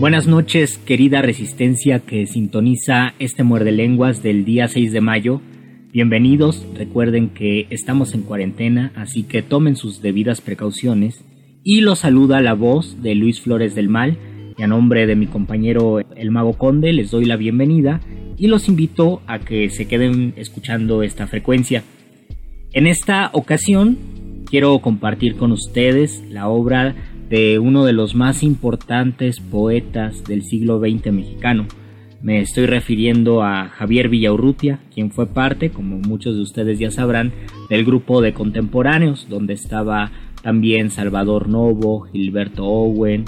Buenas noches, querida resistencia que sintoniza este muerde lenguas del día 6 de mayo. Bienvenidos, recuerden que estamos en cuarentena, así que tomen sus debidas precauciones. Y los saluda la voz de Luis Flores del Mal, y a nombre de mi compañero el Mago Conde les doy la bienvenida y los invito a que se queden escuchando esta frecuencia. En esta ocasión quiero compartir con ustedes la obra de uno de los más importantes poetas del siglo XX mexicano. Me estoy refiriendo a Javier Villaurrutia, quien fue parte, como muchos de ustedes ya sabrán, del grupo de contemporáneos, donde estaba también Salvador Novo, Gilberto Owen,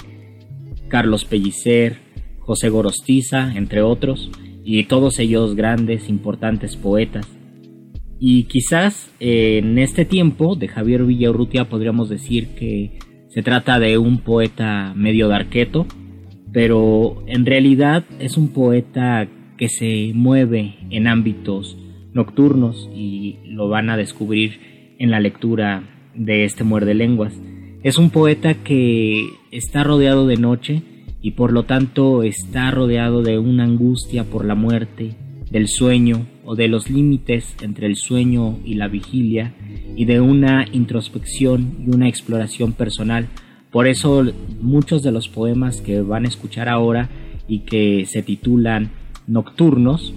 Carlos Pellicer, José Gorostiza, entre otros, y todos ellos grandes, importantes poetas. Y quizás en este tiempo de Javier Villaurrutia podríamos decir que se trata de un poeta medio darqueto, pero en realidad es un poeta que se mueve en ámbitos nocturnos y lo van a descubrir en la lectura de este muerde lenguas. Es un poeta que está rodeado de noche y por lo tanto está rodeado de una angustia por la muerte, del sueño o de los límites entre el sueño y la vigilia y de una introspección y una exploración personal. Por eso muchos de los poemas que van a escuchar ahora y que se titulan Nocturnos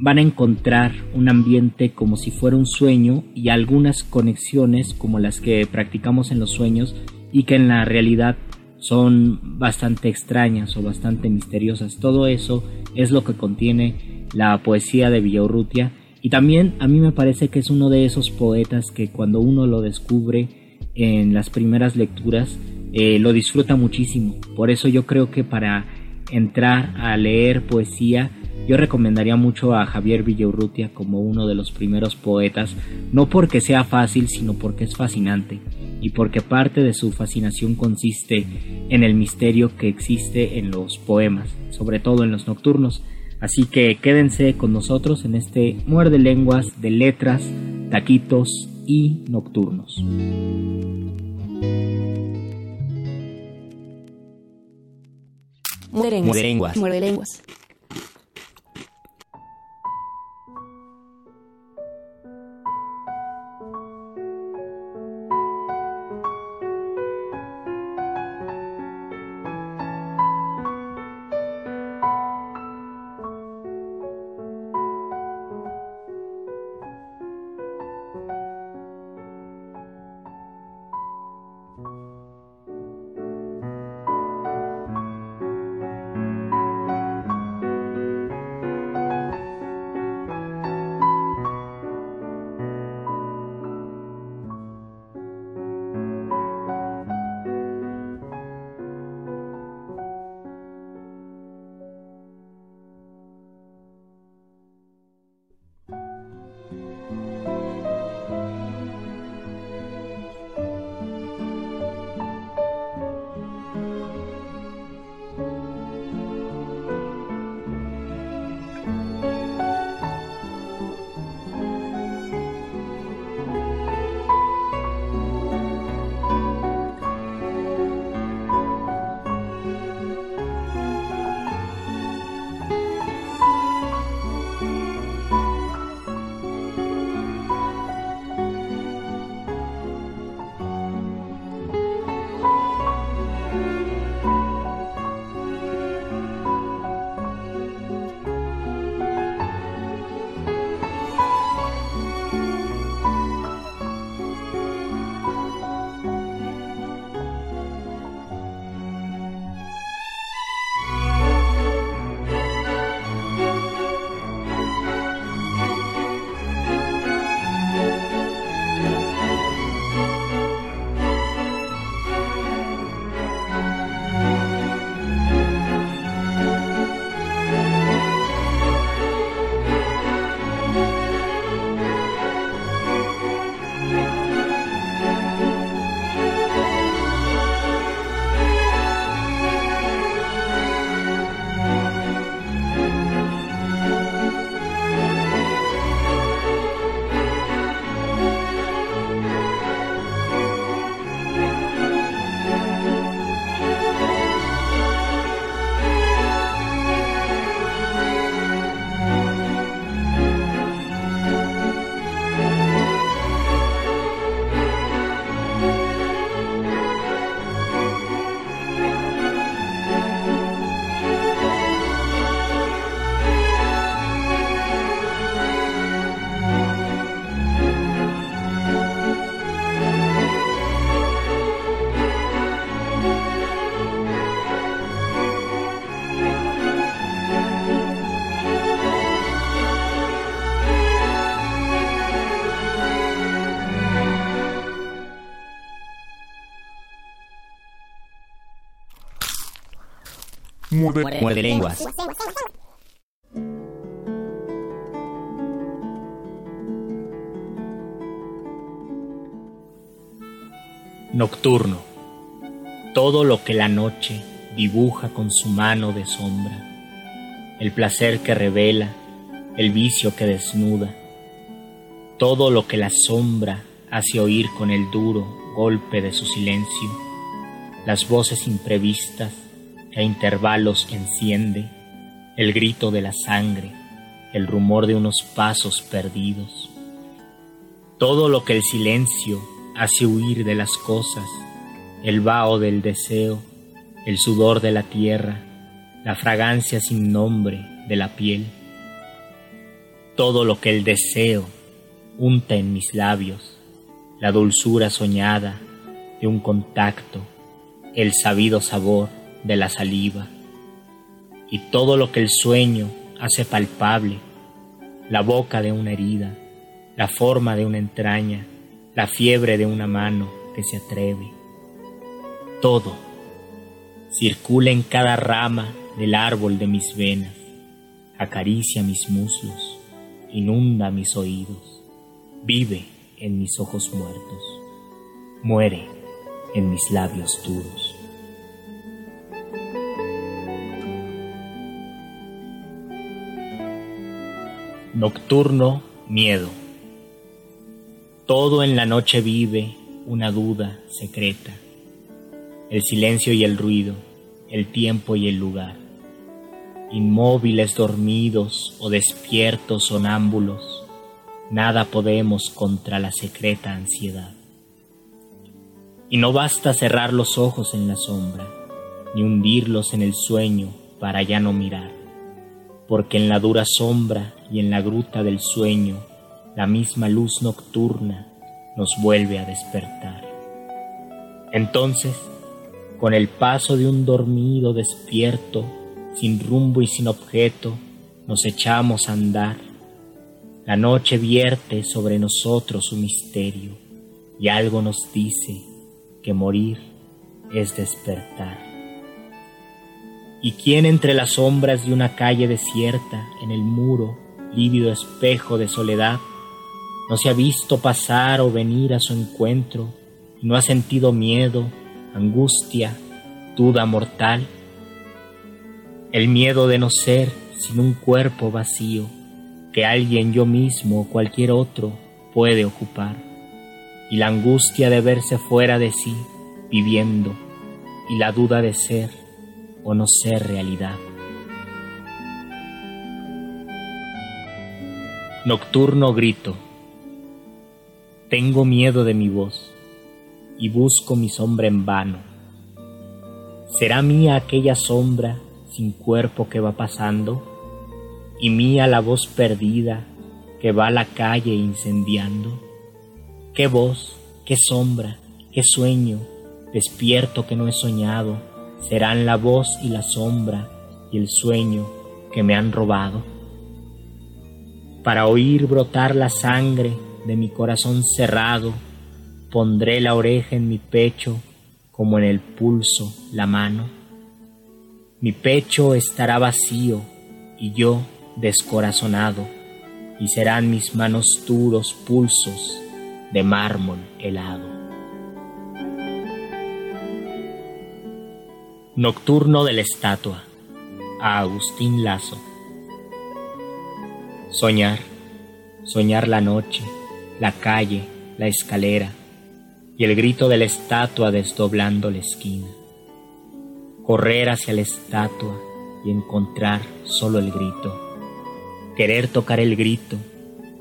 van a encontrar un ambiente como si fuera un sueño y algunas conexiones como las que practicamos en los sueños y que en la realidad son bastante extrañas o bastante misteriosas. Todo eso es lo que contiene la poesía de Villaurrutia y también a mí me parece que es uno de esos poetas que cuando uno lo descubre en las primeras lecturas eh, lo disfruta muchísimo. Por eso yo creo que para entrar a leer poesía yo recomendaría mucho a Javier Villaurrutia como uno de los primeros poetas, no porque sea fácil, sino porque es fascinante y porque parte de su fascinación consiste en el misterio que existe en los poemas, sobre todo en los nocturnos. Así que quédense con nosotros en este muerde lenguas de letras, taquitos y nocturnos. Muerde lenguas. Muerde lenguas. Muerde lenguas. Nocturno. Todo lo que la noche dibuja con su mano de sombra. El placer que revela, el vicio que desnuda. Todo lo que la sombra hace oír con el duro golpe de su silencio. Las voces imprevistas a intervalos enciende. El grito de la sangre, el rumor de unos pasos perdidos. Todo lo que el silencio hace huir de las cosas, el vaho del deseo, el sudor de la tierra, la fragancia sin nombre de la piel. Todo lo que el deseo unta en mis labios, la dulzura soñada de un contacto, el sabido sabor de la saliva, y todo lo que el sueño hace palpable, la boca de una herida, la forma de una entraña, la fiebre de una mano que se atreve. Todo circula en cada rama del árbol de mis venas, acaricia mis muslos, inunda mis oídos, vive en mis ojos muertos, muere en mis labios duros. Nocturno miedo. Todo en la noche vive una duda secreta, el silencio y el ruido, el tiempo y el lugar. Inmóviles dormidos o despiertos sonámbulos, nada podemos contra la secreta ansiedad. Y no basta cerrar los ojos en la sombra, ni hundirlos en el sueño para ya no mirar, porque en la dura sombra y en la gruta del sueño la misma luz nocturna nos vuelve a despertar. Entonces, con el paso de un dormido despierto, sin rumbo y sin objeto, nos echamos a andar. La noche vierte sobre nosotros su misterio y algo nos dice que morir es despertar. ¿Y quién entre las sombras de una calle desierta, en el muro, lívido espejo de soledad, no se ha visto pasar o venir a su encuentro y no ha sentido miedo, angustia, duda mortal. El miedo de no ser sin un cuerpo vacío que alguien yo mismo o cualquier otro puede ocupar. Y la angustia de verse fuera de sí, viviendo, y la duda de ser o no ser realidad. Nocturno grito tengo miedo de mi voz y busco mi sombra en vano. ¿Será mía aquella sombra sin cuerpo que va pasando? ¿Y mía la voz perdida que va a la calle incendiando? ¿Qué voz, qué sombra, qué sueño, despierto que no he soñado, serán la voz y la sombra y el sueño que me han robado? Para oír brotar la sangre de mi corazón cerrado, pondré la oreja en mi pecho como en el pulso la mano. Mi pecho estará vacío y yo descorazonado, y serán mis manos duros pulsos de mármol helado. Nocturno de la estatua, a Agustín Lazo. Soñar, soñar la noche, la calle, la escalera y el grito de la estatua desdoblando la esquina. Correr hacia la estatua y encontrar solo el grito. Querer tocar el grito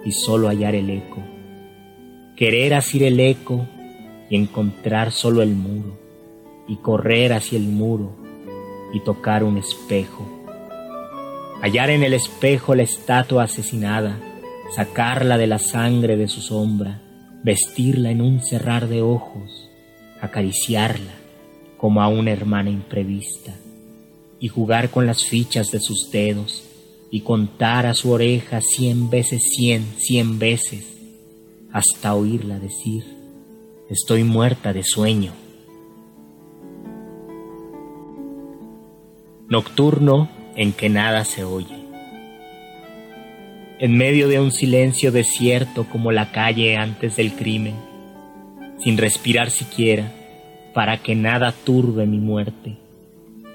y solo hallar el eco. Querer asir el eco y encontrar solo el muro. Y correr hacia el muro y tocar un espejo. Hallar en el espejo la estatua asesinada sacarla de la sangre de su sombra, vestirla en un cerrar de ojos, acariciarla como a una hermana imprevista, y jugar con las fichas de sus dedos, y contar a su oreja cien veces cien, cien veces, hasta oírla decir, estoy muerta de sueño. Nocturno en que nada se oye. En medio de un silencio desierto como la calle antes del crimen, sin respirar siquiera, para que nada turbe mi muerte.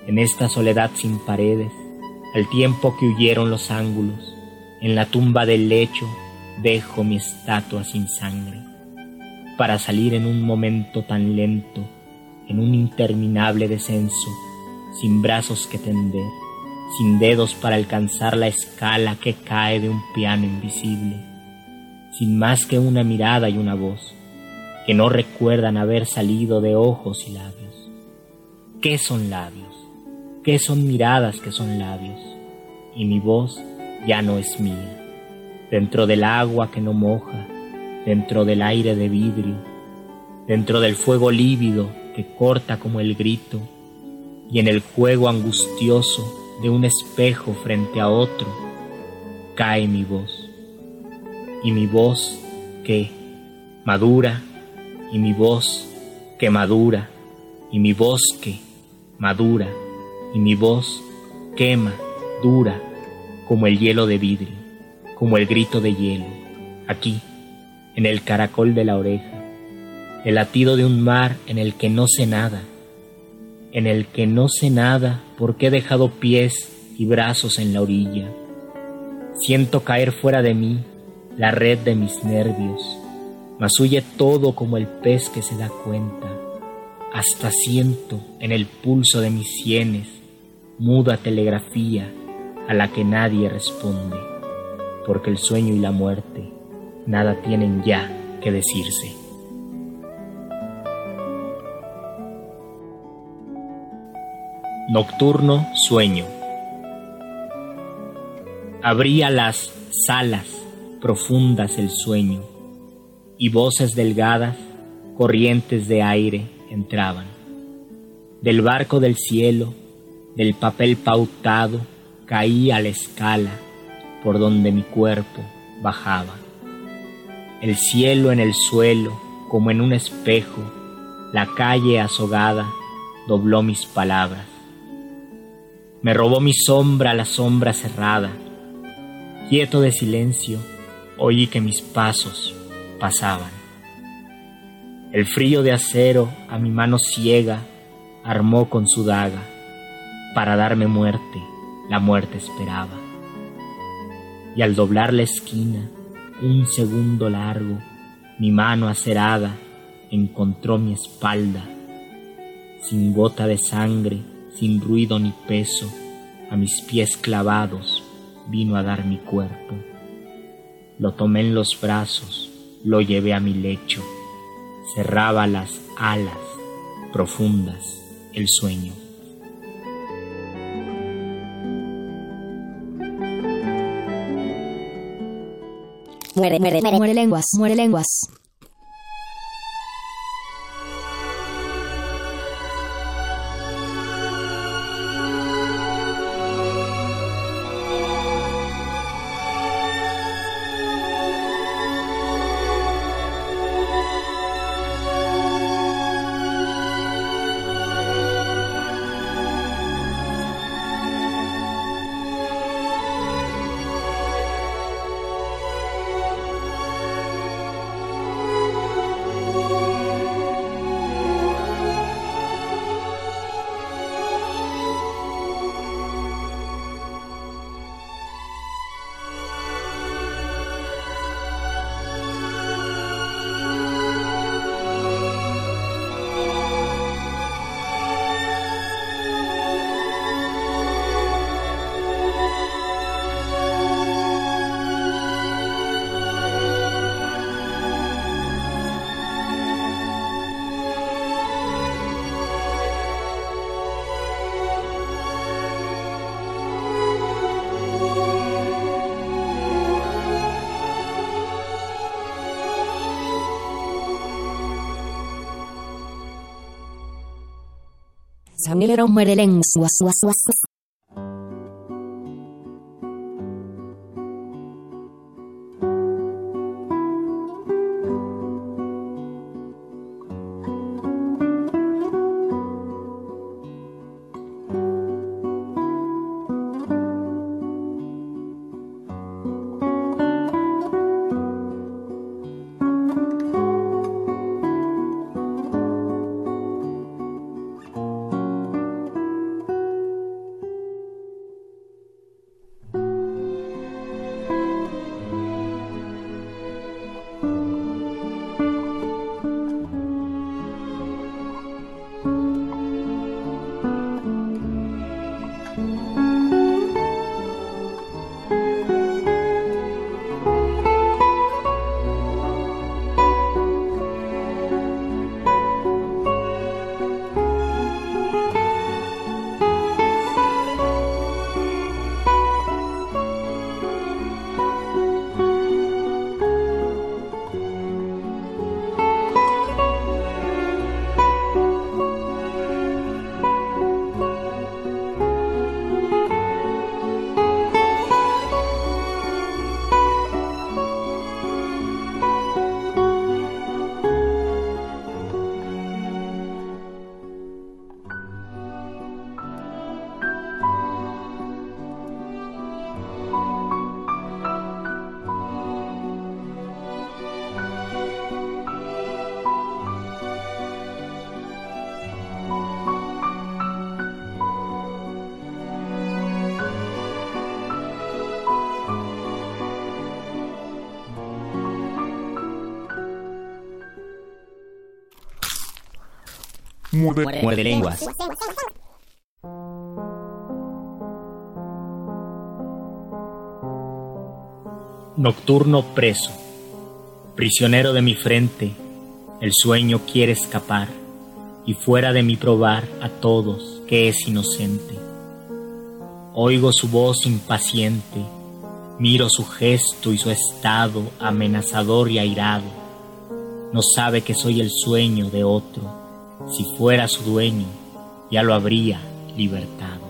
En esta soledad sin paredes, al tiempo que huyeron los ángulos, en la tumba del lecho dejo mi estatua sin sangre, para salir en un momento tan lento, en un interminable descenso, sin brazos que tender, sin dedos para alcanzar la escala que cae de un piano invisible, sin más que una mirada y una voz, que no recuerdan haber salido de ojos y labios. ¿Qué son labios? ¿Qué son miradas que son labios? Y mi voz ya no es mía. Dentro del agua que no moja, dentro del aire de vidrio, dentro del fuego lívido que corta como el grito, y en el juego angustioso de un espejo frente a otro, cae mi voz. Y mi voz que madura y mi voz que madura, y mi voz que madura, y mi voz quema, dura, como el hielo de vidrio, como el grito de hielo, aquí, en el caracol de la oreja, el latido de un mar en el que no sé nada, en el que no sé nada porque he dejado pies y brazos en la orilla. Siento caer fuera de mí la red de mis nervios, mas huye todo como el pez que se da cuenta. Hasta siento en el pulso de mis sienes muda telegrafía a la que nadie responde, porque el sueño y la muerte nada tienen ya que decirse. Nocturno sueño. Abría las salas profundas el sueño y voces delgadas, corrientes de aire entraban. Del barco del cielo, del papel pautado, caía la escala por donde mi cuerpo bajaba. El cielo en el suelo, como en un espejo, la calle azogada dobló mis palabras. Me robó mi sombra la sombra cerrada. Quieto de silencio, oí que mis pasos pasaban. El frío de acero a mi mano ciega armó con su daga. Para darme muerte, la muerte esperaba. Y al doblar la esquina, un segundo largo, mi mano acerada encontró mi espalda. Sin gota de sangre, sin ruido ni peso, a mis pies clavados vino a dar mi cuerpo. Lo tomé en los brazos, lo llevé a mi lecho, cerraba las alas profundas el sueño. Muere, muere, muere, muere lenguas, muere lenguas. Samilero muere lenguas. Muerde lenguas. Nocturno preso, prisionero de mi frente, el sueño quiere escapar y fuera de mí probar a todos que es inocente. Oigo su voz impaciente, miro su gesto y su estado amenazador y airado. No sabe que soy el sueño de otro si fuera su dueño, ya lo habría libertado.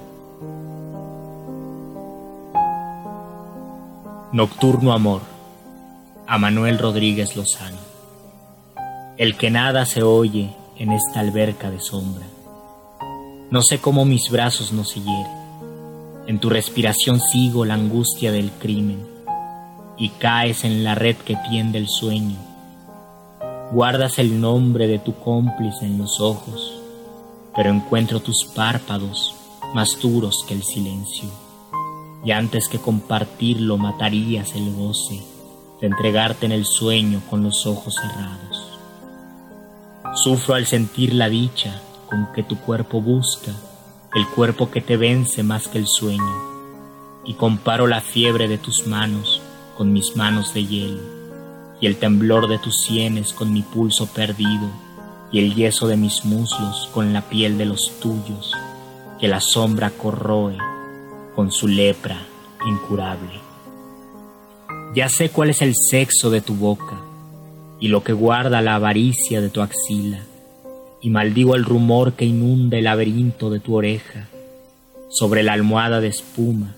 Nocturno Amor, a Manuel Rodríguez Lozano. El que nada se oye en esta alberca de sombra. No sé cómo mis brazos no se hieren. En tu respiración sigo la angustia del crimen y caes en la red que tiende el sueño Guardas el nombre de tu cómplice en los ojos, pero encuentro tus párpados más duros que el silencio. Y antes que compartirlo matarías el goce de entregarte en el sueño con los ojos cerrados. Sufro al sentir la dicha con que tu cuerpo busca, el cuerpo que te vence más que el sueño, y comparo la fiebre de tus manos con mis manos de hielo y el temblor de tus sienes con mi pulso perdido, y el yeso de mis muslos con la piel de los tuyos, que la sombra corroe con su lepra incurable. Ya sé cuál es el sexo de tu boca y lo que guarda la avaricia de tu axila, y maldigo el rumor que inunda el laberinto de tu oreja, sobre la almohada de espuma,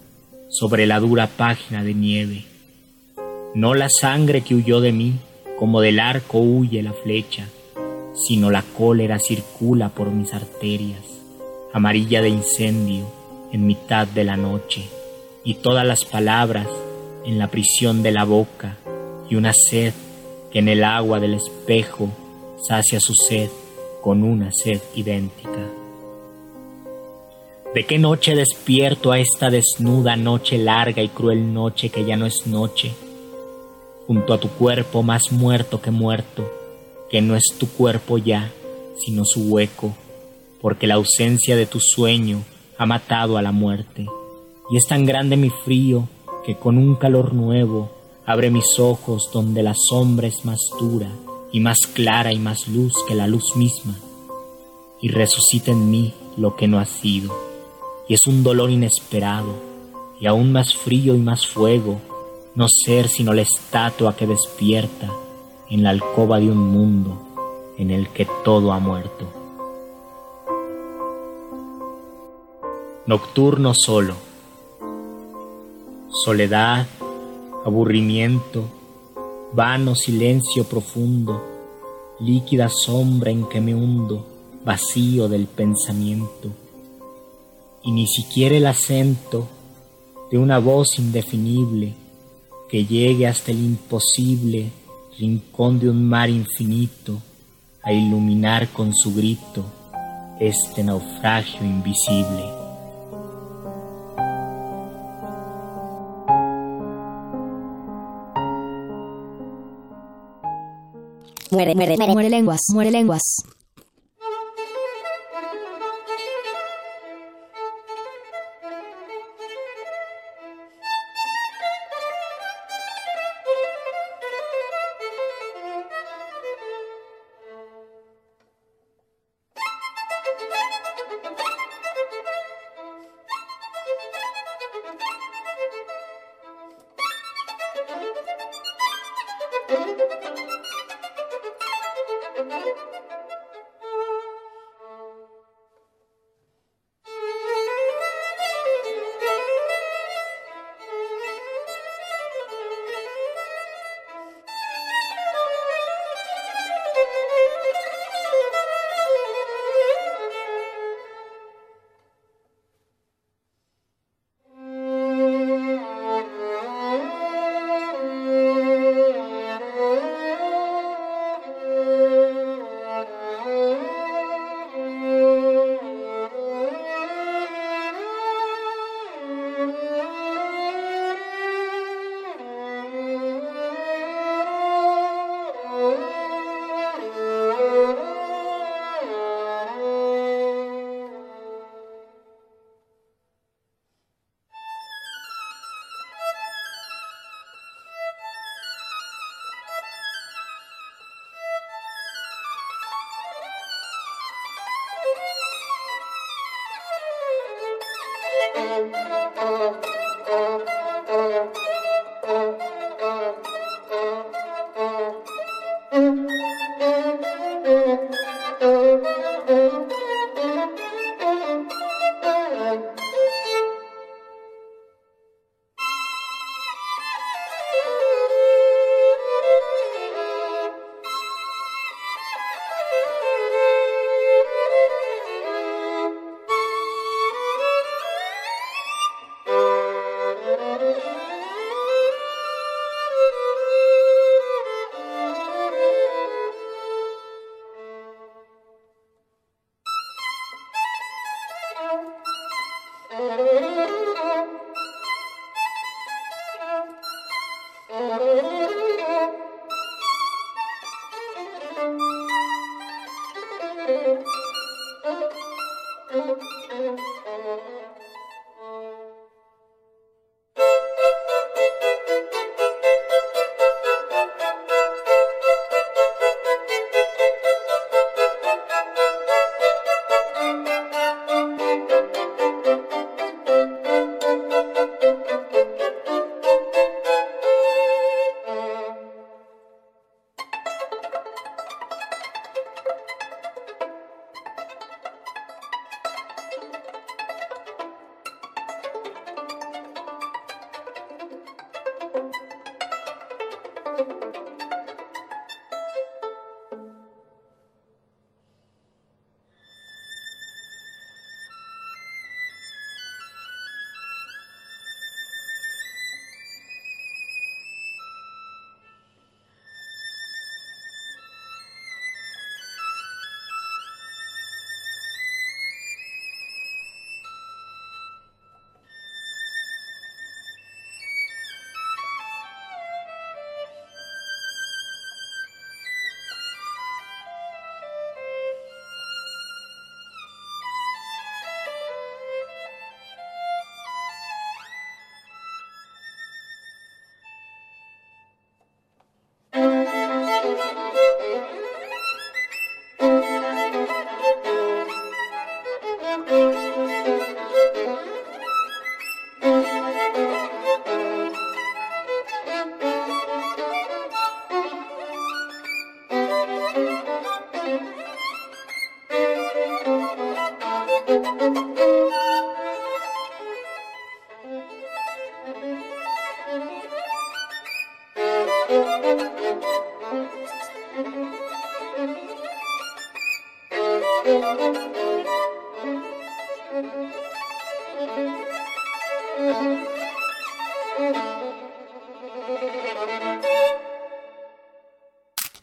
sobre la dura página de nieve no la sangre que huyó de mí, como del arco huye la flecha, sino la cólera circula por mis arterias, amarilla de incendio en mitad de la noche, y todas las palabras en la prisión de la boca, y una sed que en el agua del espejo sacia su sed con una sed idéntica. ¿De qué noche despierto a esta desnuda noche larga y cruel noche que ya no es noche? Junto a tu cuerpo más muerto que muerto, que no es tu cuerpo ya, sino su hueco, porque la ausencia de tu sueño ha matado a la muerte. Y es tan grande mi frío que con un calor nuevo abre mis ojos donde la sombra es más dura y más clara y más luz que la luz misma, y resucita en mí lo que no ha sido, y es un dolor inesperado, y aún más frío y más fuego, no ser sino la estatua que despierta en la alcoba de un mundo en el que todo ha muerto. Nocturno solo, soledad, aburrimiento, vano silencio profundo, líquida sombra en que me hundo, vacío del pensamiento, y ni siquiera el acento de una voz indefinible que llegue hasta el imposible rincón de un mar infinito a iluminar con su grito este naufragio invisible. Muere, muere, muere, lenguas, muere lenguas.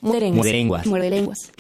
Muere lenguas. Muere lenguas.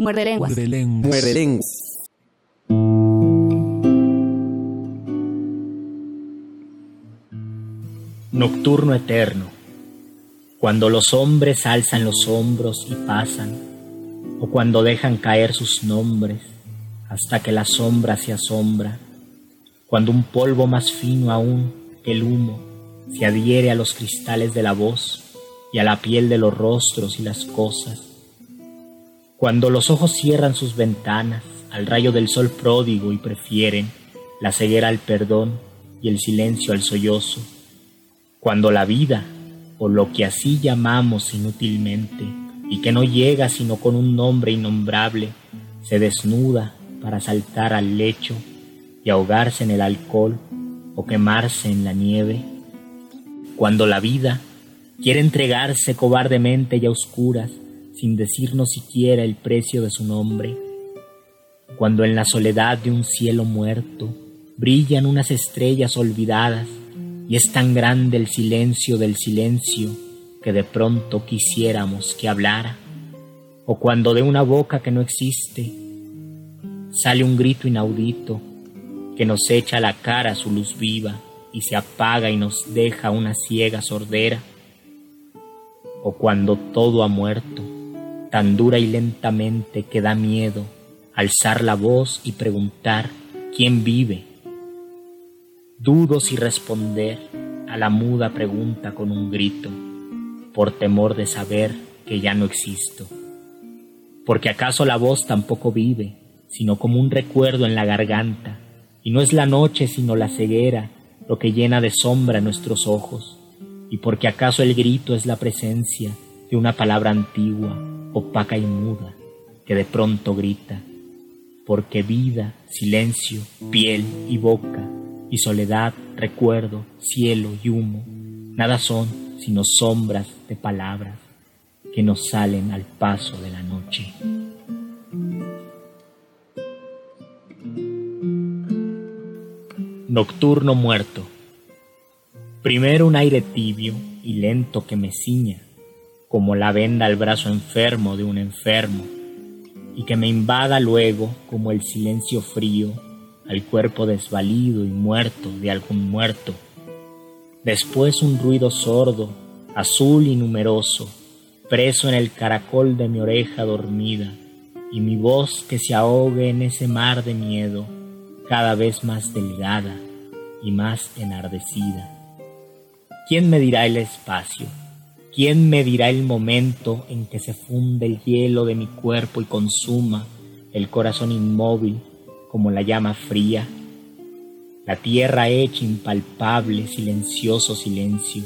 Muerde lenguas. Muerde lenguas. Muerde lenguas. Nocturno eterno. Cuando los hombres alzan los hombros y pasan, o cuando dejan caer sus nombres hasta que la sombra se asombra, cuando un polvo más fino aún que el humo se adhiere a los cristales de la voz y a la piel de los rostros y las cosas, cuando los ojos cierran sus ventanas al rayo del sol pródigo y prefieren la ceguera al perdón y el silencio al sollozo, cuando la vida, o lo que así llamamos inútilmente, y que no llega sino con un nombre innombrable, se desnuda para saltar al lecho y ahogarse en el alcohol o quemarse en la nieve, cuando la vida quiere entregarse cobardemente y a oscuras, sin decirnos siquiera el precio de su nombre, cuando en la soledad de un cielo muerto brillan unas estrellas olvidadas y es tan grande el silencio del silencio que de pronto quisiéramos que hablara, o cuando de una boca que no existe sale un grito inaudito que nos echa a la cara su luz viva y se apaga y nos deja una ciega sordera, o cuando todo ha muerto, tan dura y lentamente que da miedo alzar la voz y preguntar quién vive. Dudo si responder a la muda pregunta con un grito, por temor de saber que ya no existo. Porque acaso la voz tampoco vive, sino como un recuerdo en la garganta, y no es la noche sino la ceguera lo que llena de sombra nuestros ojos, y porque acaso el grito es la presencia de una palabra antigua, opaca y muda, que de pronto grita, porque vida, silencio, piel y boca, y soledad, recuerdo, cielo y humo, nada son sino sombras de palabras que nos salen al paso de la noche. Nocturno muerto. Primero un aire tibio y lento que me ciña, como la venda al brazo enfermo de un enfermo, y que me invada luego como el silencio frío al cuerpo desvalido y muerto de algún muerto. Después un ruido sordo, azul y numeroso, preso en el caracol de mi oreja dormida, y mi voz que se ahogue en ese mar de miedo, cada vez más delgada y más enardecida. ¿Quién me dirá el espacio? ¿Quién me dirá el momento en que se funde el hielo de mi cuerpo y consuma el corazón inmóvil como la llama fría? La tierra hecha impalpable, silencioso silencio,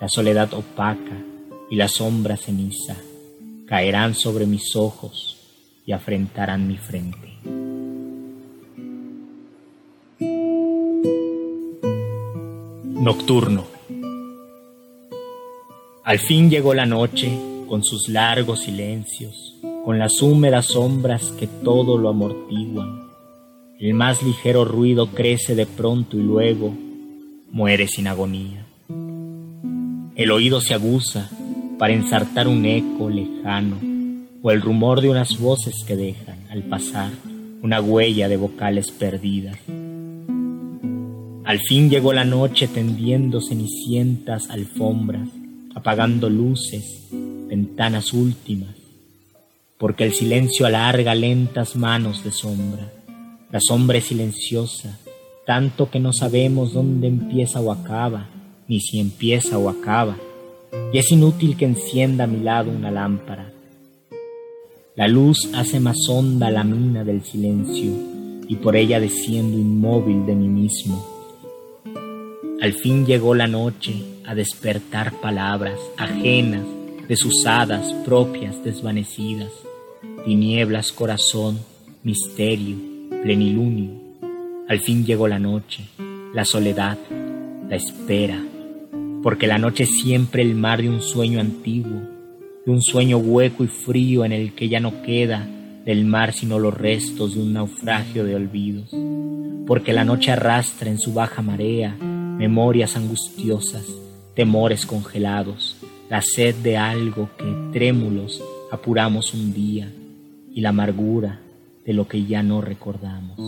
la soledad opaca y la sombra ceniza caerán sobre mis ojos y afrentarán mi frente. Nocturno. Al fin llegó la noche con sus largos silencios, con las húmedas sombras que todo lo amortiguan. El más ligero ruido crece de pronto y luego muere sin agonía. El oído se aguza para ensartar un eco lejano o el rumor de unas voces que dejan al pasar una huella de vocales perdidas. Al fin llegó la noche tendiendo cenicientas alfombras, apagando luces, ventanas últimas, porque el silencio alarga lentas manos de sombra. La sombra es silenciosa, tanto que no sabemos dónde empieza o acaba, ni si empieza o acaba, y es inútil que encienda a mi lado una lámpara. La luz hace más honda la mina del silencio, y por ella desciendo inmóvil de mí mismo al fin llegó la noche a despertar palabras ajenas, desusadas, propias, desvanecidas, tinieblas, corazón, misterio, plenilunio. Al fin llegó la noche, la soledad, la espera, porque la noche es siempre el mar de un sueño antiguo, de un sueño hueco y frío en el que ya no queda del mar sino los restos de un naufragio de olvidos, porque la noche arrastra en su baja marea memorias angustiosas, temores congelados, la sed de algo que trémulos apuramos un día y la amargura de lo que ya no recordamos.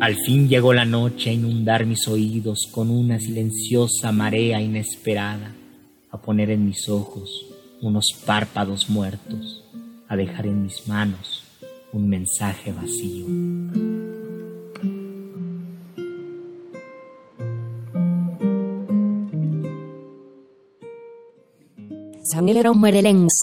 Al fin llegó la noche a inundar mis oídos con una silenciosa marea inesperada, a poner en mis ojos unos párpados muertos, a dejar en mis manos un mensaje vacío. Muere lenguas.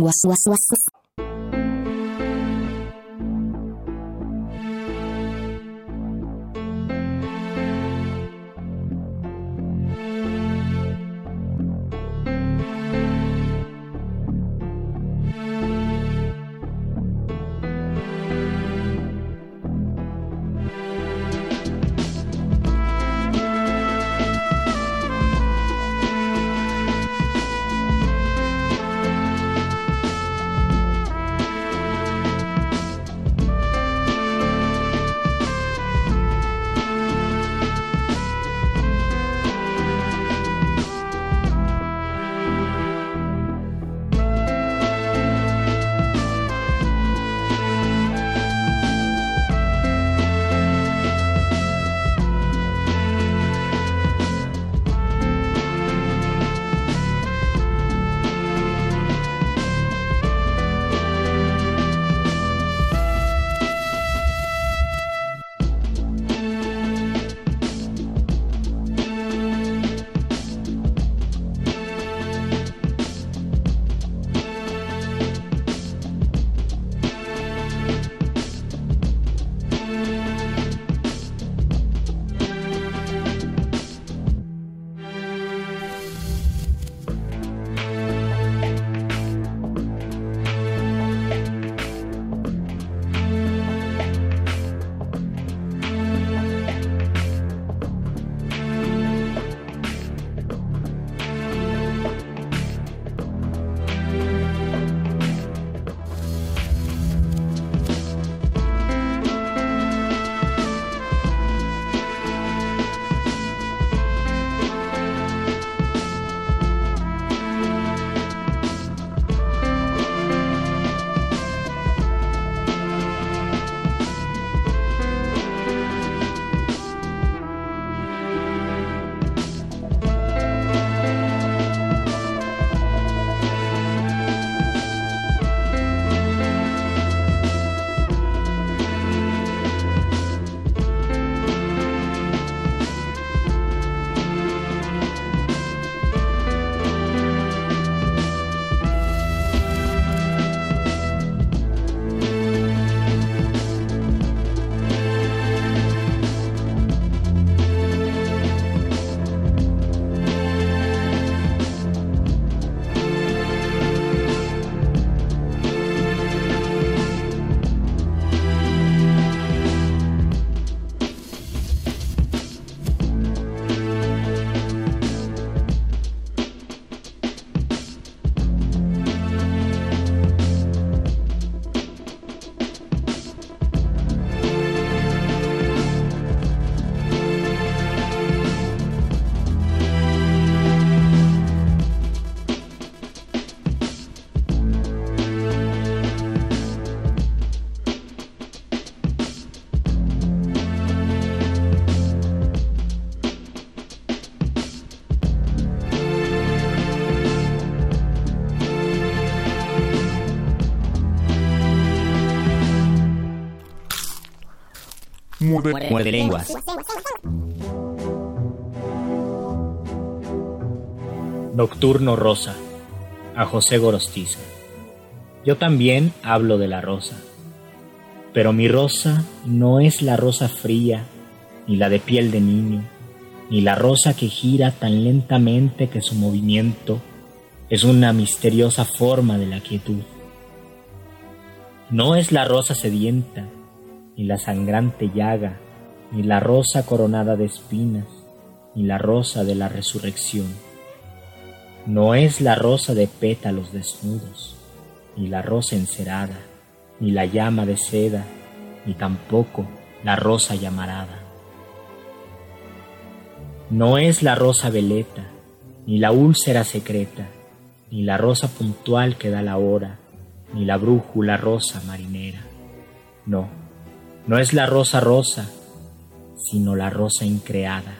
Muerde, lenguas. Nocturno Rosa, a José Gorostiza. Yo también hablo de la rosa, pero mi rosa no es la rosa fría, ni la de piel de niño, ni la rosa que gira tan lentamente que su movimiento es una misteriosa forma de la quietud. No es la rosa sedienta, ni la sangrante llaga, ni la rosa coronada de espinas, ni la rosa de la resurrección. No es la rosa de pétalos desnudos, ni la rosa encerada, ni la llama de seda, ni tampoco la rosa llamarada. No es la rosa veleta, ni la úlcera secreta, ni la rosa puntual que da la hora, ni la brújula rosa marinera. No, no es la rosa rosa, sino la rosa increada,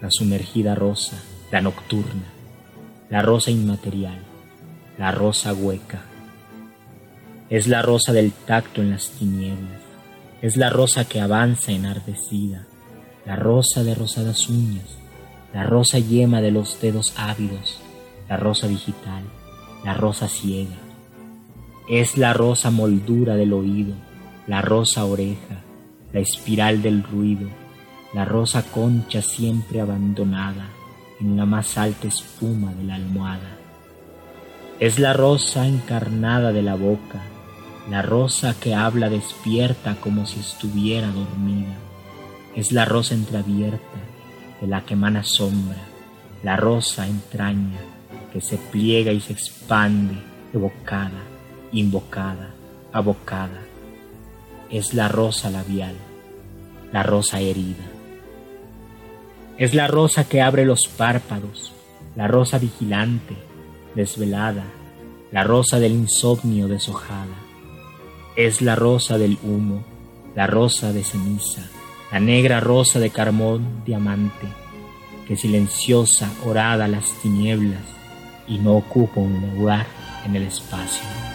la sumergida rosa, la nocturna, la rosa inmaterial, la rosa hueca. Es la rosa del tacto en las tinieblas, es la rosa que avanza enardecida, la rosa de rosadas uñas, la rosa yema de los dedos ávidos, la rosa digital, la rosa ciega. Es la rosa moldura del oído, la rosa oreja, la espiral del ruido, la rosa concha siempre abandonada en la más alta espuma de la almohada. Es la rosa encarnada de la boca, la rosa que habla despierta como si estuviera dormida. Es la rosa entreabierta de la que emana sombra, la rosa entraña que se pliega y se expande, evocada, invocada, abocada. Es la rosa labial, la rosa herida. Es la rosa que abre los párpados, la rosa vigilante, desvelada, la rosa del insomnio deshojada. Es la rosa del humo, la rosa de ceniza, la negra rosa de carbón diamante, que silenciosa orada las tinieblas y no ocupa un lugar en el espacio.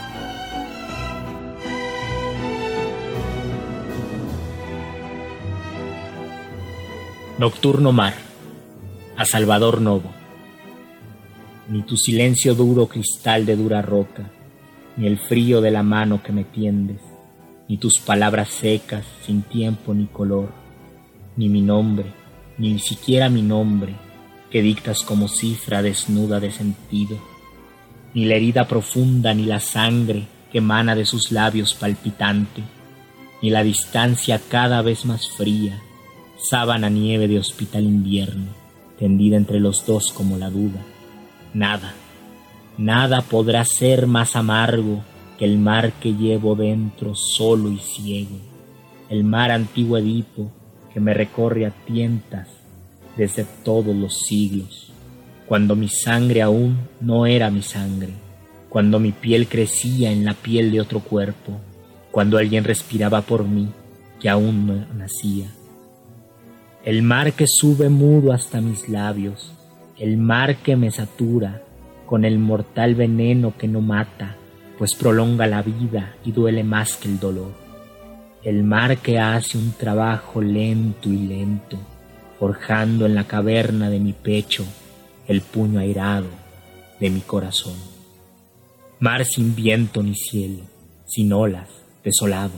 Nocturno mar, a Salvador Novo. Ni tu silencio duro cristal de dura roca, ni el frío de la mano que me tiendes, ni tus palabras secas sin tiempo ni color ni mi nombre, ni siquiera mi nombre, que dictas como cifra desnuda de sentido, ni la herida profunda, ni la sangre que emana de sus labios palpitante, ni la distancia cada vez más fría, sábana nieve de hospital invierno, tendida entre los dos como la duda. Nada, nada podrá ser más amargo que el mar que llevo dentro solo y ciego, el mar antiguo Edipo que me recorre a tientas desde todos los siglos, cuando mi sangre aún no era mi sangre, cuando mi piel crecía en la piel de otro cuerpo, cuando alguien respiraba por mí que aún no nacía. El mar que sube mudo hasta mis labios, el mar que me satura con el mortal veneno que no mata, pues prolonga la vida y duele más que el dolor el mar que hace un trabajo lento y lento, forjando en la caverna de mi pecho el puño airado de mi corazón. Mar sin viento ni cielo, sin olas, desolado,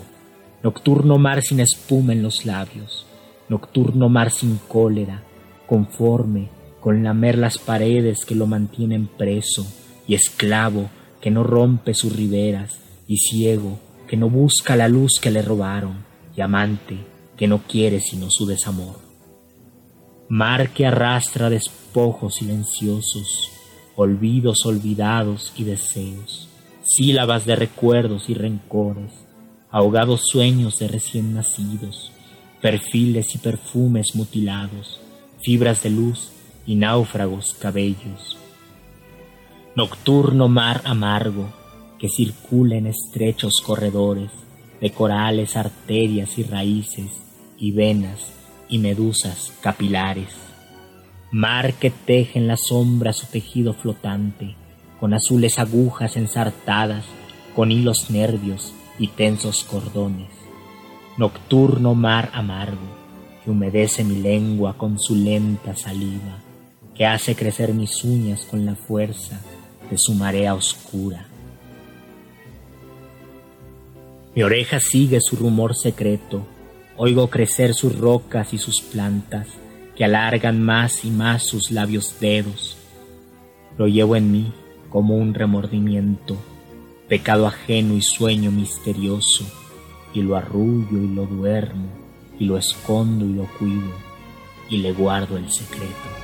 nocturno mar sin espuma en los labios, nocturno mar sin cólera, conforme con lamer las paredes que lo mantienen preso y esclavo que no rompe sus riberas y ciego que no busca la luz que le robaron, y amante que no quiere sino su desamor. Mar que arrastra despojos silenciosos, olvidos olvidados y deseos, sílabas de recuerdos y rencores, ahogados sueños de recién nacidos, perfiles y perfumes mutilados, fibras de luz y náufragos cabellos. Nocturno mar amargo, que circula en estrechos corredores de corales, arterias y raíces y venas y medusas capilares. Mar que teje en la sombra su tejido flotante, con azules agujas ensartadas, con hilos nervios y tensos cordones. Nocturno mar amargo, que humedece mi lengua con su lenta saliva, que hace crecer mis uñas con la fuerza de su marea oscura mi oreja sigue su rumor secreto, oigo crecer sus rocas y sus plantas, que alargan más y más sus labios dedos. Lo llevo en mí como un remordimiento, pecado ajeno y sueño misterioso, y lo arrullo y lo duermo, y lo escondo y lo cuido, y le guardo el secreto.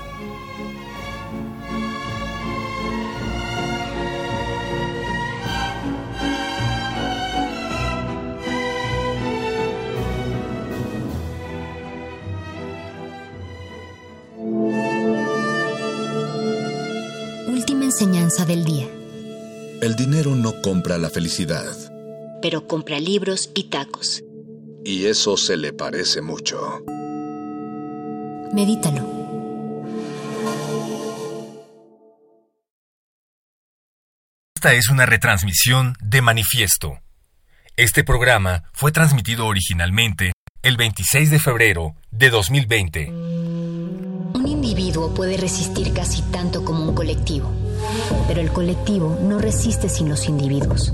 enseñanza del día. El dinero no compra la felicidad. Pero compra libros y tacos. Y eso se le parece mucho. Medítalo. Esta es una retransmisión de Manifiesto. Este programa fue transmitido originalmente el 26 de febrero de 2020. Un individuo puede resistir casi tanto como un colectivo, pero el colectivo no resiste sin los individuos.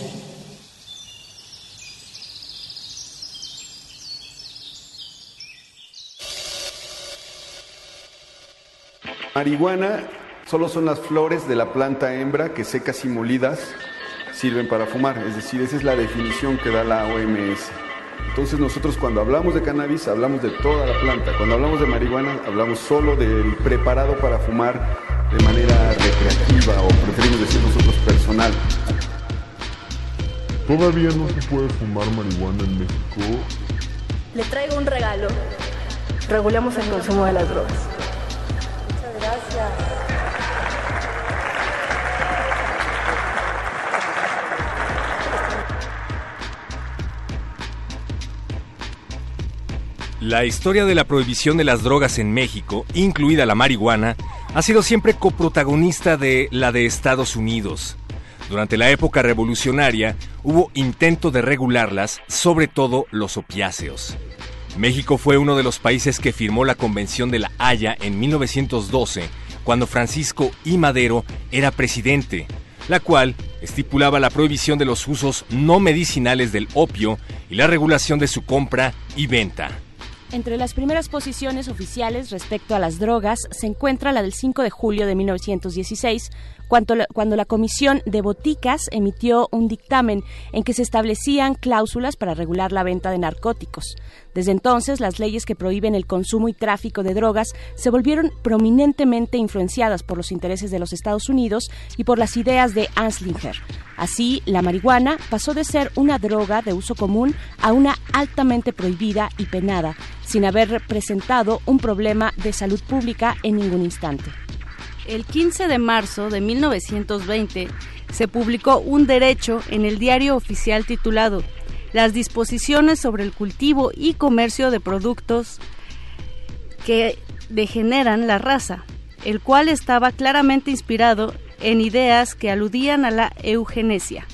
Marihuana solo son las flores de la planta hembra que secas y molidas sirven para fumar, es decir, esa es la definición que da la OMS. Entonces nosotros cuando hablamos de cannabis hablamos de toda la planta, cuando hablamos de marihuana hablamos solo del preparado para fumar de manera recreativa o preferimos decir nosotros personal. Todavía no se puede fumar marihuana en México. Le traigo un regalo. Regulemos el consumo de las drogas. Gracias. La historia de la prohibición de las drogas en México, incluida la marihuana, ha sido siempre coprotagonista de la de Estados Unidos. Durante la época revolucionaria hubo intento de regularlas, sobre todo los opiáceos. México fue uno de los países que firmó la Convención de la Haya en 1912, cuando Francisco I. Madero era presidente, la cual estipulaba la prohibición de los usos no medicinales del opio y la regulación de su compra y venta. Entre las primeras posiciones oficiales respecto a las drogas se encuentra la del 5 de julio de 1916, cuando la, Comisión de Boticas emitió un dictamen en que se establecían cláusulas para regular la venta de narcóticos. Desde entonces, las leyes que prohíben el consumo y tráfico de drogas se volvieron prominentemente influenciadas por los intereses de los Estados Unidos y por las ideas de Anslinger. Así, la marihuana pasó de ser una droga de uso común a una altamente prohibida y penada, sin haber representado un problema de salud pública en ningún instante. El 15 de marzo de 1920 se publicó un derecho en el diario oficial titulado Las disposiciones sobre el cultivo y comercio de productos que degeneran la raza, el cual estaba claramente inspirado en ideas que aludían a la eugenesia.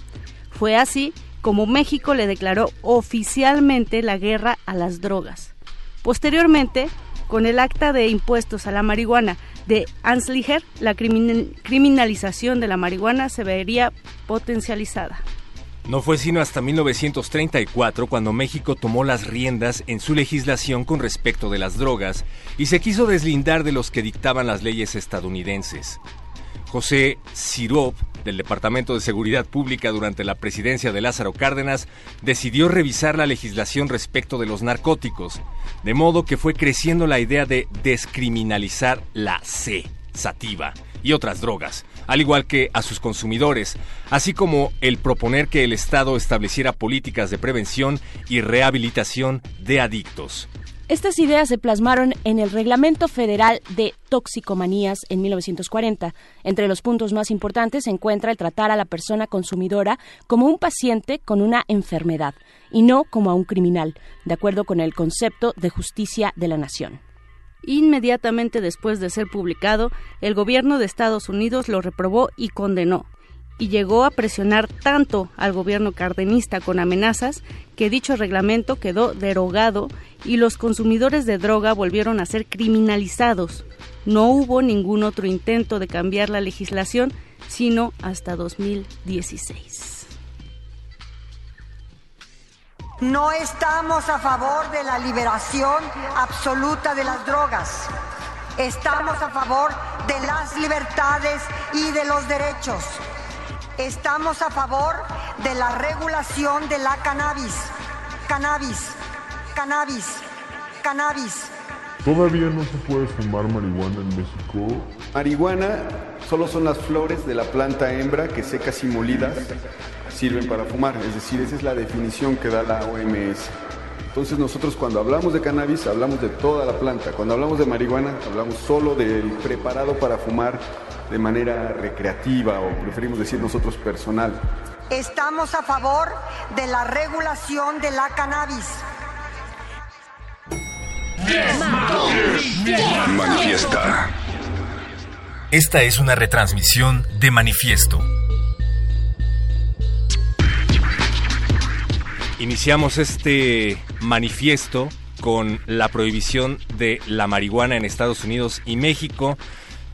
Fue así como México le declaró oficialmente la guerra a las drogas. Posteriormente, con el acta de impuestos a la marihuana de Anslinger, la criminalización de la marihuana se vería potencializada. No fue sino hasta 1934 cuando México tomó las riendas en su legislación con respecto de las drogas y se quiso deslindar de los que dictaban las leyes estadounidenses. José Sirop, del Departamento de Seguridad Pública durante la presidencia de Lázaro Cárdenas, decidió revisar la legislación respecto de los narcóticos, de modo que fue creciendo la idea de descriminalizar la C, sativa, y otras drogas, al igual que a sus consumidores, así como el proponer que el Estado estableciera políticas de prevención y rehabilitación de adictos. Estas ideas se plasmaron en el Reglamento Federal de Toxicomanías en 1940. Entre los puntos más importantes se encuentra el tratar a la persona consumidora como un paciente con una enfermedad y no como a un criminal, de acuerdo con el concepto de justicia de la nación. Inmediatamente después de ser publicado, el gobierno de Estados Unidos lo reprobó y condenó, y llegó a presionar tanto al gobierno cardenista con amenazas que dicho reglamento quedó derogado y los consumidores de droga volvieron a ser criminalizados. No hubo ningún otro intento de cambiar la legislación, sino hasta 2016. No estamos a favor de la liberación absoluta de las drogas. Estamos a favor de las libertades y de los derechos. Estamos a favor de la regulación de la cannabis. Cannabis, cannabis, cannabis. ¿Todavía no se puede fumar marihuana en México? Marihuana solo son las flores de la planta hembra que secas y molidas sirven para fumar. Es decir, esa es la definición que da la OMS. Entonces nosotros cuando hablamos de cannabis hablamos de toda la planta. Cuando hablamos de marihuana hablamos solo del preparado para fumar de manera recreativa o preferimos decir nosotros personal. Estamos a favor de la regulación de la cannabis. Manifiesta. Esta es una retransmisión de Manifiesto. Iniciamos este manifiesto con la prohibición de la marihuana en Estados Unidos y México.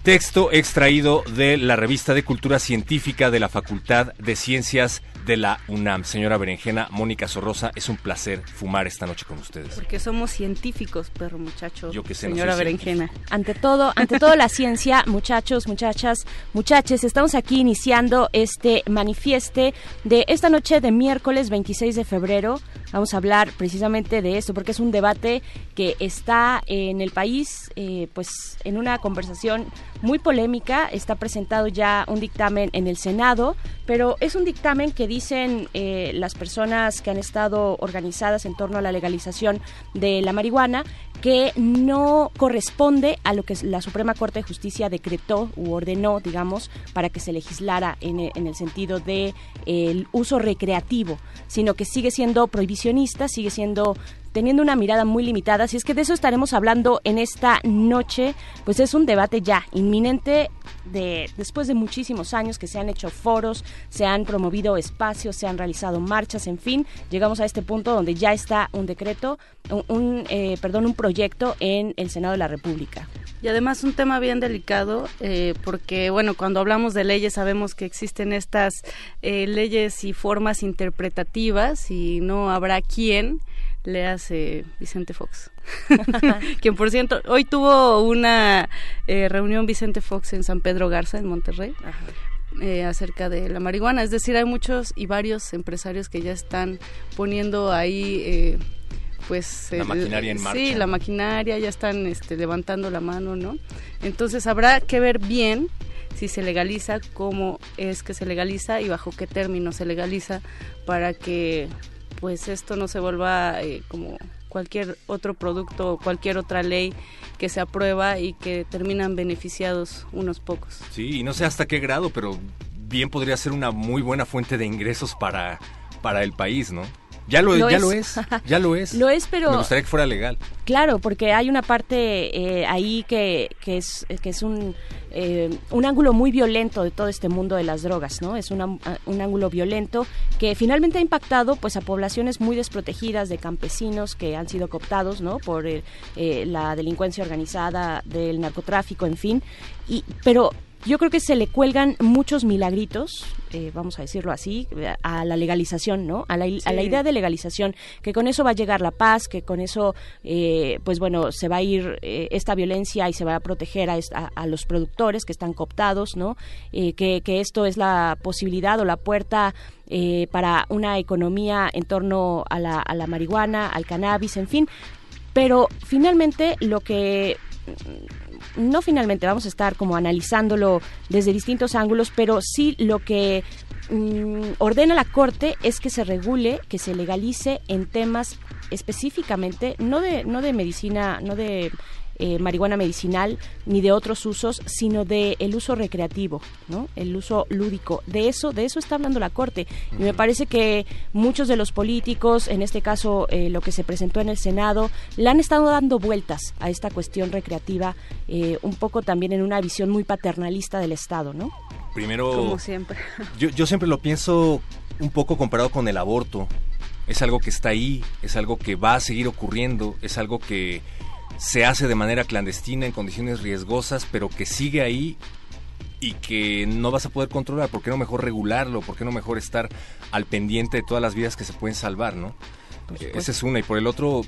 Texto extraído de la revista de Cultura Científica de la Facultad de Ciencias de la UNAM. Señora Berenjena, Mónica Sorrosa, es un placer fumar esta noche con ustedes. Porque somos científicos, perro muchacho. Yo que sé, no Señora soy Berenjena. Ante todo, ante todo la ciencia, muchachos, muchachas, muchaches, estamos aquí iniciando este manifieste de esta noche de miércoles 26 de febrero. Vamos a hablar precisamente de esto porque es un debate que está en el país, eh, pues en una conversación muy polémica. Está presentado ya un dictamen en el Senado, pero es un dictamen que dicen eh, las personas que han estado organizadas en torno a la legalización de la marihuana que no corresponde a lo que la Suprema Corte de Justicia decretó u ordenó, digamos, para que se legislara en, e- el sentido de el uso recreativo, sino que sigue siendo prohibicionista, sigue siendo teniendo una mirada muy limitada. Si es que de eso estaremos hablando en esta noche, pues es un debate ya inminente de después de muchísimos años que se han hecho foros, se han promovido espacios, se han realizado marchas, en fin, llegamos a este punto donde ya está un decreto, un, un, eh, perdón, un proyecto en el Senado de la República. Y además un tema bien delicado, eh, porque bueno, cuando hablamos de leyes sabemos que existen estas eh, leyes y formas interpretativas y no habrá quien le hace Vicente Fox. Quien por cierto, hoy tuvo una eh, reunión Vicente Fox en San Pedro Garza, en Monterrey. eh, acerca de la marihuana, es decir, hay muchos y varios empresarios que ya están poniendo ahí eh, pues La el- maquinaria en sí marcha. la maquinaria ya están este, levantando la mano no entonces habrá que ver bien si se legaliza cómo es que se legaliza y bajo qué términos se legaliza para que pues esto no se vuelva eh, como cualquier otro producto o cualquier otra ley que se aprueba y que terminan beneficiados unos pocos Sí, y no sé hasta qué grado, pero bien podría ser una muy buena fuente de ingresos para, para el país, ¿no? Ya lo, Lo ya es. lo es, ya lo es. Lo es, pero- Me gustaría que fuera legal. Claro, porque hay una parte eh, ahí que, que es, que es un, eh, un ángulo muy violento de todo este mundo de las drogas, ¿no? Es una- un ángulo violento que finalmente ha impactado pues a poblaciones muy desprotegidas de campesinos que han sido cooptados, ¿no? Por eh, eh, la delincuencia organizada, del narcotráfico, en fin. Y, pero yo creo que se le cuelgan muchos milagritos, eh, vamos a decirlo así, a la legalización, ¿no? A la, a la Sí. idea de legalización, que con eso va a llegar la paz, que con eso, eh, pues bueno, se va a ir eh, esta violencia y se va a proteger a, los productores que están cooptados, ¿no? Eh, que, que esto es la posibilidad o la puerta eh, para una economía en torno a la, a la marihuana, al cannabis, en fin. Pero finalmente lo que no finalmente vamos a estar como analizándolo desde distintos ángulos, pero sí lo que mm, ordena la Corte es que se regule, que se legalice en temas específicamente, no de, no de medicina, no de eh, marihuana medicinal ni de otros usos, sino de el uso recreativo, ¿no? El uso lúdico. De eso, de eso está hablando la Corte. Y me parece que muchos de los políticos, en este caso eh, lo que se presentó en el Senado, le han estado dando vueltas a esta cuestión recreativa, eh, un poco también en una visión muy paternalista del Estado, ¿no? Primero, como siempre yo, yo siempre lo pienso un poco comparado con el aborto. Es algo que está ahí, es algo que va a seguir ocurriendo, es algo que se hace de manera clandestina en condiciones riesgosas, pero que sigue ahí y que no vas a poder controlar. ¿Por qué no mejor regularlo? ¿Por qué no mejor estar al pendiente de todas las vidas que se pueden salvar, no? Eh, Esa es una. Y por el otro,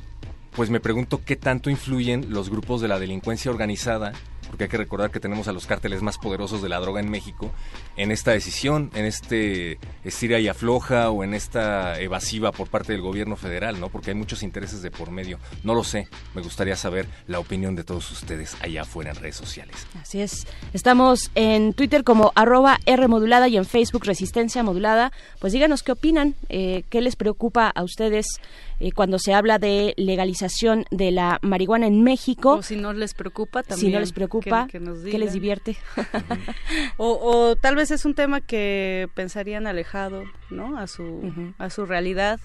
pues me pregunto qué tanto influyen los grupos de la delincuencia organizada, porque hay que recordar que tenemos a los cárteles más poderosos de la droga en México, en esta decisión, en este estira y afloja o en esta evasiva por parte del gobierno federal, ¿no? Porque hay muchos intereses de por medio. No lo sé. Me gustaría saber la opinión de todos ustedes allá afuera en redes sociales. Así es. Estamos en Twitter como arroba R modulada y en Facebook Resistencia Modulada. Pues díganos qué opinan, eh, qué les preocupa a ustedes eh, cuando se habla de legalización de la marihuana en México. O si no les preocupa también. Si no les preocupa, que, nos ¿qué les divierte? o, o, tal vez es un tema que pensarían alejado, ¿no? A su, a su realidad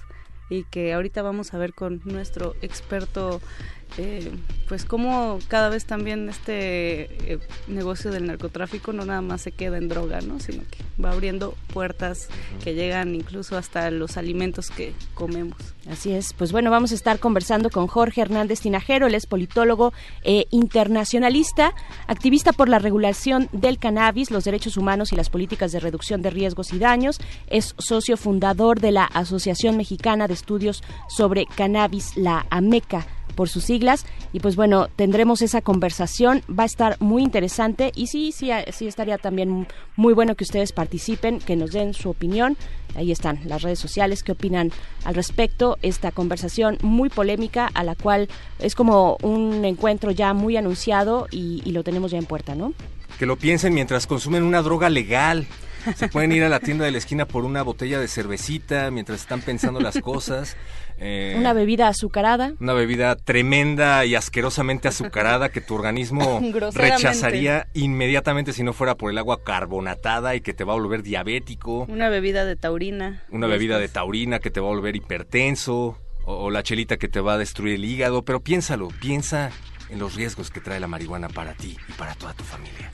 y que ahorita vamos a ver con nuestro experto eh, pues como cada vez también este eh, negocio del narcotráfico no nada más se queda en droga, ¿no? sino que va abriendo puertas que llegan incluso hasta los alimentos que comemos. Así es, pues bueno, vamos a estar conversando con Jorge Hernández Tinajero, él es politólogo e internacionalista, activista por la regulación del cannabis, los derechos humanos y las políticas de reducción de riesgos y daños, es socio fundador de la Asociación Mexicana de Estudios sobre Cannabis, la AMECA por sus siglas. Y pues bueno, tendremos esa conversación, va a estar muy interesante y sí, sí, sí estaría también muy bueno que ustedes participen, que nos den su opinión. Ahí están las redes sociales, qué opinan al respecto. Esta conversación muy polémica a la cual es como un encuentro ya muy anunciado y, y lo tenemos ya en puerta, ¿no? Que lo piensen mientras consumen una droga legal. Se pueden ir a la tienda de la esquina por una botella de cervecita mientras están pensando las cosas. Eh, una bebida azucarada. Una bebida tremenda y asquerosamente azucarada que tu organismo rechazaría inmediatamente si no fuera por el agua carbonatada y que te va a volver diabético. Una bebida de taurina. Una bebida de taurina que te va a volver hipertenso. O, o la chelita que te va a destruir el hígado. Pero piénsalo, piensa en los riesgos que trae la marihuana para ti y para toda tu familia.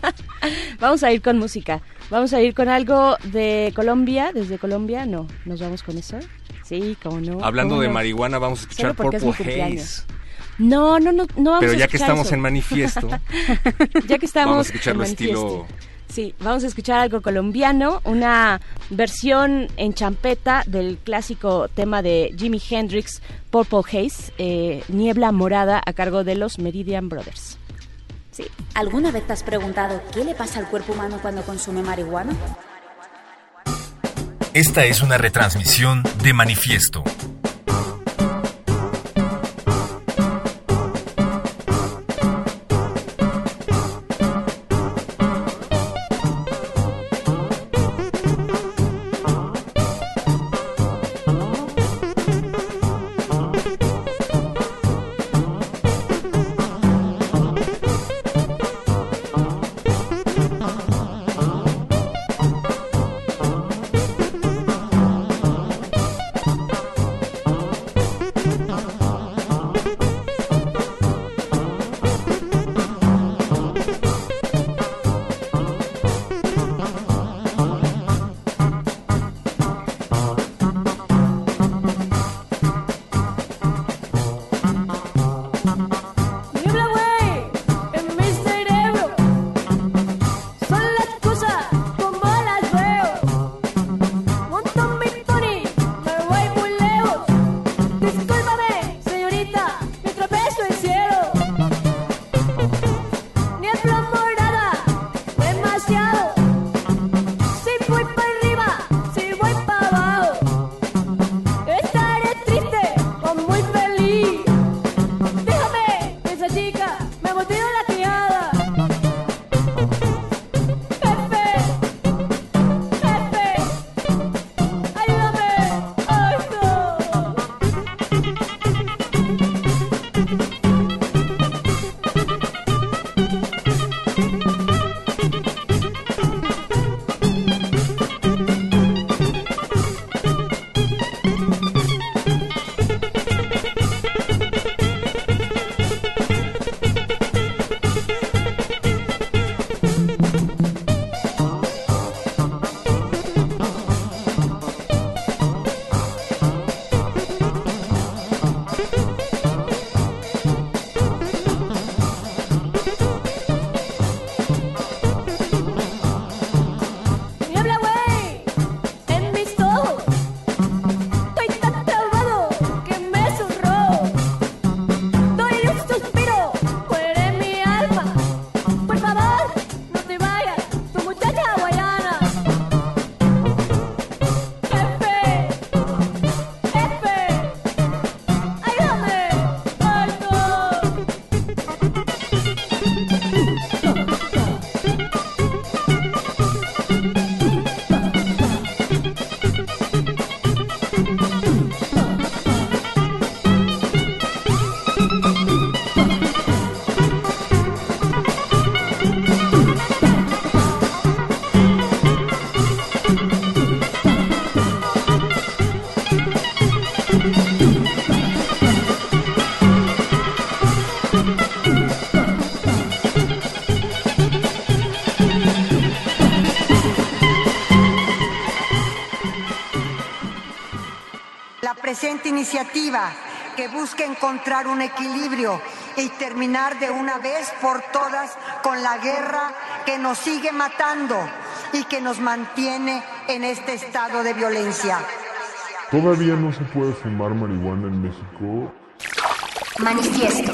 vamos a ir con música. Vamos a ir con algo de Colombia. Desde Colombia, no. ¿Nos vamos con eso? Sí, cómo no. Hablando ¿Cómo de no? marihuana, vamos a escuchar es Purple cumpleaños. Haze. No, no, no, no vamos Pero a ya que escuchar estamos eso. en manifiesto, ya que estamos vamos a escucharlo en estilo. Sí, vamos a escuchar algo colombiano, una versión en champeta del clásico tema de Jimi Hendrix, Purple Haze, eh, Niebla Morada, a cargo de los Meridian Brothers. Sí. ¿Alguna vez te has preguntado qué le pasa al cuerpo humano cuando consume marihuana? Esta es una retransmisión de Manifiesto. Presente iniciativa que busca encontrar un equilibrio y terminar de una vez por todas con la guerra que nos sigue matando y que nos mantiene en este estado de violencia. Todavía no se puede fumar marihuana en México. Manifiesto.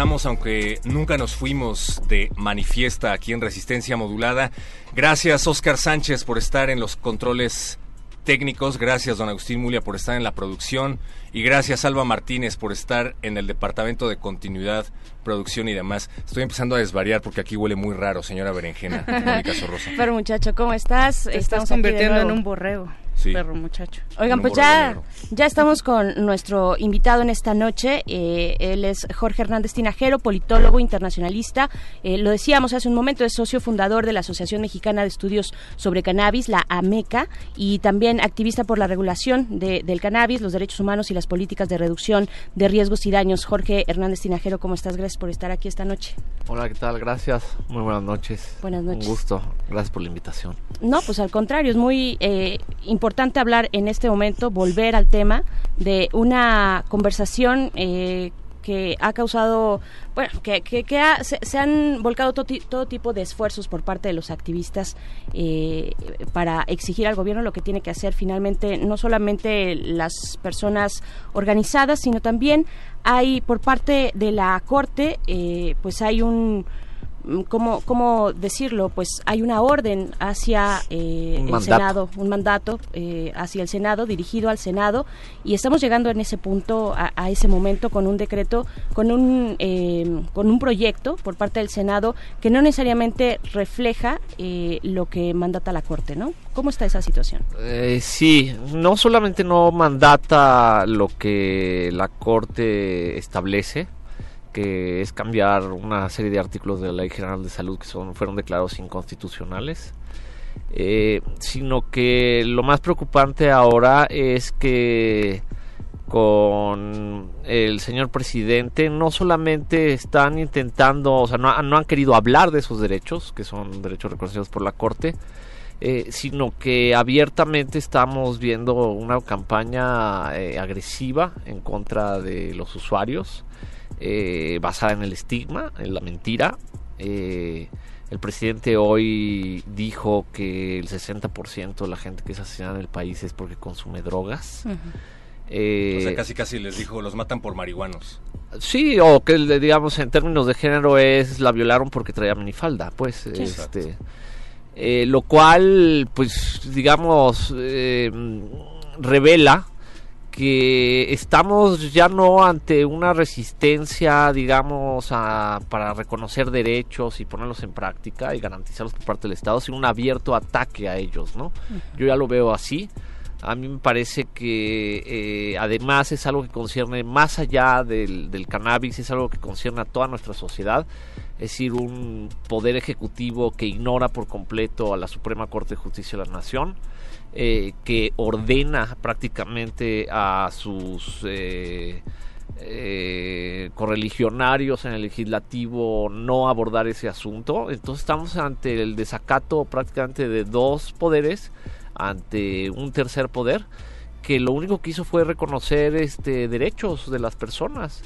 Regresamos, aunque nunca nos fuimos de manifiesta aquí en Resistencia Modulada. Gracias, Oscar Sánchez, por estar en los controles técnicos. Gracias, don Agustín Mulia, por estar en la producción. Y gracias, Alba Martínez, por estar en el departamento de continuidad, producción y demás. Estoy empezando a desvariar porque aquí huele muy raro, señora Berenjena, Mónica Sorrosa. Pero muchacho, ¿cómo estás? Te estás Estamos aquí de convirtiendo en un borrego, Sí. perro muchacho. Oigan, pues ya, ya estamos con nuestro invitado en esta noche. Eh, él es Jorge Hernández Tinajero, politólogo internacionalista. Eh, lo decíamos hace un momento, es socio fundador de la Asociación Mexicana de Estudios sobre Cannabis, la AMECA, y también activista por la regulación de- del cannabis, los derechos humanos y las políticas de reducción de riesgos y daños. Jorge Hernández Tinajero, ¿cómo estás? Gracias por estar aquí esta noche. Hola, ¿qué tal? Gracias. Muy buenas noches. Buenas noches. Un gusto. Gracias por la invitación. No, pues al contrario, es muy eh, importante hablar en este momento, volver al tema de una conversación eh, que ha causado, bueno, que, que, que ha- se, se han volcado todo, ti- todo tipo de esfuerzos por parte de los activistas eh, para exigir al gobierno lo que tiene que hacer. Finalmente no solamente las personas organizadas, sino también hay por parte de la Corte, eh, pues hay un ¿Cómo, ¿Cómo decirlo? Pues hay una orden hacia eh, Un el mandato. Senado, un mandato eh, hacia el Senado, dirigido al Senado, y estamos llegando en ese punto, a, a ese momento, con un decreto, con un, eh, con un proyecto por parte del Senado que no necesariamente refleja eh, lo que mandata la Corte, ¿no? ¿Cómo está esa situación? Eh, sí, no solamente no mandata lo que la Corte establece, que es cambiar una serie de artículos de la Ley General de Salud que son, fueron declarados inconstitucionales, eh, sino que lo más preocupante ahora es que con el señor presidente no solamente están intentando, o sea, no, han querido hablar de esos derechos, que son derechos reconocidos por la Corte, eh, sino que abiertamente estamos viendo una campaña eh, agresiva en contra de los usuarios, eh, basada en el estigma, en la mentira. Eh, el presidente hoy dijo que el 60% de la gente que es asesinada en el país es porque consume drogas. Eh, o sea, casi casi les dijo, los matan por marihuanos. Sí, o que digamos en términos de género es la violaron porque traía minifalda, pues Sí. este eh, lo cual pues digamos eh, revela que estamos ya no ante una resistencia digamos a- para reconocer derechos y ponerlos en práctica y garantizarlos por parte del Estado, sino un abierto ataque a ellos, ¿no? Yo ya lo veo así. A mí me parece que eh, además es algo que concierne más allá del, del cannabis, es algo que concierne a toda nuestra sociedad, es decir, un poder ejecutivo que ignora por completo a la Suprema Corte de Justicia de la Nación, eh, que ordena prácticamente a sus eh, eh, correligionarios en el legislativo no abordar ese asunto. Entonces estamos ante el desacato prácticamente de dos poderes ante un tercer poder que lo único que hizo fue reconocer este derechos de las personas.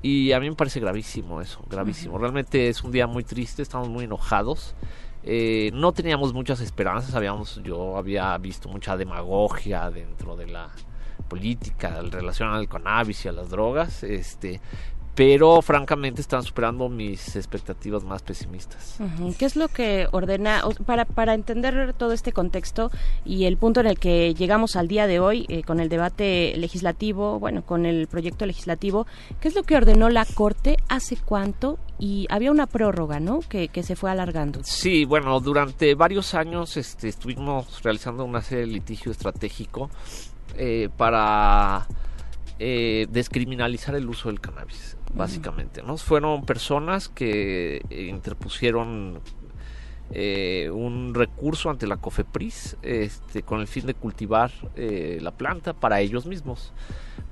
Y a mí me parece gravísimo eso gravísimo. Realmente es un día muy triste estamos muy enojados Eh, no teníamos muchas esperanzas habíamos yo había visto mucha demagogia dentro de la política relación al cannabis y a las drogas este pero francamente están superando mis expectativas más pesimistas. ¿Qué es lo que ordena, para, para entender todo este contexto y el punto en el que llegamos al día de hoy eh, con el debate legislativo, bueno, con el proyecto legislativo, qué es lo que ordenó la Corte, hace cuánto y había una prórroga, ¿no? Que, que se fue alargando. Sí, bueno, durante varios años este, estuvimos realizando una serie de litigio estratégico eh, para eh, descriminalizar el uso del cannabis, básicamente. ¿no? Fueron personas que interpusieron eh, un recurso ante la COFEPRIS este, con el fin de cultivar eh, la planta para ellos mismos.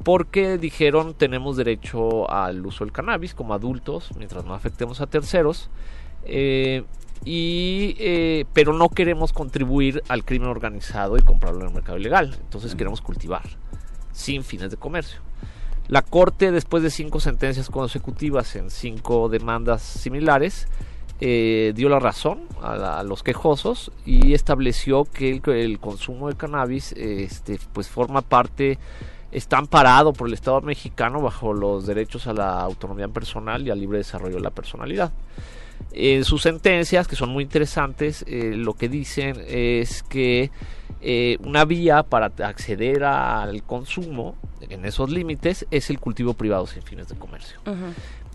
Porque dijeron tenemos derecho al uso del cannabis como adultos mientras no afectemos a terceros. Eh, y, pero no queremos contribuir al crimen organizado y comprarlo en el mercado ilegal. Entonces queremos cultivar sin fines de comercio. La Corte, después de cinco sentencias consecutivas en cinco demandas similares, eh, dio la razón a, los quejosos y estableció que el, consumo de cannabis este, pues forma parte está amparado por el Estado mexicano bajo los derechos a la autonomía personal y al libre desarrollo de la personalidad. En sus sentencias, que son muy interesantes, eh, lo que dicen es que eh, una vía para acceder al consumo en esos límites es el cultivo privado sin fines de comercio.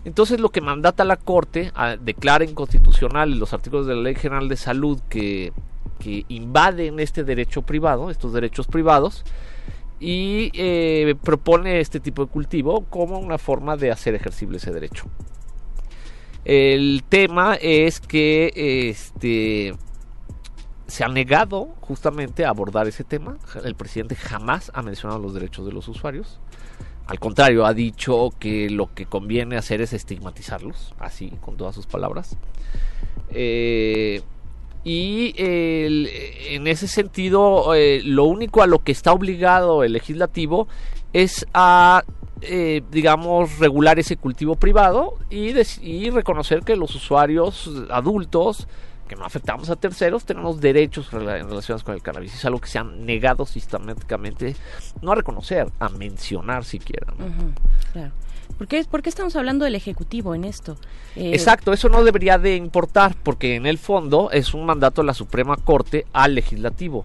Entonces lo que mandata la Corte a, declara inconstitucional los artículos de la Ley General de Salud que, invaden este derecho privado, estos derechos privados, y eh, propone este tipo de cultivo como una forma de hacer ejercible ese derecho. El tema es que este se ha negado justamente a abordar ese tema. El presidente jamás ha mencionado los derechos de los usuarios. Al contrario, ha dicho que lo que conviene hacer es estigmatizarlos, así, con todas sus palabras. Eh, y en ese sentido, eh, lo único a lo que está obligado el legislativo es a, eh, digamos, regular ese cultivo privado y, y reconocer que los usuarios adultos que no afectamos a terceros, tenemos derechos en relación con el cannabis. Es algo que se han negado sistemáticamente, no a reconocer, a mencionar siquiera. claro. ¿Por qué, estamos hablando del Ejecutivo en esto? Eh, Exacto, eso no debería de importar, porque en el fondo es un mandato de la Suprema Corte al Legislativo.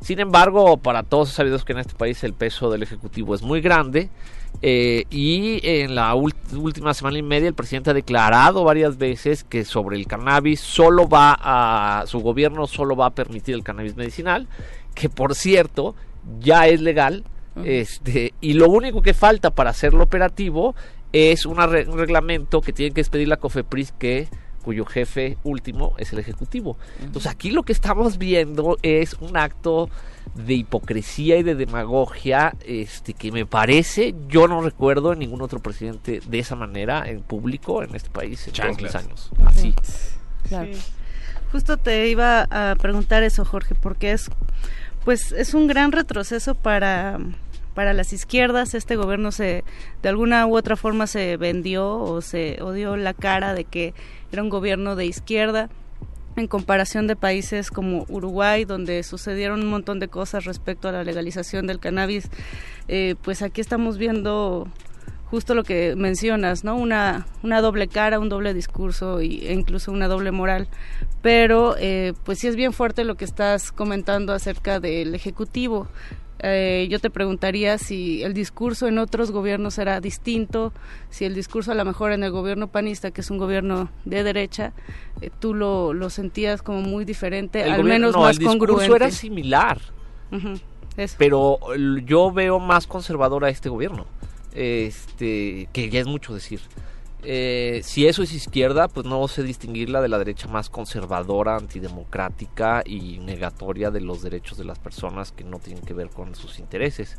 Sin embargo, para todos sabidos que en este país el peso del Ejecutivo es muy grande, eh, y en la última semana y media el presidente ha declarado varias veces que sobre el cannabis solo va a su gobierno solo va a permitir el cannabis medicinal, que por cierto ya es legal. Este, y lo único que falta para hacerlo operativo es un reglamento que tiene que expedir la COFEPRIS que cuyo jefe último es el ejecutivo. Entonces aquí lo que estamos viendo es un acto de hipocresía y de demagogia este que me parece yo no recuerdo en ningún otro presidente de esa manera en público en este país en todos mis años. Así. Claro. justo te iba a preguntar eso Jorge porque es pues es un gran retroceso para para las izquierdas este gobierno se de alguna u otra forma se vendió o se dio la cara de que era un gobierno de izquierda en comparación de países como Uruguay, donde sucedieron un montón de cosas respecto a la legalización del cannabis, eh, pues aquí estamos viendo justo lo que mencionas, ¿no? Una, una doble cara, un doble discurso y, e incluso una doble moral. Pero eh, pues sí es bien fuerte lo que estás comentando acerca del Ejecutivo. Eh, yo te preguntaría si el discurso en otros gobiernos era distinto, si el discurso a lo mejor en el gobierno panista, que es un gobierno de derecha, eh, tú lo, lo, sentías como muy diferente, al menos más el discurso era similar, pero yo veo más conservador a este gobierno, este, que ya es mucho decir. Eh, si eso es izquierda, pues no sé distinguirla de la derecha más conservadora, antidemocrática y negatoria de los derechos de las personas que no tienen que ver con sus intereses.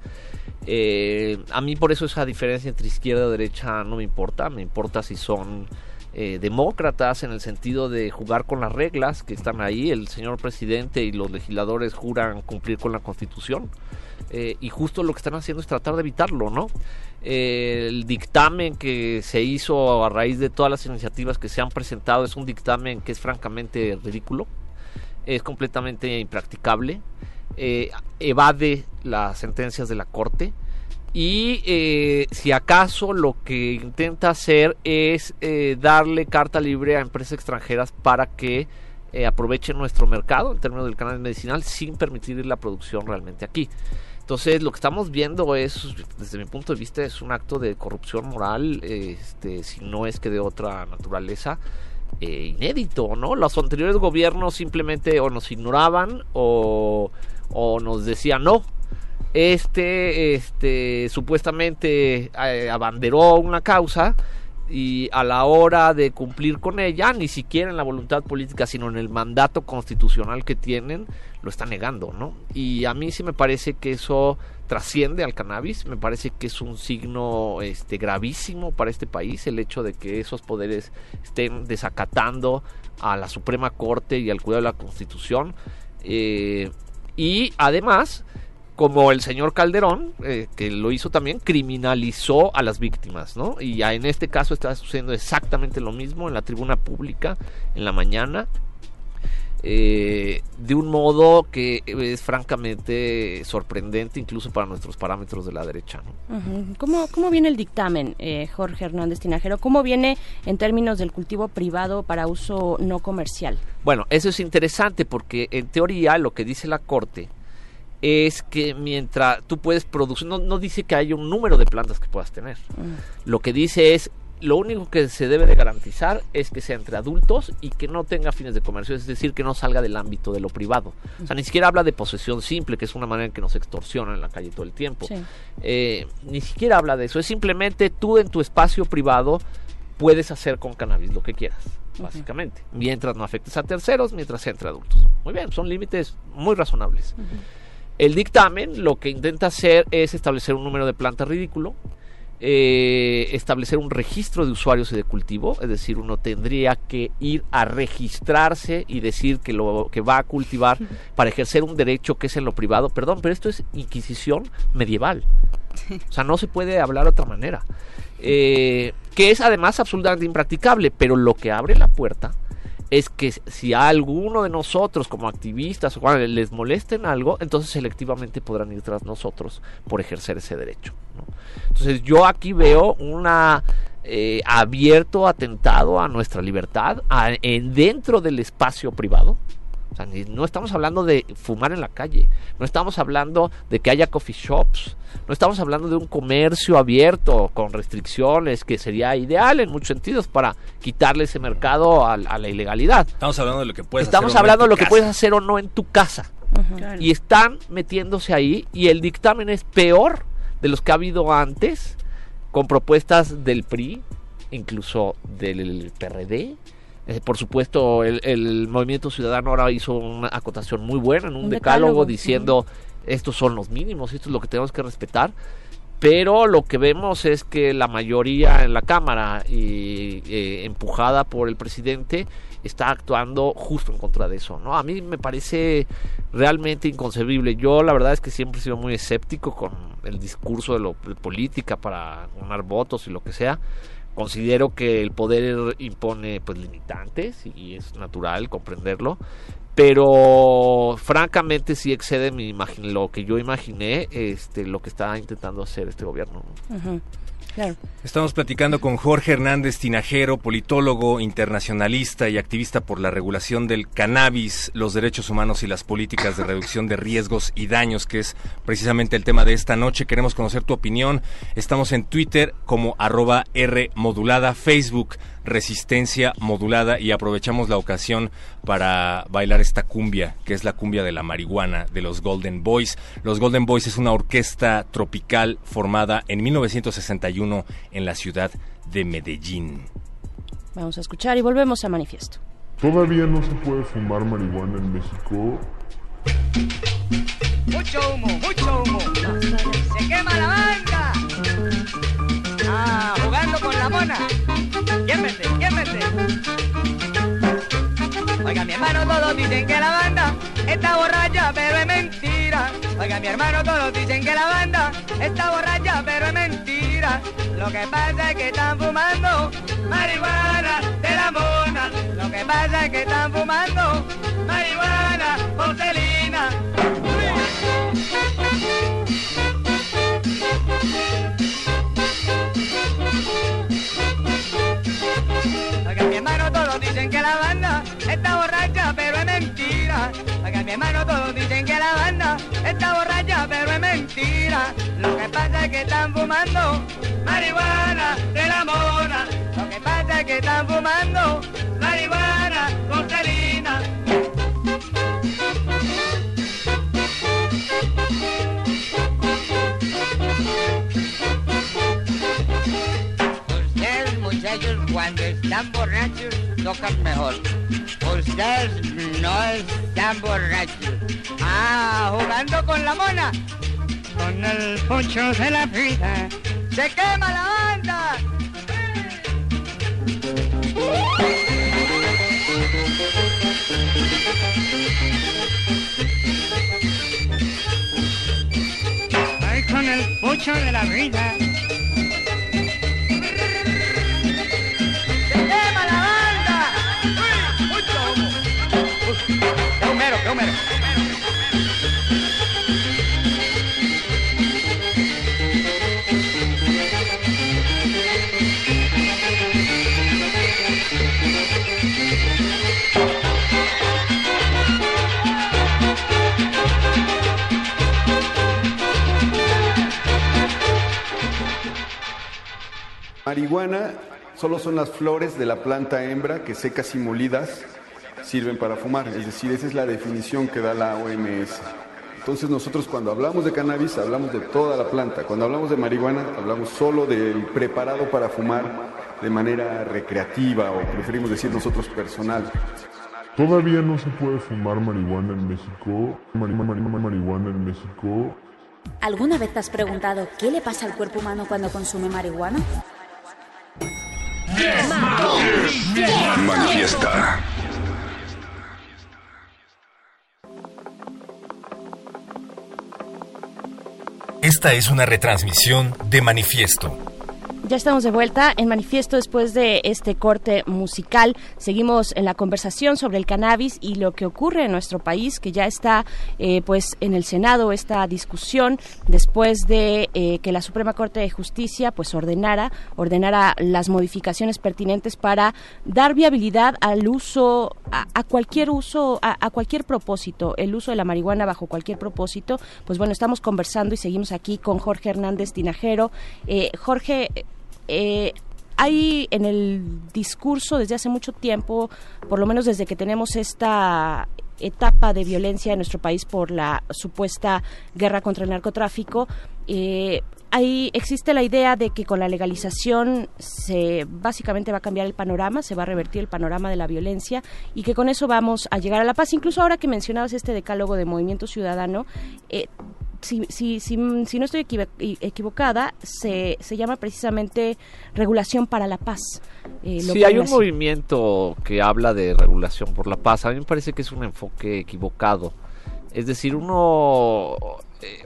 Eh, a mí por eso esa diferencia entre izquierda y derecha no me importa, me importa si son eh, demócratas en el sentido de jugar con las reglas que están ahí, el señor presidente y los legisladores juran cumplir con la constitución. Y justo lo que están haciendo es tratar de evitarlo, ¿no? el dictamen que se hizo a raíz de todas las iniciativas que se han presentado es un dictamen que es francamente ridículo, es completamente impracticable, eh, evade las sentencias de la Corte y eh, si acaso lo que intenta hacer es eh, darle carta libre a empresas extranjeras para que aprovechen nuestro mercado en términos del canal medicinal sin permitir la producción realmente aquí. Entonces, lo que estamos viendo es, desde mi punto de vista, es un acto de corrupción moral, este, si no es que de otra naturaleza, eh, inédito, ¿no? Los anteriores gobiernos simplemente o nos ignoraban o, o nos decían no. Este, este, supuestamente eh, abanderó una causa y a la hora de cumplir con ella, ni siquiera en la voluntad política, sino en el mandato constitucional que tienen, lo está negando, ¿no? Y a mí sí me parece que eso trasciende al cannabis, me parece que es un signo este, gravísimo para este país el hecho de que esos poderes estén desacatando a la Suprema Corte y al cuidado de la Constitución. Eh, y además, como el señor Calderón, eh, que lo hizo también, criminalizó a las víctimas, ¿no? Y ya en este caso está sucediendo exactamente lo mismo en la tribuna pública en la mañana. eh, de un modo que es francamente sorprendente incluso para nuestros parámetros de la derecha. ¿no? ¿Cómo, ¿Cómo viene el dictamen, eh, Jorge Hernández Tinajero? ¿Cómo viene en términos del cultivo privado para uso no comercial? Bueno, eso es interesante porque en teoría lo que dice la Corte es que mientras tú puedes producir, no, no dice que haya un número de plantas que puedas tener. Lo que dice es, lo único que se debe de garantizar es que sea entre adultos y que no tenga fines de comercio, es decir, que no salga del ámbito de lo privado. O sea, ni siquiera habla de posesión simple, que es una manera en que nos extorsionan en la calle todo el tiempo. Sí. Eh, ni siquiera habla de eso, es simplemente tú en tu espacio privado puedes hacer con cannabis lo que quieras, básicamente. Mientras no afectes a terceros, mientras sea entre adultos. Muy bien, son límites muy razonables. El dictamen lo que intenta hacer es establecer un número de plantas ridículo, eh, establecer un registro de usuarios y de cultivo, es decir, uno tendría que ir a registrarse y decir que lo que va a cultivar para ejercer un derecho que es en lo privado. Perdón, pero esto es inquisición medieval. O sea, no se puede hablar de otra manera. Eh, que es además absolutamente impracticable, pero lo que abre la puerta es que si a alguno de nosotros como activistas o les molesten algo, entonces selectivamente podrán ir tras nosotros por ejercer ese derecho. ¿no? Entonces yo aquí veo una eh, abierto atentado a nuestra libertad en dentro del espacio privado. O sea, ni- no estamos hablando de fumar en la calle, no estamos hablando de que haya coffee shops, no estamos hablando de un comercio abierto con restricciones que sería ideal en muchos sentidos para quitarle ese mercado a, a la ilegalidad. Estamos hablando de lo que puedes Estamos hacer o no hablando en de tu lo que casa. puedes hacer o no en tu casa. Y están metiéndose ahí y el dictamen es peor de los que ha habido antes con propuestas del PRI, incluso del PRD. Eh, por supuesto, el, el Movimiento Ciudadano ahora hizo una acotación muy buena en un, Un decálogo, decálogo, diciendo estos son los mínimos, esto es lo que tenemos que respetar. Pero lo que vemos es que la mayoría en la Cámara, y, eh, empujada por el presidente, está actuando justo en contra de eso. ¿no? A mí me parece realmente inconcebible. Yo la verdad es que siempre he sido muy escéptico con el discurso de, lo, de política para ganar votos y lo que sea. Considero que el poder impone pues limitantes y es natural comprenderlo. Pero francamente sí excede mi lo que yo imaginé, este, lo que está intentando hacer este gobierno. Estamos platicando con Jorge Hernández Tinajero, politólogo, internacionalista y activista por la regulación del cannabis, los derechos humanos y las políticas de reducción de riesgos y daños, que es precisamente el tema de esta noche. Queremos conocer tu opinión. Estamos en Twitter como arroba R modulada, Facebook Resistencia Modulada y aprovechamos la ocasión para bailar esta cumbia, que es la cumbia de la marihuana de los Golden Boys. Los Golden Boys es una orquesta tropical formada en 1961 en la ciudad de Medellín. Vamos a escuchar y volvemos a manifiesto. Todavía no se puede fumar marihuana en México. Mucho humo, mucho humo. Se quema la banda. Ah, jugando con la mona. Oiga, mi hermano, todos dicen que la banda está borracha, pero es mentira. Oiga, mi hermano, todos dicen que la banda está borracha, pero es mentira. Lo que pasa es que están fumando marihuana de la mona. Lo que pasa es que están fumando marihuana porcelina. Mi hermano, todos dicen que la banda está borracha, pero es mentira. Oiga, mi hermano, todos dicen que la banda está borracha, pero es mentira. Lo que pasa es que están fumando marihuana de la mona. Lo que pasa es que están fumando marihuana con salina. Usted, muchacho cuando están borrachos tocan mejor. Ustedes no están borrachos. Ah, jugando con la mona. Con el pocho de la vida. Se quema la banda. Ay, con el pocho de la vida. ¡Qué! Marihuana solo son las flores de la planta hembra que secas y molidas sirven para fumar. Es decir, esa es la definición que da la OMS. Entonces nosotros cuando hablamos de cannabis hablamos de toda la planta. Cuando hablamos de marihuana hablamos solo del preparado para fumar de manera recreativa o preferimos decir nosotros personal. Todavía no se puede fumar marihuana en México. Mari- mari- mari- marihuana en México. ¿Alguna vez te has preguntado qué le pasa al cuerpo humano cuando consume marihuana? Manifiesta. Esta es una retransmisión de Manifiesto. Ya estamos de vuelta en manifiesto después de este corte musical. Seguimos en la conversación sobre el cannabis y lo que ocurre en nuestro país, que ya está eh, pues en el Senado esta discusión después de eh, que la Suprema Corte de Justicia pues ordenara ordenara las modificaciones pertinentes para dar viabilidad al uso a, cualquier uso a, a cualquier propósito, el uso de la marihuana bajo cualquier propósito. Pues bueno, estamos conversando y seguimos aquí con Jorge Hernández Tinajero. Eh, Jorge, eh, hay en el discurso desde hace mucho tiempo, por lo menos desde que tenemos esta etapa de violencia en nuestro país por la supuesta guerra contra el narcotráfico, eh, ahí existe la idea de que con la legalización se básicamente va a cambiar el panorama, se va a revertir el panorama de la violencia y que con eso vamos a llegar a la paz. Incluso ahora que mencionabas este decálogo de Movimiento Ciudadano, eh, si, si, si, si no estoy equivo- equivocada, se, se llama precisamente regulación para la paz. Eh, lo Sí, hay un así. movimiento que habla de regulación por la paz. A mí me parece que es un enfoque equivocado. Es decir, uno... eh,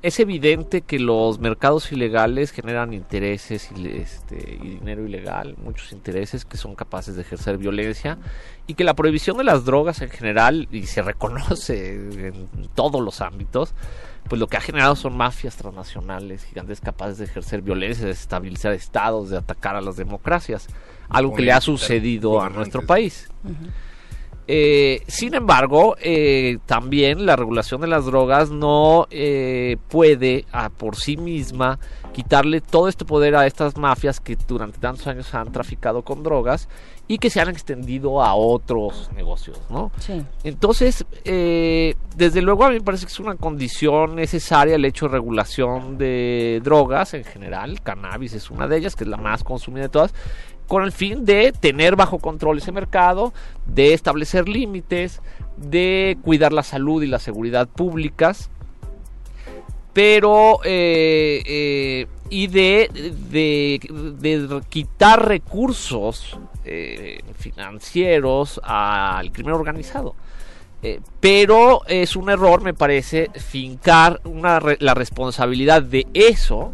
es evidente que los mercados ilegales generan intereses este, y dinero ilegal, muchos intereses que son capaces de ejercer violencia y que la prohibición de las drogas en general, y se reconoce en todos los ámbitos, pues lo que ha generado son mafias transnacionales gigantes capaces de ejercer violencia, de desestabilizar estados, de atacar a las democracias, algo que le ha sucedido a nuestro país. Eh, sin embargo, eh, también la regulación de las drogas no eh, puede a por sí misma quitarle todo este poder a estas mafias que durante tantos años han traficado con drogas y que se han extendido a otros negocios, ¿no? Sí. Entonces, eh, desde luego a mí me parece que es una condición necesaria el hecho de regulación de drogas en general, cannabis es una de ellas, que es la más consumida de todas, con el fin de tener bajo control ese mercado, de establecer límites, de cuidar la salud y la seguridad públicas, pero eh, eh, y de, quitar recursos eh, financieros al crimen organizado. Pero es un error, me parece, fincar la responsabilidad de eso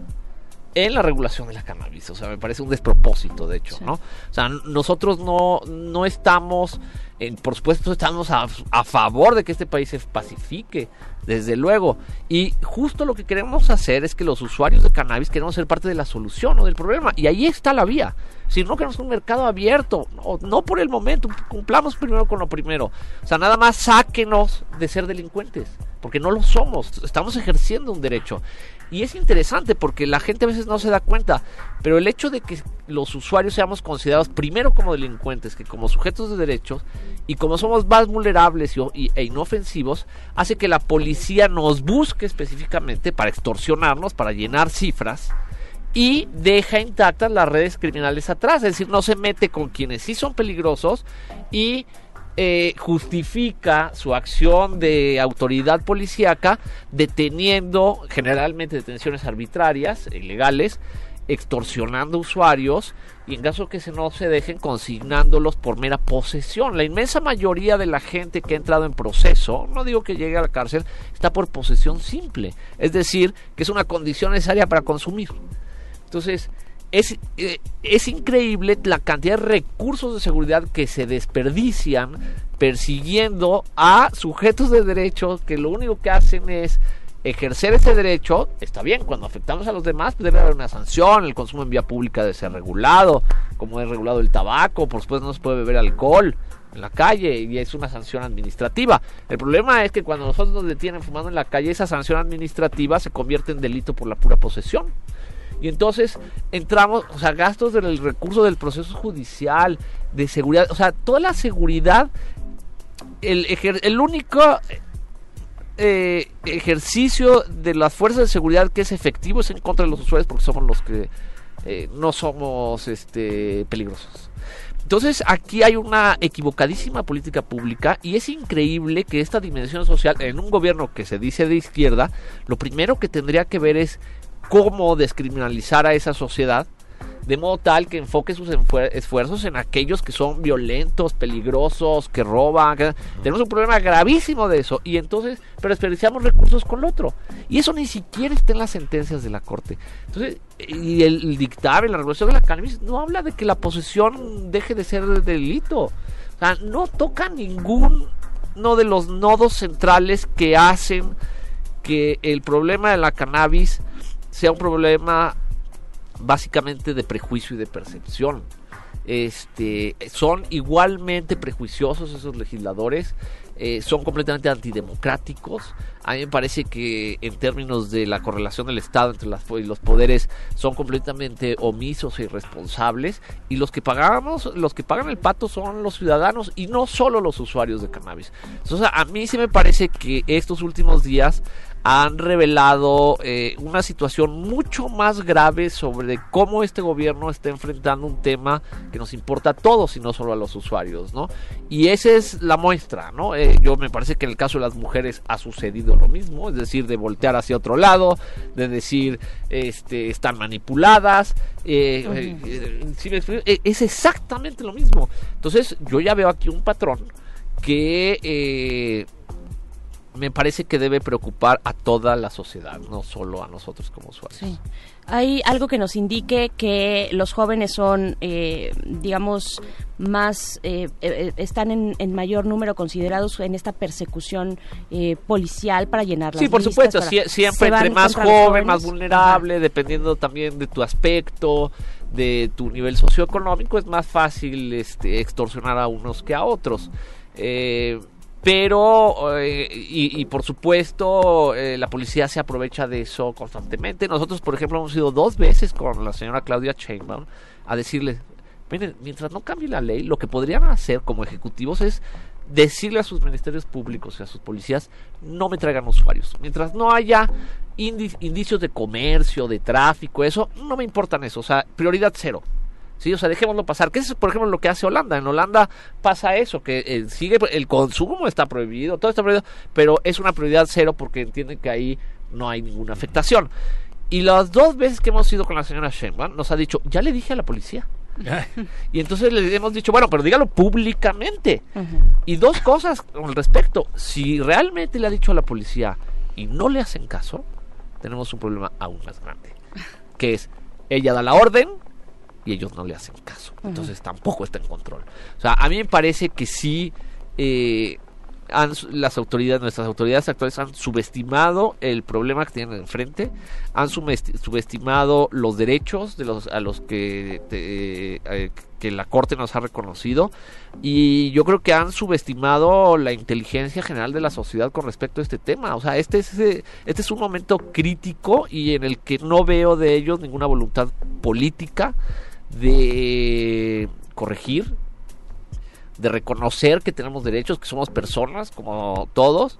en la regulación de la cannabis. O sea, me parece un despropósito, de hecho, ¿no? O sea, nosotros no, no estamos, eh, por supuesto, estamos a, a favor de que este país se pacifique, desde luego. Y justo lo que queremos hacer es que los usuarios de cannabis queremos ser parte de la solución o del problema. Y ahí está la vía. Si no queremos un mercado abierto, no, no por el momento, cumplamos primero con lo primero. O sea, nada más sáquenos de ser delincuentes, porque no lo somos, estamos ejerciendo un derecho. Y es interesante porque la gente a veces no se da cuenta, pero el hecho de que los usuarios seamos considerados primero como delincuentes que como sujetos de derechos y como somos más vulnerables y- e inofensivos, hace que la policía nos busque específicamente para extorsionarnos, para llenar cifras y deja intactas las redes criminales atrás, es decir, no se mete con quienes sí son peligrosos y eh, justifica su acción de autoridad policíaca deteniendo generalmente detenciones arbitrarias, ilegales, extorsionando usuarios y en caso que se no se dejen consignándolos por mera posesión. La inmensa mayoría de la gente que ha entrado en proceso, no digo que llegue a la cárcel, está por posesión simple, es decir, que es una condición necesaria para consumir. Entonces, es, eh, es increíble la cantidad de recursos de seguridad que se desperdician persiguiendo a sujetos de derecho que lo único que hacen es ejercer ese derecho, está bien, cuando afectamos a los demás debe haber una sanción, el consumo en vía pública debe ser regulado, como es regulado el tabaco, por supuesto no se puede beber alcohol en la calle y es una sanción administrativa. El problema es que cuando nosotros nos detienen fumando en la calle, esa sanción administrativa se convierte en delito por la pura posesión. Y entonces entramos, o sea, gastos del recurso del proceso judicial, de seguridad, o sea, toda la seguridad, el, el único eh, ejercicio de las fuerzas de seguridad que es efectivo es en contra de los usuarios porque somos los que eh, no somos este, peligrosos. Entonces aquí hay una equivocadísima política pública y es increíble que esta dimensión social en un gobierno que se dice de izquierda, lo primero que tendría que ver es cómo descriminalizar a esa sociedad de modo tal que enfoque sus esfuerzos en aquellos que son violentos, peligrosos, que roban. Tenemos un problema gravísimo de eso y entonces, pero desperdiciamos recursos con el otro. Y eso ni siquiera está en las sentencias de la corte. Entonces, y el, dictamen, la regulación de la cannabis no habla de que la posesión deje de ser delito. O sea, no toca ninguno de los nodos centrales que hacen que el problema de la cannabis sea un problema básicamente de prejuicio y de percepción. Este, son igualmente prejuiciosos esos legisladores, eh, son completamente antidemocráticos. A mí me parece que en términos de la correlación del Estado entre las, los poderes son completamente omisos e irresponsables y los que pagamos, los que pagan el pato son los ciudadanos y no solo los usuarios de cannabis. Entonces, a mí sí me parece que estos últimos días han revelado eh, una situación mucho más grave sobre cómo este gobierno está enfrentando un tema que nos importa a todos y no solo a los usuarios, ¿no? Y esa es la muestra, ¿no? Eh, yo me parece que en el caso de las mujeres ha sucedido lo mismo, es decir, de voltear hacia otro lado, de decir, este, están manipuladas, eh, es exactamente lo mismo. Entonces, yo ya veo aquí un patrón que me parece que debe preocupar a toda la sociedad, no solo a nosotros como usuarios. ¿Hay algo que nos indique que los jóvenes son, eh, digamos, más, eh, eh, están en, mayor número considerados en esta persecución policial para llenar las Sí, por supuesto, siempre entre más joven, más vulnerable, dependiendo también de tu aspecto, de tu nivel socioeconómico, es más fácil este, extorsionar a unos que a otros. Eh, pero eh, y, por supuesto eh, la policía se aprovecha de eso constantemente. Nosotros por ejemplo hemos ido dos veces con la señora Claudia Sheinbaum a decirle miren mientras no cambie la ley lo que podrían hacer como ejecutivos es decirle a sus ministerios públicos y a sus policías no me traigan usuarios. Mientras no haya indicios de comercio de tráfico eso no me importan eso. O sea prioridad cero Sí, o sea, dejémoslo pasar. ¿Qué es, por ejemplo, lo que hace Holanda? En Holanda pasa eso, que eh, sigue el consumo está prohibido, todo está prohibido, pero es una prioridad cero porque entienden que ahí no hay ninguna afectación. Y las dos veces que hemos ido con la señora Sheinbaum nos ha dicho, ya le dije a la policía. y entonces le hemos dicho, bueno, pero dígalo públicamente. Y dos cosas al respecto. Si realmente le ha dicho a la policía y no le hacen caso, tenemos un problema aún más grande. Que es, ella da la orden, y ellos no le hacen caso. Entonces tampoco está en control. O sea, a mí me parece que sí eh, han, las autoridades, nuestras autoridades actuales han subestimado el problema que tienen enfrente, han subestimado los derechos de los a los que eh, que la corte nos ha reconocido y yo creo que han subestimado la inteligencia general de la sociedad con respecto a este tema. O sea, este es este es un momento crítico y en el que no veo de ellos ninguna voluntad política de corregir, de reconocer que tenemos derechos, que somos personas como todos,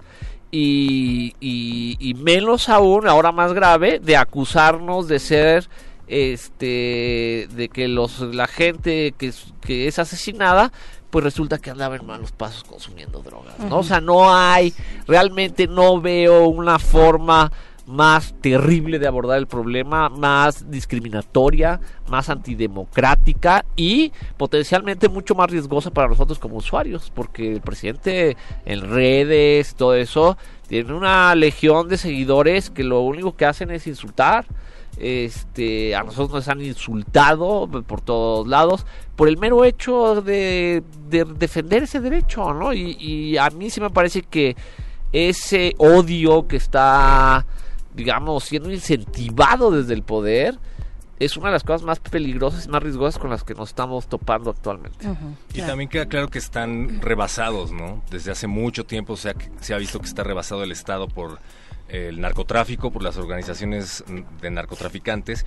y, y, menos aún, ahora más grave, de acusarnos de ser este de que los la gente que, es- que es asesinada pues resulta que andaba en malos pasos consumiendo drogas no o sea no hay realmente no veo una forma más terrible de abordar el problema, más discriminatoria, más antidemocrática y potencialmente mucho más riesgosa para nosotros como usuarios, porque el presidente en redes, todo eso, tiene una legión de seguidores que lo único que hacen es insultar. Este, a nosotros nos han insultado por todos lados por el mero hecho de, de defender ese derecho, ¿no? Y, y a mí sí me parece que ese odio que está, digamos, siendo incentivado desde el poder, es una de las cosas más peligrosas y más riesgosas con las que nos estamos topando actualmente. Y también queda claro que están rebasados, ¿no? Desde hace mucho tiempo se ha, se ha visto que está rebasado el Estado por el narcotráfico, por las organizaciones de narcotraficantes.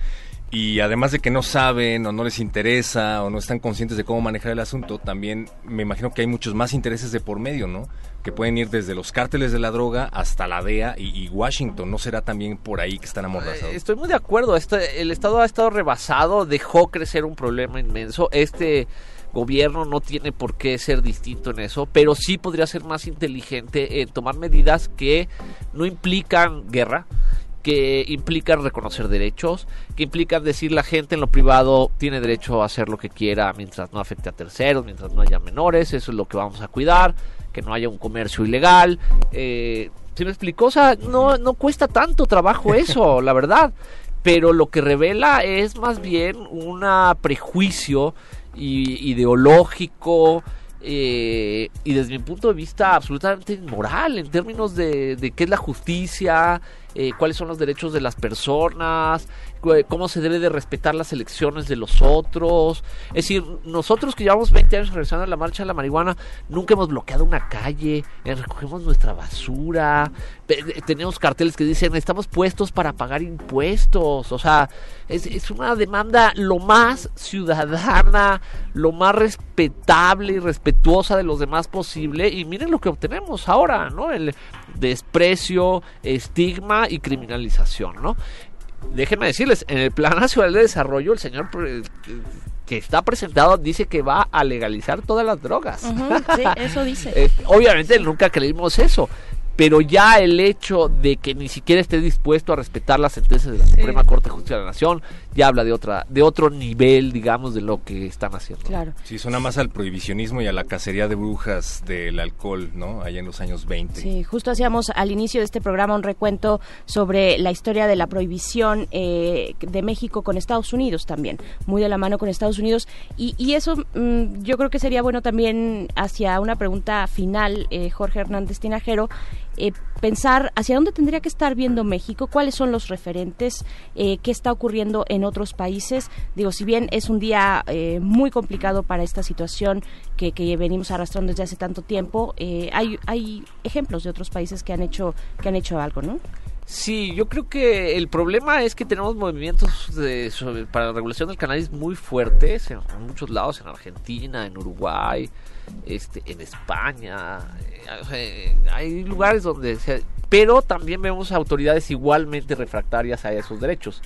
Y además de que no saben o no les interesa o no están conscientes de cómo manejar el asunto, también me imagino que hay muchos más intereses de por medio, ¿no? Que pueden ir desde los cárteles de la droga hasta la DEA y, Washington. ¿No será también por ahí que están amordazados? Estoy muy de acuerdo. Este, el Estado ha estado rebasado, dejó crecer un problema inmenso. Este gobierno no tiene por qué ser distinto en eso, pero sí podría ser más inteligente en tomar medidas que no implican guerra, que implican reconocer derechos, que implican decir la gente en lo privado tiene derecho a hacer lo que quiera mientras no afecte a terceros, mientras no haya menores, eso es lo que vamos a cuidar, que no haya un comercio ilegal. Eh, ¿Se me explicó? O sea, no, no cuesta tanto trabajo eso, la verdad. Pero lo que revela es más bien un prejuicio ideológico eh, y desde mi punto de vista absolutamente inmoral en términos de, de qué es la justicia, eh, cuáles son los derechos de las personas, cómo se debe de respetar las elecciones de los otros. Es decir, nosotros que llevamos 20 años regresando a la marcha de la marihuana, nunca hemos bloqueado una calle, eh, recogemos nuestra basura, eh, tenemos carteles que dicen estamos puestos para pagar impuestos. O sea, es, es una demanda lo más ciudadana, lo más respetable y respetuosa de los demás posible. Y miren lo que obtenemos ahora, ¿no? El desprecio, estigma y criminalización, ¿no? Déjenme decirles, en el Plan Nacional de Desarrollo, el señor pre- que está presentado dice que va a legalizar todas las drogas. Sí, eso dice. Eh, obviamente nunca creímos eso, pero ya el hecho de que ni siquiera esté dispuesto a respetar las sentencias de la Suprema Corte de Justicia de la Nación ya habla de otra de otro nivel, digamos, de lo que están haciendo. Claro. Sí, suena más al prohibicionismo y a la cacería de brujas del alcohol, ¿no? Allá en los años 20. Sí, justo hacíamos al inicio de este programa un recuento sobre la historia de la prohibición eh, de México con Estados Unidos también, muy de la mano con Estados Unidos. Y, y eso mm, yo creo que sería bueno también hacia una pregunta final, eh, Jorge Hernández Tinajero, eh, pensar hacia dónde tendría que estar viendo México, cuáles son los referentes, eh, qué está ocurriendo en otros países. Digo, si bien es un día eh, muy complicado para esta situación que, que venimos arrastrando desde hace tanto tiempo, eh, hay, hay ejemplos de otros países que han hecho que han hecho algo, ¿no? Sí, yo creo que el problema es que tenemos movimientos de- sobre- para la regulación del cannabis muy fuertes en, en muchos lados, en Argentina, en Uruguay, este, en España. eh, eh, hay lugares donde... se- pero también vemos autoridades igualmente refractarias a esos derechos.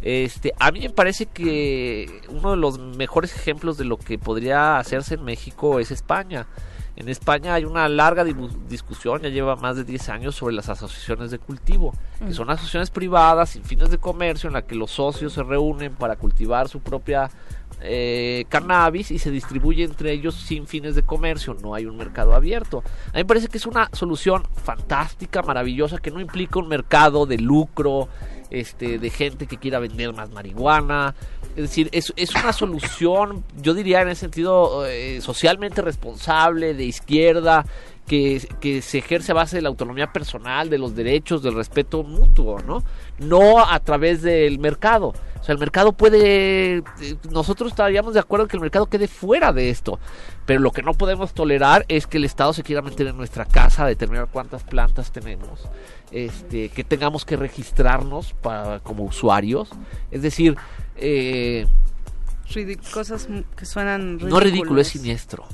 Este, a mí me parece que uno de los mejores ejemplos de lo que podría hacerse en México es España. En España hay una larga discusión, ya lleva más de 10 años, sobre las asociaciones de cultivo, que Mm. son asociaciones privadas sin fines de comercio en la que los socios se reúnen para cultivar su propia eh, cannabis y se distribuye entre ellos sin fines de comercio, no hay un mercado abierto. A mí me parece que es una solución fantástica, maravillosa, que no implica un mercado de lucro, este, de gente que quiera vender más marihuana. Es decir, es, es una solución, yo diría en ese sentido, eh, socialmente responsable, de izquierda, que, que se ejerce a base de la autonomía personal, de los derechos, del respeto mutuo, ¿no? No a través del mercado. O sea, el mercado puede... eh, Nosotros estaríamos de acuerdo que el mercado quede fuera de esto. Pero lo que no podemos tolerar es que el Estado se quiera meter en nuestra casa a determinar cuántas plantas tenemos. Este, que tengamos que registrarnos para, como usuarios. Es decir, eh, Ridi- cosas que suenan no ridículo, es ridículas. siniestro.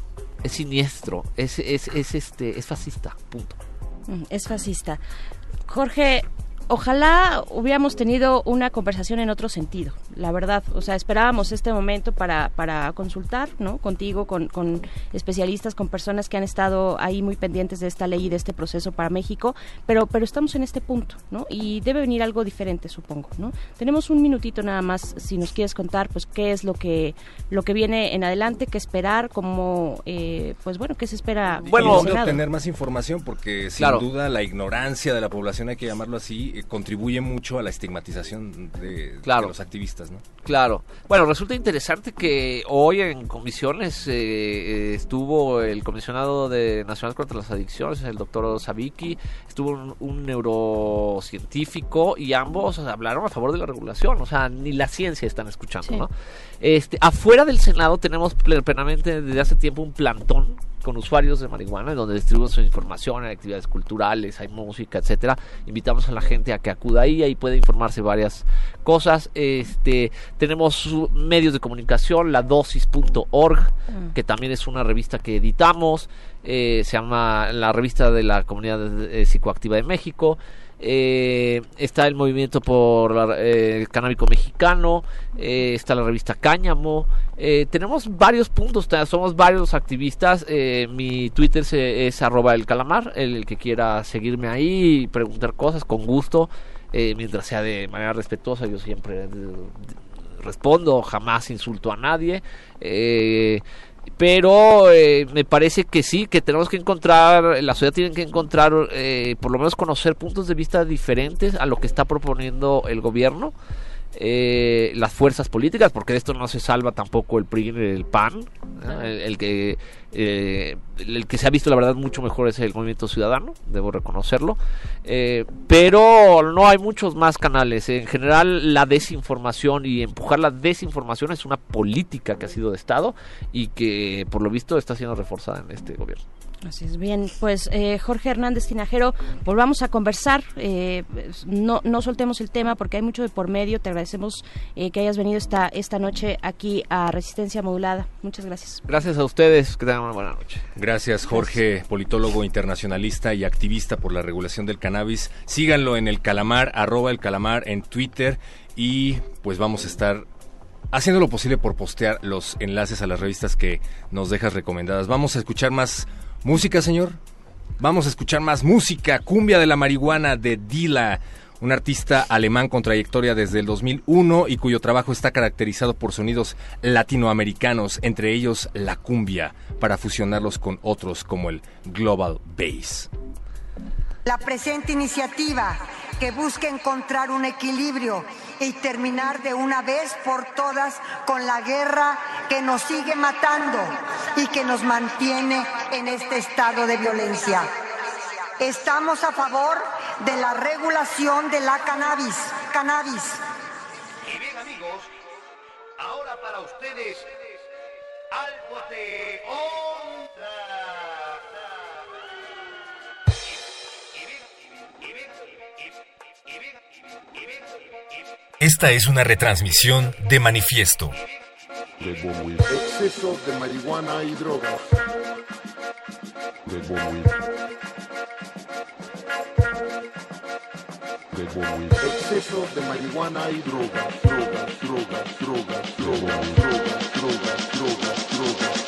Es siniestro, es, es, es, este, es fascista, punto. Mm, Es fascista. Jorge, ojalá hubiéramos tenido una conversación en otro sentido, la verdad. O sea, esperábamos este momento para, para consultar, ¿no? Contigo, con, con especialistas, con personas que han estado ahí muy pendientes de esta ley y de este proceso para México, pero, pero estamos en este punto, ¿no? Y debe venir algo diferente, supongo, ¿no? Tenemos un minutito nada más, si nos quieres contar, pues, qué es lo que, lo que viene en adelante, qué esperar, cómo, eh, pues, bueno, qué se espera. Bueno, obtener más información porque sin Claro. duda la ignorancia de la población, hay que llamarlo así, contribuye mucho a la estigmatización de, Claro. de los activistas, ¿no? Claro. Bueno, resulta interesante que hoy en comisiones eh, eh, estuvo el comisionado de Nacional contra las Adicciones, el doctor Sabiki, estuvo un, un neurocientífico y ambos hablaron a favor de la regulación. O sea, ni la ciencia están escuchando, Sí. ¿no? Este, afuera del Senado tenemos ple- plenamente desde hace tiempo un plantón con usuarios de marihuana en donde distribuimos información, hay actividades culturales, hay música, etcétera. Invitamos a la gente a que acuda ahí, ahí puede informarse varias cosas. Este, tenemos medios de comunicación, la dosis.org, Mm. que también es una revista que editamos, eh, se llama la revista de la comunidad eh, psicoactiva de México. Eh, está el movimiento por la- eh, el canábico mexicano, eh, está la revista Cáñamo. tenemos varios puntos, somos varios activistas. eh, mi Twitter se- es arroba el calamar, el, que quiera seguirme ahí y preguntar cosas con gusto, mientras sea de manera respetuosa, yo siempre respondo, jamás insulto a nadie. eh, pero eh, me parece que sí, que tenemos que encontrar, la sociedad tiene que encontrar, eh, por lo menos conocer puntos de vista diferentes a lo que está proponiendo el gobierno, eh, las fuerzas políticas, porque de esto no se salva tampoco el PRI el PAN, ¿no? el, el que eh, el que se ha visto la verdad mucho mejor es el movimiento ciudadano, debo reconocerlo, eh, pero no hay muchos más canales. En general la desinformación y empujar la desinformación es una política que ha sido de Estado y que por lo visto está siendo reforzada en este gobierno. Así es, bien, pues eh, Jorge Hernández Tinajero, volvamos a conversar, eh, no, no soltemos el tema porque hay mucho de por medio, te agradecemos eh, que hayas venido esta, esta noche aquí a Resistencia Modulada, muchas gracias. Gracias a ustedes, que tengan una buena noche. Gracias, Jorge, politólogo internacionalista y activista por la regulación del cannabis. Síganlo en el calamar, arroba el calamar en Twitter y pues vamos a estar haciendo lo posible por postear los enlaces a las revistas que nos dejas recomendadas. Vamos a escuchar más música, señor. Vamos a escuchar más música, Cumbia de la Marihuana de Dila, un artista alemán con trayectoria desde el 2001 y cuyo trabajo está caracterizado por sonidos latinoamericanos, entre ellos la cumbia, para fusionarlos con otros como el global bass. La presente iniciativa que busca encontrar un equilibrio y terminar de una vez por todas con la guerra que nos sigue matando y que nos mantiene en este estado de violencia. Estamos a favor de la regulación de la cannabis. Cannabis. Y bien amigos, ahora para ustedes algo de onda. Esta es una retransmisión de Manifiesto. Exceso de marihuana y drogas. De Exceso de marihuana y drogas. Drogas, drogas, drogas, drogas, drogas, drogas, drogas, drogas. drogas.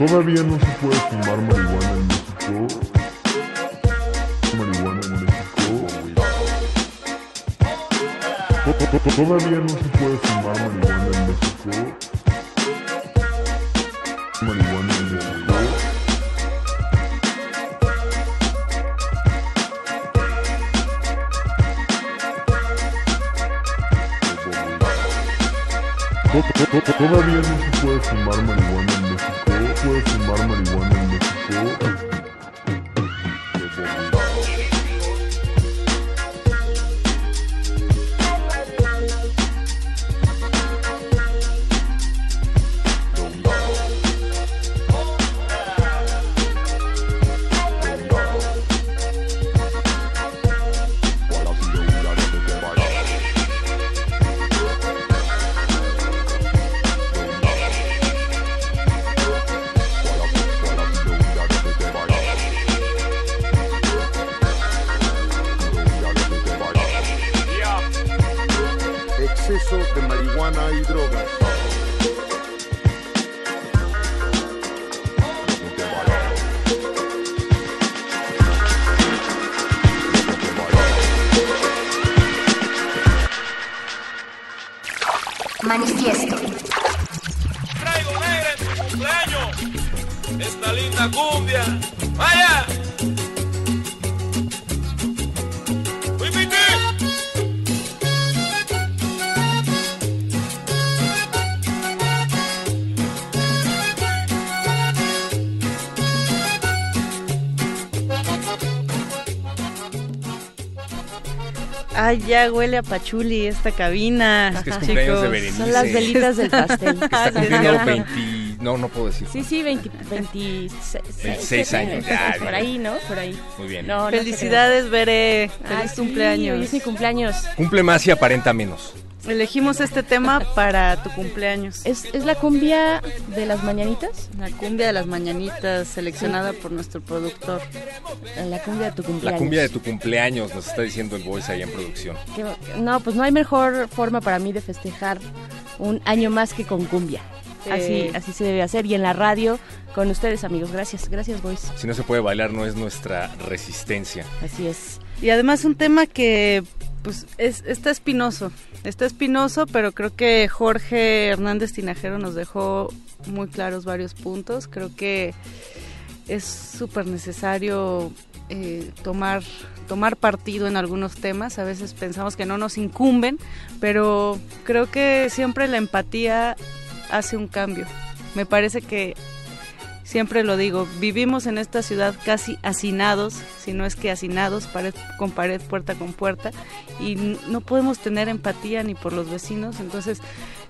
Todavía no se puede fumar marihuana en México. Marihuana en México. To- to- to- Todavía no se puede fumar marihuana en México. Marihuana en México. To- to- to- Todavía no se puede fumar marihuana lot of money one Ay, ya huele a pachuli esta cabina. Es que es cumpleaños de Berenice. Son las velitas del pastel. Que está Ah, sí, cumpliendo ajá. 20... No, no puedo decir. Sí, sí, 20, 26, 26 años. Ah, Por ahí, ¿no? Por ahí. Muy bien. No, no Felicidades, Veré. Feliz Ah, sí, cumpleaños. hoy es mi cumpleaños. Cumple más y aparenta menos. Elegimos este tema para tu cumpleaños. ¿Es, ¿Es la cumbia de las mañanitas? La cumbia de las mañanitas seleccionada por nuestro productor. La cumbia de tu La cumpleaños. cumbia de tu cumpleaños, nos está diciendo el voice ahí en producción. Que- no, pues no hay mejor forma para mí de festejar un año más que con cumbia. Sí. Así, así se debe hacer. Y en la radio, con ustedes, amigos. Gracias, gracias, boys. Si no se puede bailar, no es nuestra resistencia. Así es. Y además un tema que pues es, está espinoso, está espinoso, pero creo que Jorge Hernández Tinajero nos dejó muy claros varios puntos. Creo que es súper necesario eh, tomar, tomar partido en algunos temas. A veces pensamos que no nos incumben, pero creo que siempre la empatía hace un cambio. Me parece que siempre lo digo, vivimos en esta ciudad casi hacinados, si no es que hacinados, pared con pared, puerta con puerta, y no podemos tener empatía ni por los vecinos, entonces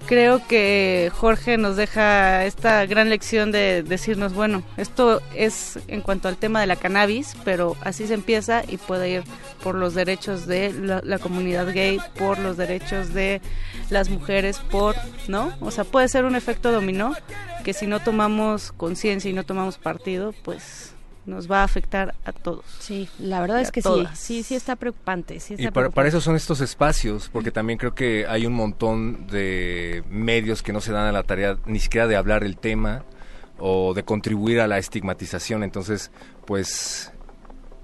creo que Jorge nos deja esta gran lección de decirnos, bueno, esto es en cuanto al tema de la cannabis, pero así se empieza y puede ir por los derechos de la, comunidad gay, por los derechos de las mujeres, por, ¿no? O sea, puede ser un efecto dominó que si no tomamos conciencia y no tomamos partido, pues nos va a afectar a todos. Sí, la verdad es que todas. sí, sí, sí está preocupante. Sí está Y para, preocupante. para eso son estos espacios, porque también creo que hay un montón de medios que no se dan a la tarea ni siquiera de hablar el tema o de contribuir a la estigmatización. Entonces, pues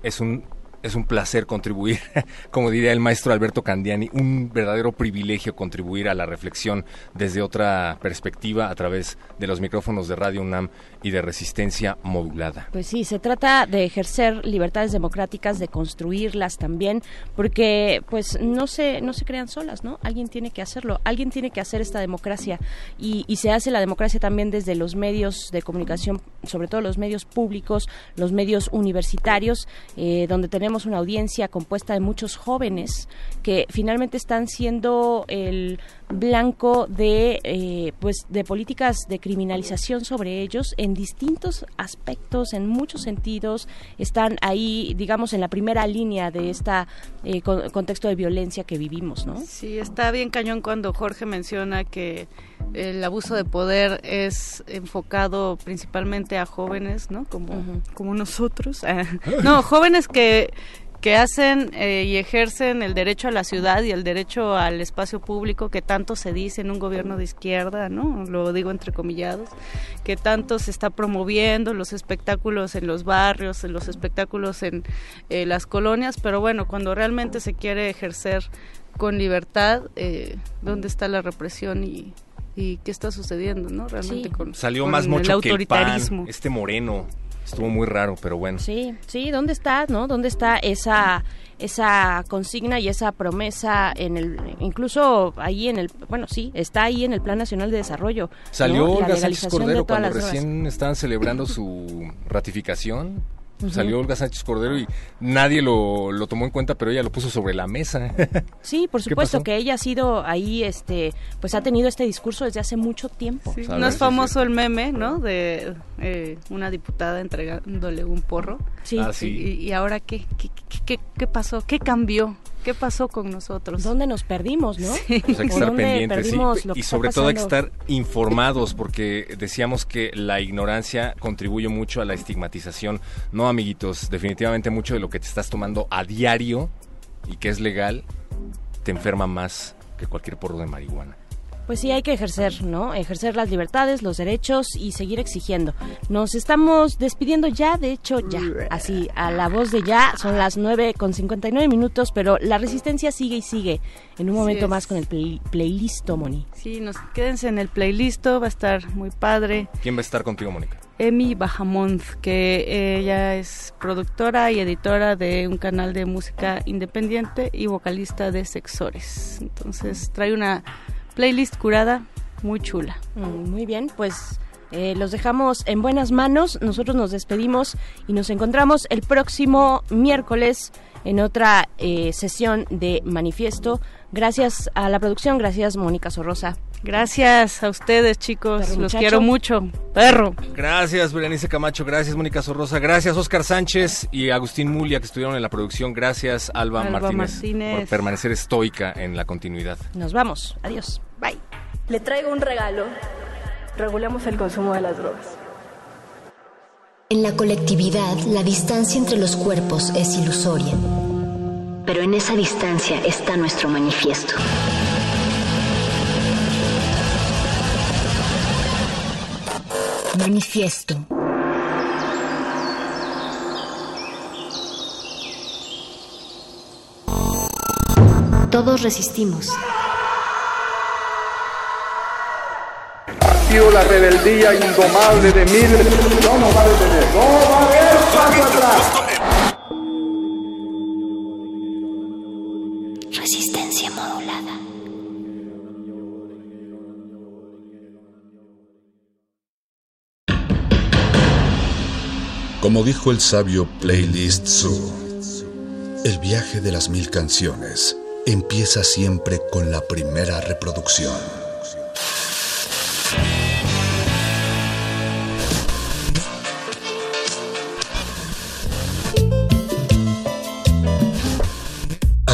es un es un placer contribuir, como diría el maestro Alberto Candiani, un verdadero privilegio contribuir a la reflexión desde otra perspectiva a través de los micrófonos de Radio UNAM y de resistencia modulada. Pues sí, se trata de ejercer libertades democráticas, de construirlas también, porque pues no se no se crean solas, ¿no? Alguien tiene que hacerlo, alguien tiene que hacer esta democracia y, y se hace la democracia también desde los medios de comunicación, sobre todo los medios públicos, los medios universitarios, eh, donde tenemos una audiencia compuesta de muchos jóvenes que finalmente están siendo el blanco de eh, pues de políticas de criminalización sobre ellos en distintos aspectos en muchos sentidos están ahí digamos en la primera línea de esta eh, con- contexto de violencia que vivimos no Sí, está bien cañón cuando Jorge menciona que el abuso de poder es enfocado principalmente a jóvenes, ¿no? Como, como nosotros. No, jóvenes que que hacen eh, y ejercen el derecho a la ciudad y el derecho al espacio público que tanto se dice en un gobierno de izquierda, ¿no? Lo digo entre comillados, que tanto se está promoviendo los espectáculos en los barrios, en los espectáculos en eh, las colonias, pero bueno, cuando realmente se quiere ejercer con libertad, eh, ¿dónde está la represión y, y qué está sucediendo, no? Realmente con Salió con más el mucho que el autoritarismo. pan, este moreno. Estuvo muy raro, pero bueno. sí sí dónde está no dónde está esa esa consigna y esa promesa en el incluso ahí en el bueno sí está ahí en el plan nacional de desarrollo Salió ¿no? Olga Sánchez Cordero cuando recién estaban celebrando su ratificación. Salió Olga Sánchez Cordero y nadie lo, lo tomó en cuenta, pero ella lo puso sobre la mesa. Sí, por ¿Qué supuesto que ella ha sido ahí, este, pues ha tenido este discurso desde hace mucho tiempo. Sí, no es famoso el meme, ¿no? De eh, una diputada entregándole un porro. Sí. Ah, sí. Y, y ahora qué, qué, qué, qué pasó? ¿Qué cambió? ¿Qué pasó con nosotros? ¿Dónde nos perdimos, no? Sí. Pues hay que ¿Por estar pendientes sí. y sobre todo hay que estar informados porque decíamos que la ignorancia contribuye mucho a la estigmatización. No, amiguitos, definitivamente mucho de lo que te estás tomando a diario y que es legal te enferma más que cualquier porro de marihuana. Pues sí, hay que ejercer, ¿no? Ejercer las libertades, los derechos y seguir exigiendo. Nos estamos despidiendo ya, de hecho ya, así, a la voz de ya, son las 9 con 59 minutos, pero la resistencia sigue y sigue. En un momento más con el playlist, Moni. Sí, nos quédense en el playlist, va a estar muy padre. ¿Quién va a estar contigo, Mónica? Emi Bajamont, que ella es productora y editora de un canal de música independiente y vocalista de Sexores. Entonces trae una playlist curada muy chula. Mm, muy bien, pues eh, los dejamos en buenas manos. Nosotros nos despedimos y nos encontramos el próximo miércoles en otra eh, sesión de manifiesto. Gracias a la producción, gracias Mónica Sorrosa. Gracias a ustedes, chicos. Los quiero mucho. Perro. Gracias, Berenice Camacho. Gracias, Mónica Sorrosa. Gracias, Oscar Sánchez y Agustín Mulia, que estuvieron en la producción. Gracias, Alba, Martínez, por permanecer estoica en la continuidad. Nos vamos. Adiós. Bye. Le traigo un regalo. Regulemos el consumo de las drogas. En la colectividad, la distancia entre los cuerpos es ilusoria. Pero en esa distancia está nuestro manifiesto. Manifiesto. Todos resistimos. La rebeldía indomable de miles. No nos va a detener. No va a haber paso atrás. Resistencia modulada. Como dijo el sabio Playlist Zoo, el viaje de las mil canciones empieza siempre con la primera reproducción.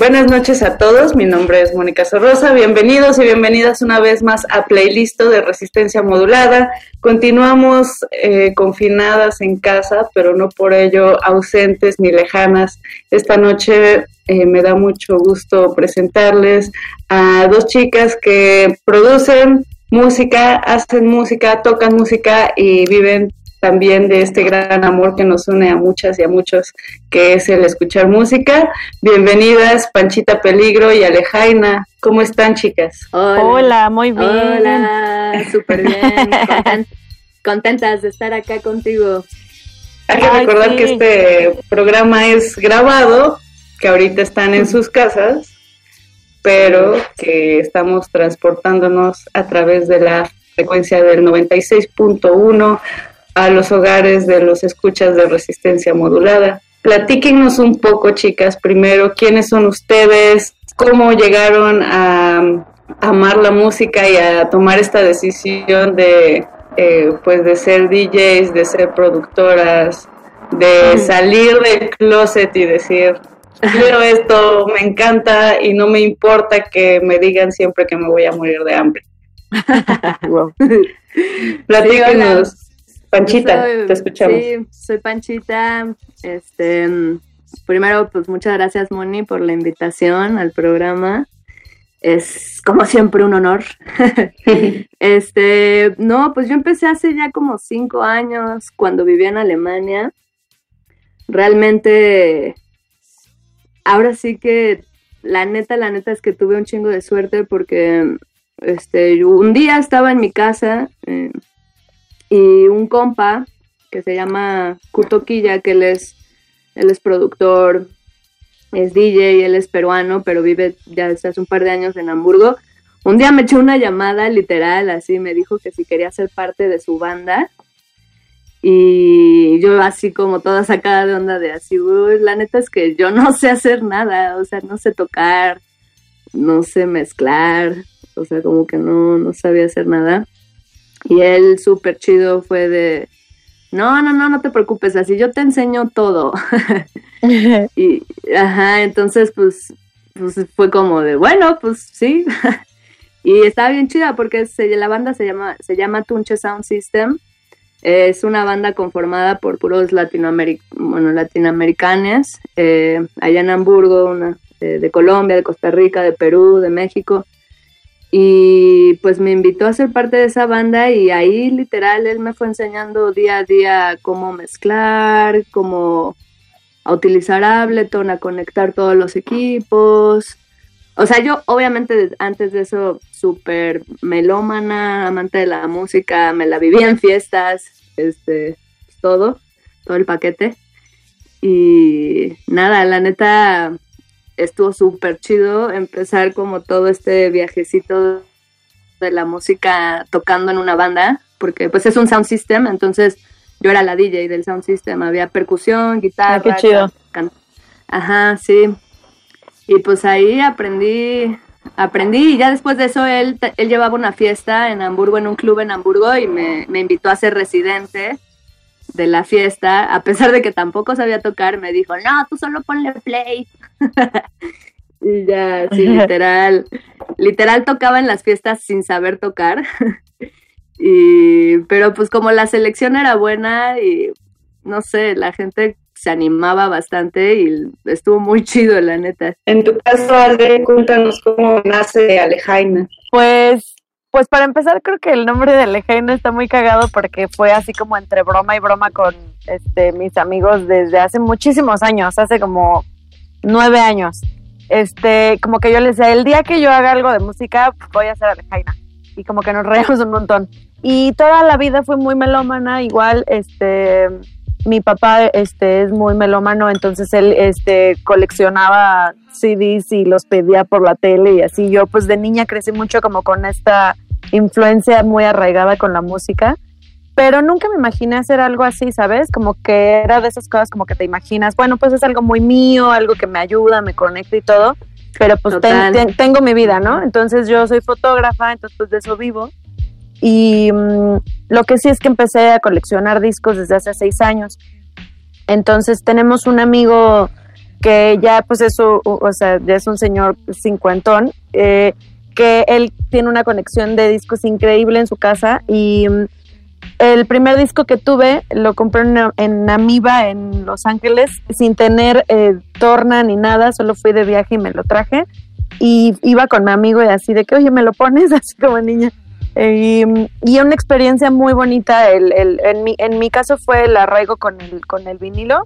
Buenas noches a todos, mi nombre es Mónica Sorrosa, bienvenidos y bienvenidas una vez más a Playlist de Resistencia Modulada. Continuamos eh, confinadas en casa, pero no por ello ausentes ni lejanas. Esta noche eh, me da mucho gusto presentarles a dos chicas que producen música, hacen música, tocan música y viven también de este gran amor que nos une a muchas y a muchos, que es el escuchar música. Bienvenidas, Panchita Peligro y Alejaina. ¿Cómo están, chicas? Hola, muy bien. Hola, súper bien. contentas de estar acá contigo. Hay que recordar que este programa es grabado, que ahorita están en sus casas, pero que estamos transportándonos a través de la frecuencia del 96.1 a los hogares de los escuchas de resistencia modulada. Platíquenos un poco, chicas, primero, quiénes son ustedes, cómo llegaron a, amar la música y a tomar esta decisión de, eh, pues, de ser DJs, de ser productoras, de salir del closet y decir, quiero esto, me encanta y no me importa que me digan siempre que me voy a morir de hambre. Platíquenos. Panchita, te escuchamos. Sí, soy Panchita. Este, primero, pues muchas gracias, Moni, por la invitación al programa. Es como siempre un honor. este, no, pues yo empecé hace ya como cinco años cuando vivía en Alemania. Realmente, ahora sí que la neta, la neta es que tuve un chingo de suerte porque este, un día estaba en mi casa. Eh, y un compa que se llama Kurto Quilla, que él es, él es productor, es DJ, él es peruano, pero vive ya desde hace un par de años en Hamburgo. Un día me echó una llamada literal, así me dijo que si quería ser parte de su banda. Y yo así como toda sacada de onda de así, la neta es que yo no sé hacer nada, o sea, no sé tocar, no sé mezclar, o sea, como que no, no sabía hacer nada. Y él súper chido fue de, no, no, no, no te preocupes, así yo te enseño todo. y, ajá, entonces pues, pues fue como de, bueno, pues sí. y estaba bien chida porque se, la banda se llama, se llama Tunche Sound System. Es una banda conformada por puros latinoameric bueno, latinoamericanos, eh, allá en Hamburgo, una, de Colombia, de Costa Rica, de Perú, de México. Y pues me invitó a ser parte de esa banda y ahí literal él me fue enseñando día a día cómo mezclar, cómo a utilizar Ableton, a conectar todos los equipos. O sea, yo obviamente antes de eso súper melómana, amante de la música, me la vivía en fiestas, este, todo, todo el paquete. Y nada, la neta, estuvo súper chido empezar como todo este viajecito de la música tocando en una banda, porque pues es un sound system, entonces yo era la DJ del sound system, había percusión, guitarra. Ah, qué chido. Ajá, sí. Y pues ahí aprendí, aprendí y ya después de eso él, él llevaba una fiesta en Hamburgo, en un club en Hamburgo y me, me invitó a ser residente de la fiesta, a pesar de que tampoco sabía tocar, me dijo, no, tú solo ponle play. y ya, sí, literal, literal tocaba en las fiestas sin saber tocar. y, pero pues como la selección era buena y no sé, la gente se animaba bastante y estuvo muy chido, la neta. En tu caso, Ale, cuéntanos cómo nace Alejaina. Pues pues para empezar, creo que el nombre de Lejaina está muy cagado porque fue así como entre broma y broma con este, mis amigos desde hace muchísimos años, hace como nueve años. Este, como que yo les decía, el día que yo haga algo de música, voy a hacer Alejaina. Y como que nos reímos un montón. Y toda la vida fue muy melómana, igual, este, mi papá este, es muy melómano, entonces él este, coleccionaba CDs y los pedía por la tele y así. Yo pues de niña crecí mucho como con esta influencia muy arraigada con la música, pero nunca me imaginé hacer algo así, ¿sabes? Como que era de esas cosas como que te imaginas, bueno, pues es algo muy mío, algo que me ayuda, me conecta y todo, pero pues tengo mi vida, ¿no? Entonces yo soy fotógrafa, entonces pues de eso vivo. Y mm, lo que sí es que empecé a coleccionar discos desde hace seis años. Entonces tenemos un amigo que ya pues eso, o sea, ya es un señor cincuentón, eh, que él tiene una conexión de discos increíble en su casa y mm, el primer disco que tuve lo compré en, en Amiba en Los Ángeles sin tener eh, torna ni nada, solo fui de viaje y me lo traje y iba con mi amigo y así de que, oye, me lo pones así como niña. Y, y, una experiencia muy bonita, el, el, en, mi, en mi caso fue el arraigo con el, con el vinilo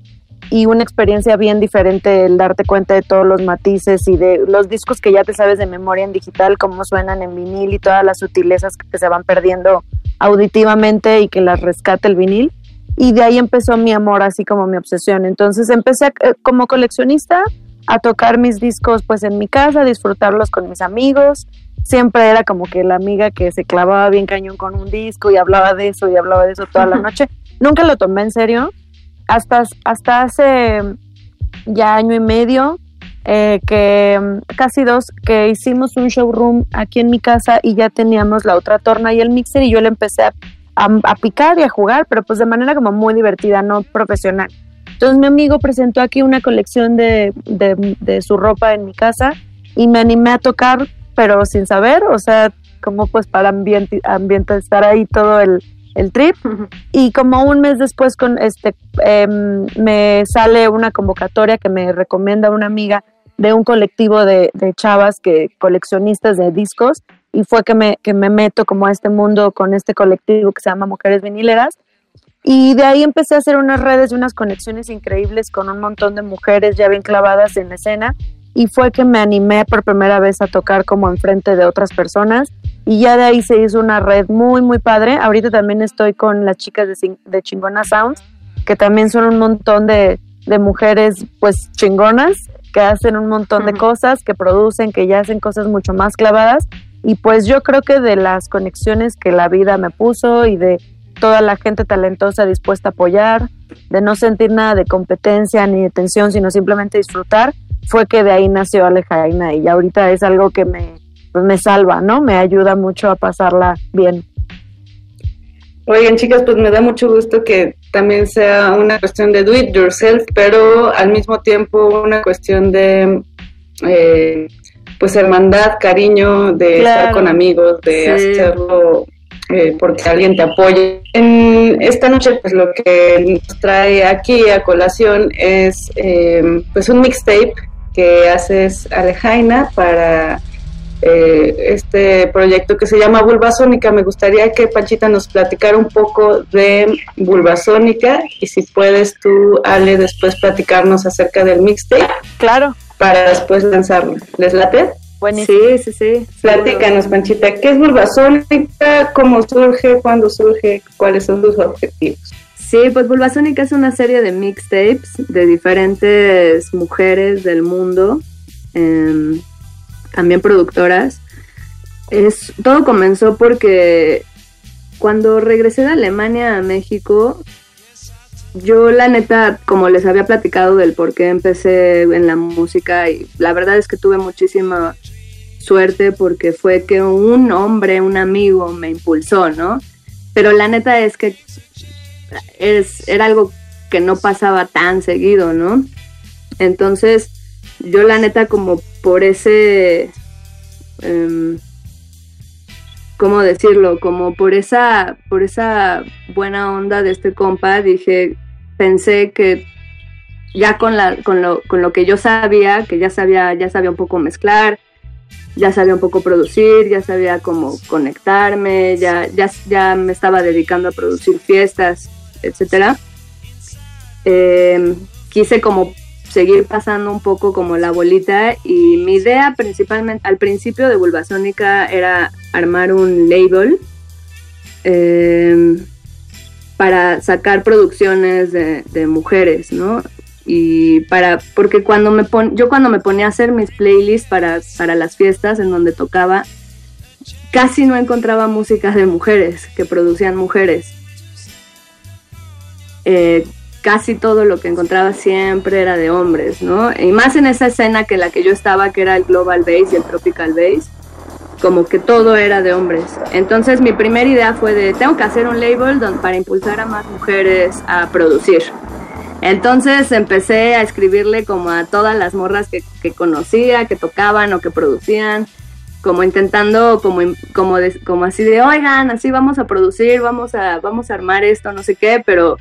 y una experiencia bien diferente el darte cuenta de todos los matices y de los discos que ya te sabes de memoria en digital, cómo suenan en vinil y todas las sutilezas que se van perdiendo auditivamente y que las rescate el vinil. Y de ahí empezó mi amor, así como mi obsesión. Entonces empecé eh, como coleccionista a tocar mis discos pues en mi casa, a disfrutarlos con mis amigos siempre era como que la amiga que se clavaba bien cañón con un disco y hablaba de eso y hablaba de eso toda la noche. Nunca lo tomé en serio. Hasta, hasta hace ya año y medio, eh, que casi dos, que hicimos un showroom aquí en mi casa y ya teníamos la otra torna y el mixer y yo le empecé a, a, picar y a jugar, pero pues de manera como muy divertida, no profesional. Entonces mi amigo presentó aquí una colección de, de, de su ropa en mi casa y me animé a tocar pero sin saber, o sea, como pues para ambiente, estar ahí todo el, el trip. Y como un mes después con este em, me sale una convocatoria que me recomienda una amiga de un colectivo de, de, chavas que coleccionistas de discos y fue que me, que me meto como a este mundo con este colectivo que se llama Mujeres Vinileras. Y de ahí empecé a hacer unas redes y unas conexiones increíbles con un montón de mujeres ya bien clavadas en la escena y fue que me animé por primera vez a tocar como enfrente de otras personas y ya de ahí se hizo una red muy muy padre. Ahorita también estoy con las chicas de, de Chingona Sounds, que también son un montón de, de mujeres pues chingonas, que hacen un montón de cosas, que producen, que ya hacen cosas mucho más clavadas. Y pues yo creo que de las conexiones que la vida me puso y de toda la gente talentosa dispuesta a apoyar, de no sentir nada de competencia ni de tensión, sino simplemente disfrutar, fue que de ahí nació Alejaina y ahorita es algo que me, pues me salva, ¿no? Me ayuda mucho a pasarla bien. Oigan, chicas, pues me da mucho gusto que también sea una cuestión de do it yourself, pero al mismo tiempo una cuestión de eh, pues hermandad, cariño, de estar con amigos, de hacerlo eh, porque alguien te apoye. En esta noche, pues lo que nos trae aquí a colación es eh, pues un mixtape que haces Alejaina para eh, este proyecto que se llama Bulbasónica. Me gustaría que Panchita nos platicara un poco de Bulbasónica y si puedes tú, Ale, después platicarnos acerca del mixtape. Claro. Para después lanzarlo. ¿Les late? Sí, sí, sí. Platícanos, Panchita, ¿qué es Bulbasónica? ¿Cómo surge? ¿Cuándo surge? ¿Cuáles son sus objetivos? Sí, pues Bulbasónica es una serie de mixtapes de diferentes mujeres del mundo, em, también productoras. Es, todo comenzó porque cuando regresé de Alemania a México, yo la neta, como les había platicado del por qué empecé en la música, y la verdad es que tuve muchísima suerte porque fue que un hombre, un amigo me impulsó, ¿no? Pero la neta es que es, era algo que no pasaba tan seguido, ¿no? Entonces, yo la neta como por ese, em, ¿cómo decirlo? Como por esa, por esa buena onda de este compa, dije, pensé que ya con, la, con, lo, con lo que yo sabía, que ya sabía, ya sabía un poco mezclar, ya sabía un poco producir, ya sabía cómo conectarme, ya, ya, ya me estaba dedicando a producir fiestas, etcétera. Eh, quise como seguir pasando un poco como la bolita y mi idea principalmente al principio de Bulbasónica era armar un label eh, para sacar producciones de mujeres, ¿no? Y para porque cuando me pon, yo cuando me ponía a hacer mis playlists para, para las fiestas en donde tocaba casi no encontraba música de mujeres que producían mujeres. Eh, casi todo lo que encontraba siempre era de hombres no y más en esa escena que la que yo estaba que era el global bass y el tropical bass como que todo era de hombres. Entonces mi primera idea fue de tengo que hacer un label para impulsar a más mujeres a producir entonces empecé a escribirle como a todas las morras que, conocía, que tocaban o que producían, como intentando, como, como, así de, oigan, así vamos a producir, vamos a, vamos a armar esto, no sé qué, pero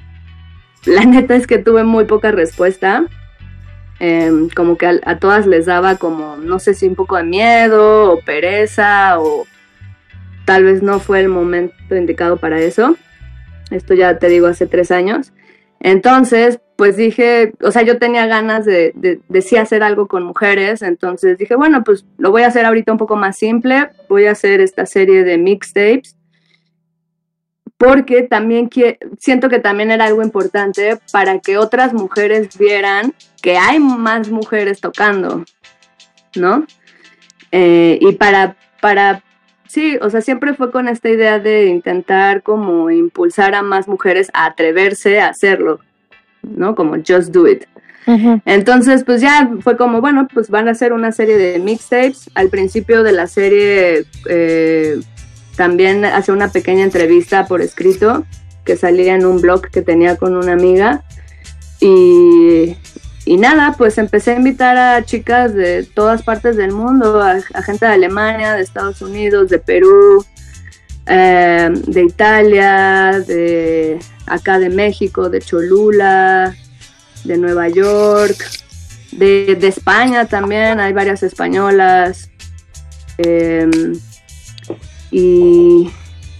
la neta es que tuve muy poca respuesta. Em, como que a, a, todas les daba como, no sé si un poco de miedo o pereza o tal vez no fue el momento indicado para eso. Esto ya te digo hace tres años. Entonces, pues dije, o sea, yo tenía ganas de, de, sí hacer algo con mujeres, entonces dije, bueno, pues lo voy a hacer ahorita un poco más simple, voy a hacer esta serie de mixtapes, porque también siento que también era algo importante para que otras mujeres vieran que hay más mujeres tocando, ¿no? Eh, y para, para, sí, o sea, siempre fue con esta idea de intentar como impulsar a más mujeres a atreverse a hacerlo. ¿no? Como Just Do It. Entonces, pues ya fue como, bueno, pues van a hacer una serie de mixtapes. Al principio de la serie eh, también hace una pequeña entrevista por escrito que salía en un blog que tenía con una amiga. Y, y nada, pues empecé a invitar a chicas de todas partes del mundo, a, gente de Alemania, de Estados Unidos, de Perú, eh, de Italia, de acá de México, de Cholula, de Nueva York, de, España también, hay varias españolas. Em, y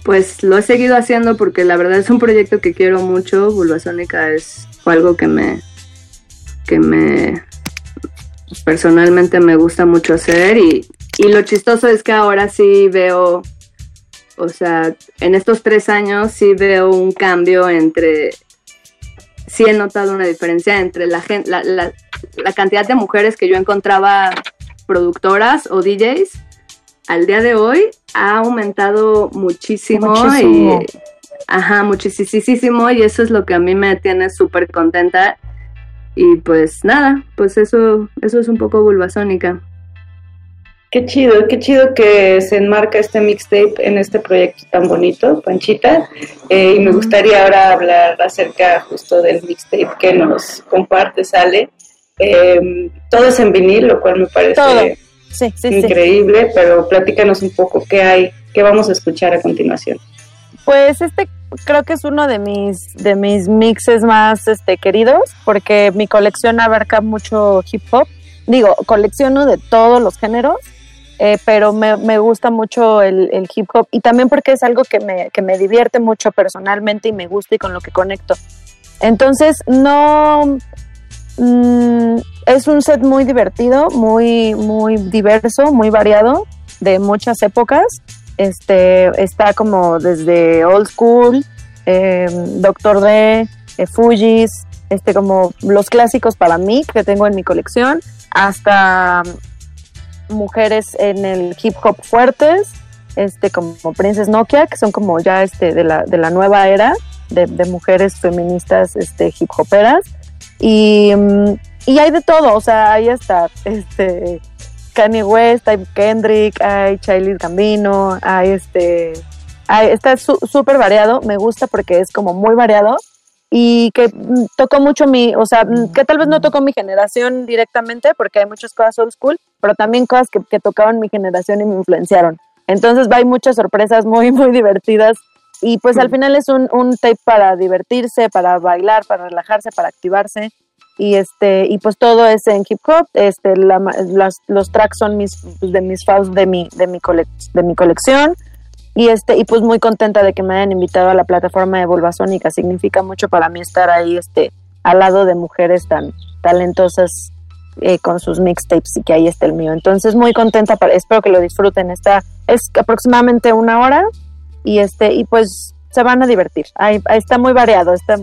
pues lo he seguido haciendo porque la verdad es un proyecto que quiero mucho. Bulbasónica es algo que me, que me personalmente me gusta mucho hacer y, y lo chistoso es que ahora sí veo o sea, en estos tres años sí veo un cambio entre, sí he notado una diferencia entre la, la, la, la cantidad de mujeres que yo encontraba productoras o DJs al día de hoy ha aumentado muchísimo, muchísimo. y ajá, muchísimo y eso es lo que a mí me tiene súper contenta y pues nada, pues eso eso es un poco vulvasónica. Qué chido, qué chido que se enmarca este mixtape en este proyecto tan bonito, Panchita. Eh, y me gustaría ahora hablar acerca justo del mixtape que nos comparte, Sale. Eh, todo es en vinil, lo cual me parece Todo. Sí, sí, sí. increíble, pero platícanos un poco qué hay, qué vamos a escuchar a continuación. Pues este creo que es uno de mis de mis mixes más este queridos porque mi colección abarca mucho hip hop. Digo, colecciono de todos los géneros, eh, pero me, me gusta mucho el, el hip hop y también porque es algo que me, que me divierte mucho personalmente y me gusta y con lo que conecto. Entonces, no... mm, es un set muy divertido, muy, muy diverso, muy variado, de muchas épocas. Este, está como desde old school, eh, Doctor D, eh, Fujis, este, como los clásicos para mí que tengo en mi colección, hasta mujeres en el hip hop fuertes, este, como Princess Nokia, que son como ya este, de, la, de la nueva era de, de mujeres feministas este, hip hoperas. Y, mm, y hay de todo, o sea, hay hasta este, Kanye West, hay Kendrick, hay Childish Gambino, hay este, hay, está su- súper variado, me gusta porque es como muy variado y que mm, tocó mucho mi, o sea, mm, que tal vez no tocó mi generación directamente porque hay muchas cosas old school, pero también cosas que, que tocaban mi generación y me influenciaron. Entonces hay muchas sorpresas muy, muy divertidas y pues al final es un, un tape para divertirse, para bailar, para relajarse, para activarse y este y pues todo es en hip hop este la las- los tracks son mis de mis fans de mi de mi colec- de mi colección. Y este y pues muy contenta de que me hayan invitado a la plataforma de Vulva Sónica significa mucho para mí estar ahí este al lado de mujeres tan talentosas eh, con sus mixtapes y que ahí está el mío. Entonces muy contenta para, espero que lo disfruten. Está es aproximadamente una hora y este y pues se van a divertir. Ahí está muy variado está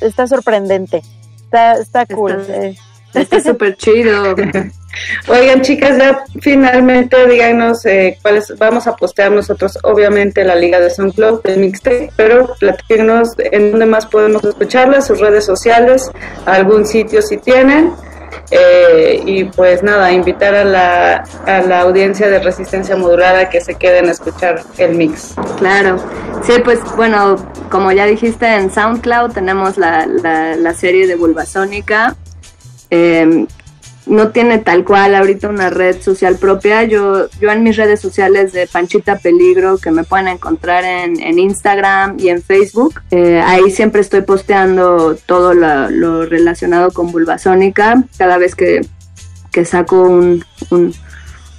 está sorprendente está está cool eh. Está súper chido. Oigan, chicas, ya finalmente díganos eh, cuáles vamos a postear nosotros, obviamente, la liga de SoundCloud del mixtape, pero platíquenos en dónde más podemos escucharlas, sus redes sociales, algún sitio si tienen. Eh, y pues nada, invitar a la, a la audiencia de resistencia modulada que se queden a escuchar el mix. Claro, sí, pues bueno, como ya dijiste en SoundCloud tenemos la, la, la serie de Bulbasónica. Eh, no tiene tal cual ahorita una red social propia. Yo, yo en mis redes sociales de Panchita Peligro, que me pueden encontrar en, en Instagram y en Facebook, eh, ahí siempre estoy posteando todo lo, relacionado con Bulbasónica. Cada vez que, que saco un, un,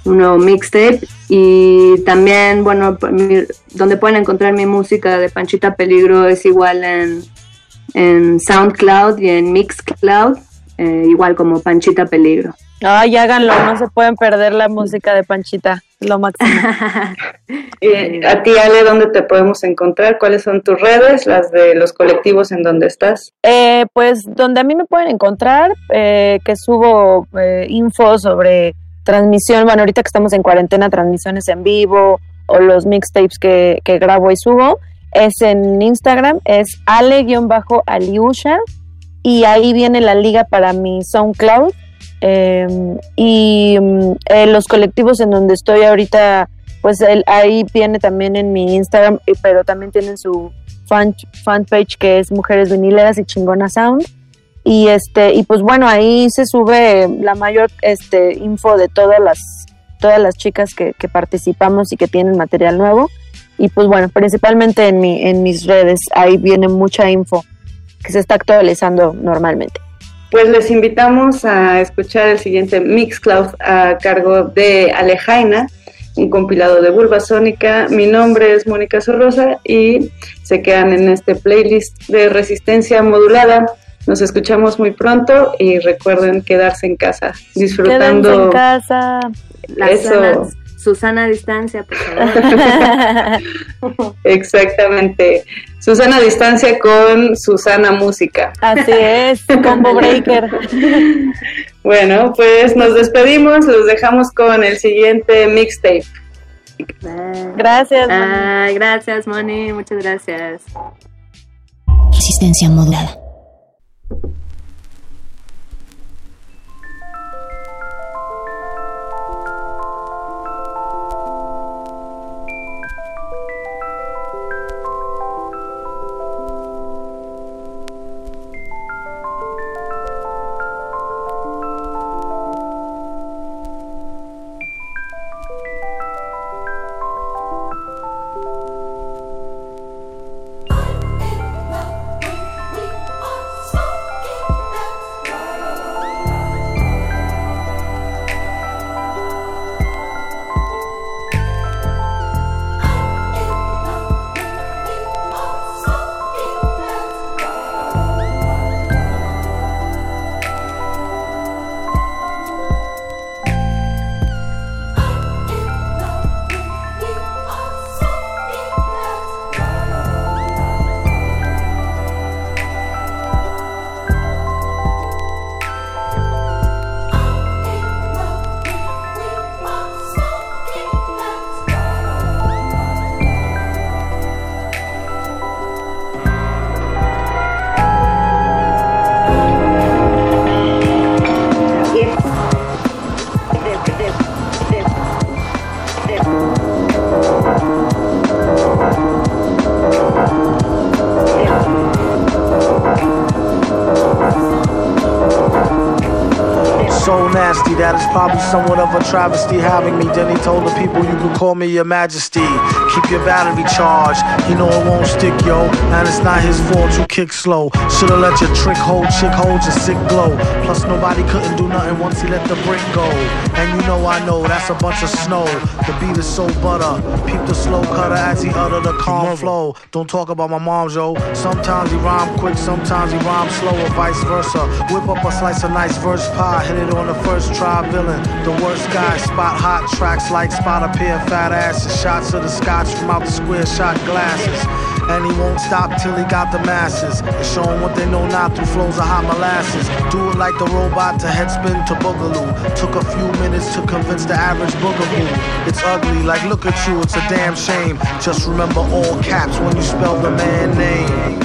nuevo mixtape y también, bueno, mi- donde pueden encontrar mi música de Panchita Peligro es igual en, en SoundCloud y en Mixcloud, eh, igual como Panchita Peligro. Ay, háganlo, no se pueden perder la música de Panchita, lo máximo. Y a ti, Ale, ¿dónde te podemos encontrar? ¿Cuáles son tus redes? Las de los colectivos en donde estás. Eh, pues donde a mí me pueden encontrar, eh, que subo eh, info sobre transmisión, bueno, ahorita que estamos en cuarentena, transmisiones en vivo o los mixtapes que, que grabo y subo, es en Instagram, es ale-aliusha y ahí viene la liga para mi SoundCloud. eh, y mm, eh, los colectivos en donde estoy ahorita, pues ahí viene también en mi Instagram, y- pero también tienen su fan, fanpage que es Mujeres Vinileras y Chingona Sound. Y este, y pues bueno, ahí se sube la mayor este info de todas las, todas las chicas que, que participamos y que tienen material nuevo. Y pues bueno, principalmente en mi, en mis redes, ahí viene mucha info que se está actualizando normalmente. Pues les invitamos a escuchar el siguiente Mixcloud a cargo de Alejaina, un compilado de Vulva Sónica. Mi nombre es Mónica Sorrosa y se quedan en este playlist de resistencia modulada. Nos escuchamos muy pronto y recuerden quedarse en casa, Quédense disfrutando en casa. Las Eso. sanas- Susana a distancia, por favor. exactamente. Susana Distancia con Susana Música. Así es, combo breaker. Bueno, pues nos despedimos, los dejamos con el siguiente mixtape. Gracias, Ay, gracias, Moni. Muchas gracias. Resistencia modulada. Probably somewhat of a travesty having me. Then he told the people you could call me your majesty. Keep your battery charged. He know it won't stick, yo. And it's not his fault you kick slow. Should've let your trick hold, chick hold your sick glow. Plus nobody couldn't do nothing once he let the brick go. And you know I know that's a bunch of snow. The beat is so butter. Peep the slow cutter as he utter the calm flow. Don't talk about my mom, yo. Sometimes he rhyme quick, sometimes he rhyme slow, or vice versa. Whip up a slice of nice verse pie, hit it on the first try. Villain, the worst guy. Spot hot tracks like spot a pair of fat asses. Shots of the scotch from out the square shot glasses. And he won't stop till he got the masses. And show 'em what they know not through flows of hot molasses. Do it like the robot to headspin to boogaloo. Took a few minutes to convince the average boogaboo. It's ugly, like look at you, it's a damn shame. Just remember all caps when you spell the man name.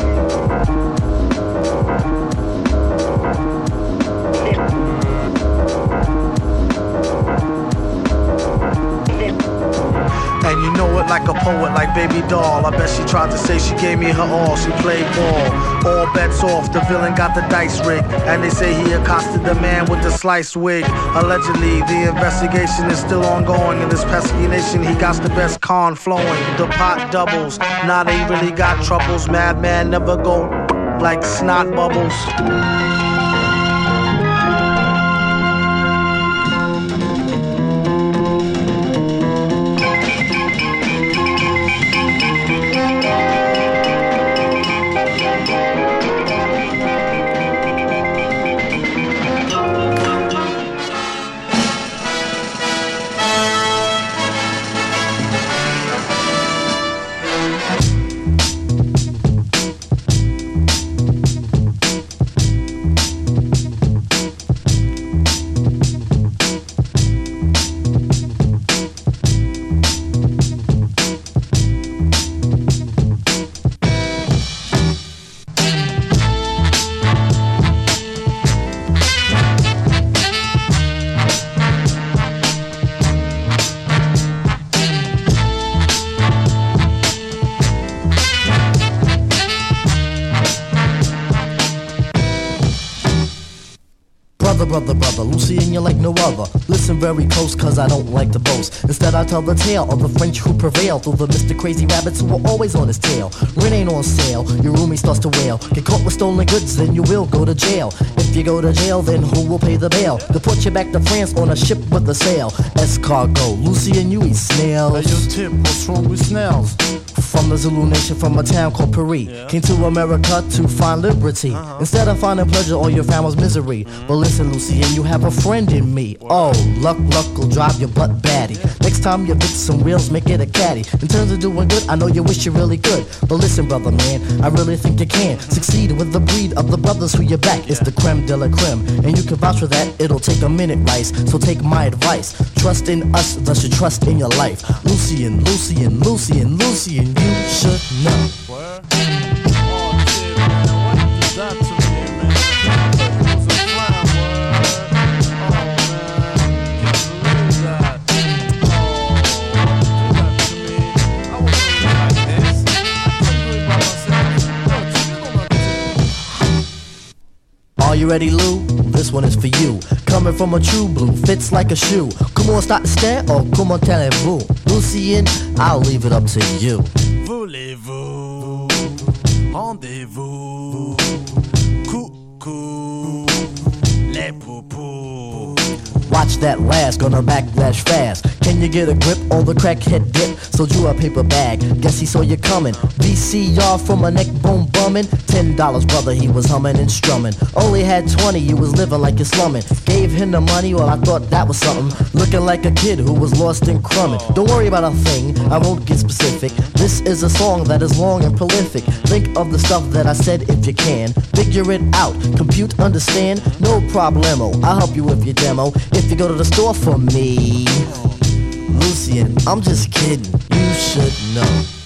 Doll. I bet she tried to say she gave me her all. She played ball. All bets off. The villain got the dice rigged. And they say he accosted the man with the sliced wig. Allegedly, the investigation is still ongoing. In this pesky nation, he got the best con flowing. The pot doubles. Now they really got troubles. Madman never go like snot bubbles. Tell the tale of the French who prevailed the Mr. Crazy Rabbits who were always on his tail. Rent ain't on sale, your roomie starts to wail. Get caught with stolen goods, then you will go to jail. If you go to jail, then who will pay the bail? They'll put you back to France on a ship with a sail. Escargot, Lucy and you eat snails. Hey, yo, Tip, what's wrong with snails? From the Zulu nation, from a town called Paris. Came to America to find liberty. Uh-huh. Instead of finding pleasure, all you found was misery. But listen, Lucy, and you have a friend in me. Oh, luck, luck will drive your butt batty. Next time you fix some wheels, make it a caddy. In terms of doing good, I know you wish you really could. But listen, brother man, I really think you can succeed with the breed of the brothers who you back. It's the creme de la creme, and you can vouch for that. It'll take a minute, Rice. So take my advice. Trust in us, thus you trust in your life. Lucian, Lucian, Lucian, Lucian, you should know. Ready, Lou? This one is for you. Coming from a true blue, fits like a shoe. Comment start to stand or comment allez-vous? Lucien, I'll leave it up to you. Voulez-vous Rendez-vous Coucou Les poupous Watch that last, gonna backlash fast. You get a grip on the crackhead dip? Sold you a paper bag, guess he saw you coming. VCR from a neck bone bumming. Ten dollars, brother, he was humming and strumming. Only had twenty, you was living like you're slumming. Gave him the money, well, I thought that was something. Looking like a kid who was lost in crumbing. Don't worry about a thing, I won't get specific. This is a song that is long and prolific. Think of the stuff that I said if you can. Figure it out, compute, understand, no problemo. I'll help you with your demo. If you go to the store for me. Lucian, I'm just kidding. You should know.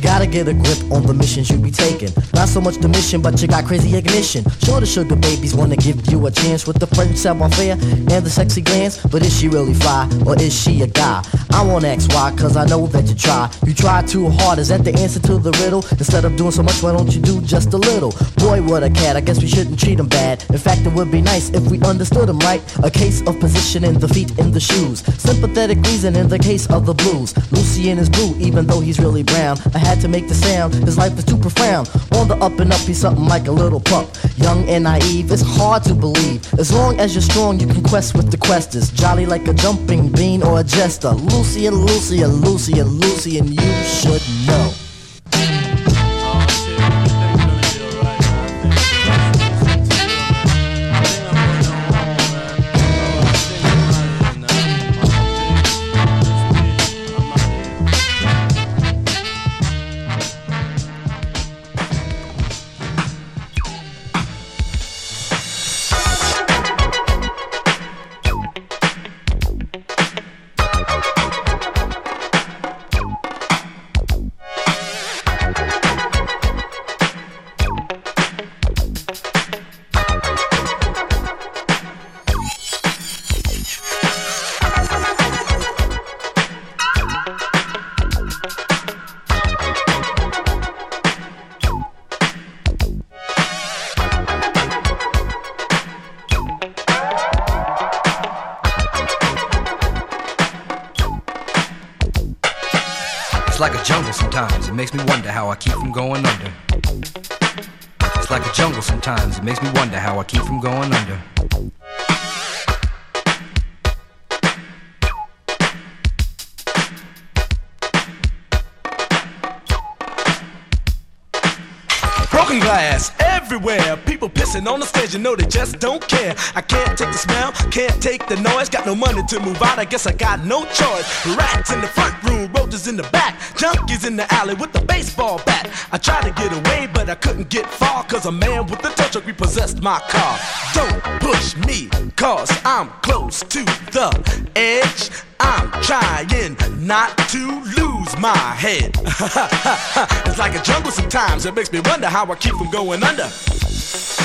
Get a grip on the missions you be taking. Not so much the mission, but you got crazy ignition. Sure, the sugar babies wanna give you a chance with the French savoir-faire and the sexy glance, but is she really fly or is she a guy? I won't ask why, cause I know that you try. You try too hard, is that the answer to the riddle? Instead of doing so much, why don't you do just a little? Boy, what a cat, I guess we shouldn't treat him bad. In fact, it would be nice if we understood him right. A case of positioning the feet in the shoes. Sympathetic reason in the case of the blues. Lucian is blue, even though he's really brown. I had to make the sound, his life is too profound. On the up and up, he's something like a little pup. Young and naive, it's hard to believe. As long as you're strong, you can quest with the questers. Jolly like a jumping bean or a jester. Lucy and Lucy and Lucy and Lucy and you should know. To move out, I guess I got no choice. Rats in the front room, roaches in the back, junkies in the alley with the baseball bat. I tried to get away, but I couldn't get far, cause a man with a tow truck repossessed my car. Don't push me, cause I'm close to the edge. I'm trying not to lose my head. it's like a jungle sometimes, it makes me wonder how I keep from going under.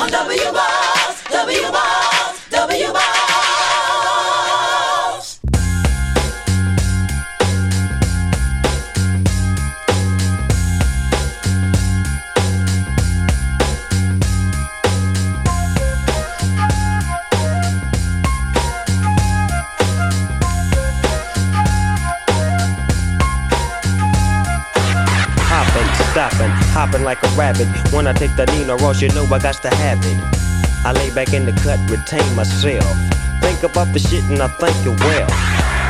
On W Balls, W Balls, like a rabbit. When I take the Nina Ross, you know I got to have it. I lay back in the cut, retain myself. Think about the shit and I think it well.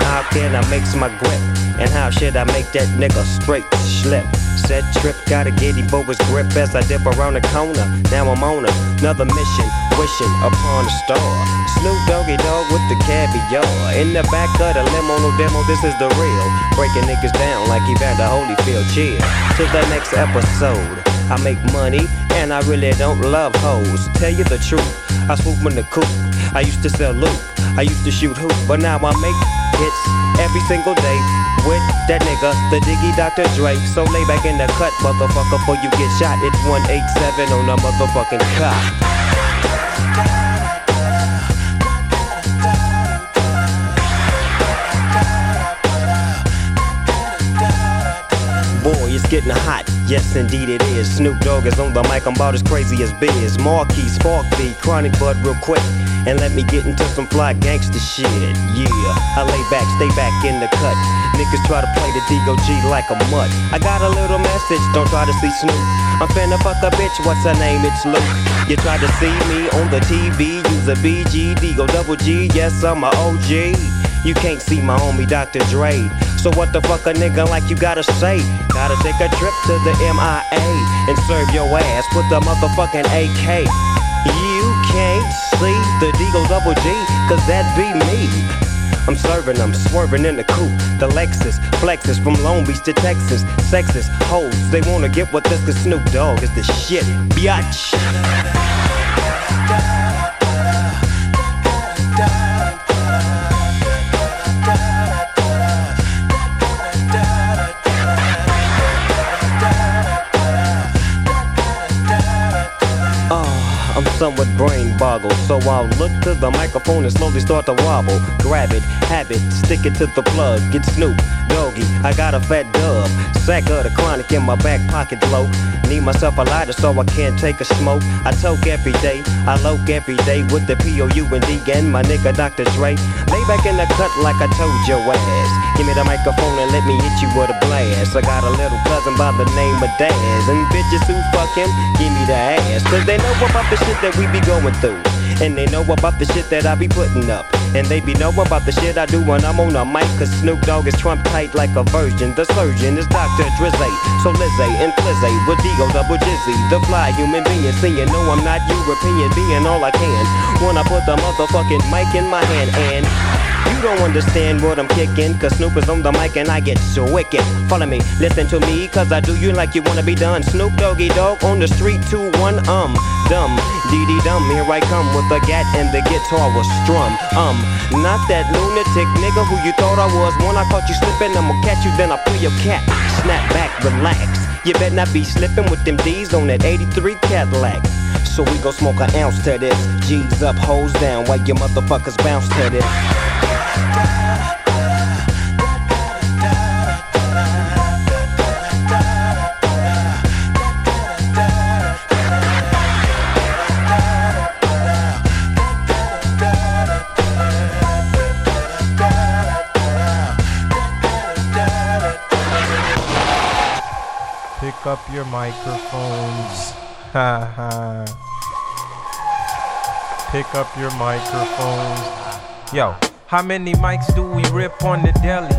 how can I mix my grip? And how should I make that nigga straight slip? Set trip, gotta get him his grip as I dip around the corner. Now I'm on another mission, wishing upon a star. Snoop Doggy Dog with the caviar. In the back of the limo, no demo, this is the real. Breaking niggas down like Evander Holyfield. Cheer to the next episode. I make money and I really don't love hoes. Tell you the truth, I swoop in the coop. I used to sell loot, I used to shoot hoop, but now I make hits every single day with that nigga, the Diggy Dr. Dre. So lay back in the cut, motherfucker, before you get shot. It's 187 on the motherfucking cop. It's getting hot. Yes, indeed it is. Snoop Dogg is on the mic. I'm about as crazy as Biz. Marquis, Spark B, Chronic Bud, real quick. And let me get into some fly gangster shit. Yeah, I lay back, stay back in the cut. Niggas try to play the DOG like a mutt. I got a little message, don't try to see Snoop. I'm finna fuck a bitch, what's her name? It's Luke. You try to see me on the TV, use a BG, go double G. Yes, I'm a OG. You can't see my homie Dr. Dre. So what the fuck a nigga like you gotta say? Gotta take a trip to the MIA and serve your ass with the motherfucking AK. You can't see the Deagle Double G, cause that be me. I'm serving them, swerving in the coupe. The Lexus flexes from Long Beach to Texas. Sexist hoes, they wanna get with this cause Snoop Dogg is the shit. Biatch. somewhat brain boggled, so I'll look to the microphone and slowly start to wobble. Grab it, have it, stick it to the plug. Get Snoop, doggy, I got a fat dub. Sack of the chronic in my back pocket low. Need myself a lighter so I can't take a smoke. I toke every day, I loke every day with the P-O-U and D and my nigga Dr. Dre. Lay back in the cut like I told your ass. Give me the microphone and let me hit you with a blast. I got a little cousin by the name of Daz. And bitches who fuck him, give me the ass. Cause they know about the shit that we be going through. And they know about the shit that I be putting up. And they be know about the shit I do when I'm on a mic. Cause Snoop Dogg is Trump tight like a virgin. The surgeon is Dr. Drizzy. So Lizzie and Flizzy with Digo double Jizzy. The fly human being. Seeing no, I'm not European. Being all I can. When I put the motherfucking mic in my hand. And you don't understand what I'm kicking. Cause Snoop is on the mic and I get so wicked. Follow me, listen to me. Cause I do you like you wanna be done. Snoop Doggy Dog on the street. Two, one, um. Dumb. Dee dee dum. Here I come with the gat and the guitar was strum. Um. Not that lunatic nigga who you thought I was. When I caught you slipping, I'ma catch you, then I'll pull your cat. Snap back, relax. You better not be slipping with them D's on that 83 Cadillac. So we gon' smoke an ounce to this. G's up, hoes down, while you motherfuckers bounce to this. Pick up your microphones. Ha ha. Pick up your microphones. Yo, how many mics do we rip on the deli?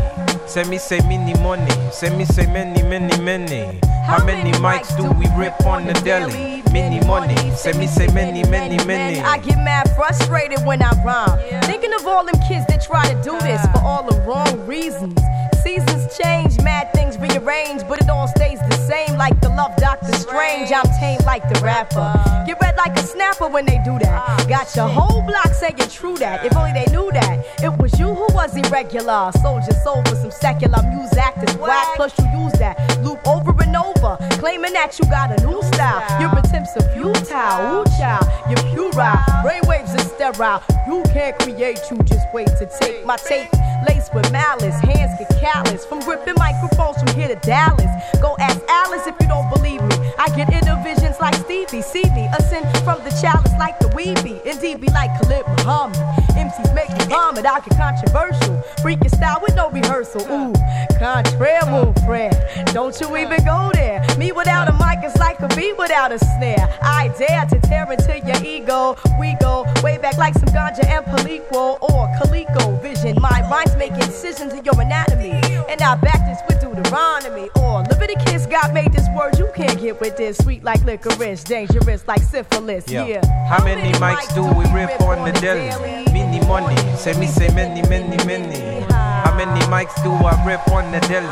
Send me say many money. Send me say many, many, many. How many mics do we rip on the deli? Many money. Send me say many, many, many. I get mad frustrated when I rhyme. Thinking of all them kids that try to do this for all the wrong reasons. Seasons change, mad things rearrange, but it all stays the same. Like the love Doctor Strange, I'm tame like the rapper. Get red like a snapper when they do that. Got your whole block saying true that. If only they knew that. It was you who was irregular. Sold your soul for some secular music actors whack. Plus you use that loop over and over, claiming that you got a new style. Your attempts are futile. Ooh, child, you're puerile. Brainwaves are sterile. You can't create, you just wait to take my tape. Laced with malice, hands get callous from gripping microphones from here to Dallas. Go ask Alice if you don't believe me. I get inner visions like Stevie. See me ascend from the chalice like the weeby. Indeed, be like Khalid Muhammad. MCs make me vomit. I get controversial. Freaking style with no rehearsal. Ooh, mon frère. Don't you even go there. Me without a mic is like without a snare. I dare to tear into your ego. We go way back like some ganja and Palico or Calico vision. My rhymes making incisions in your anatomy. And I back this with Deuteronomy. Or Leviticus, God made this word you can't get with this. Sweet like licorice, dangerous like syphilis. Yeah. Yeah. How many mics do we rip on the daily? Many money. Say me say many, many, many. How many mics do I rip on the daily?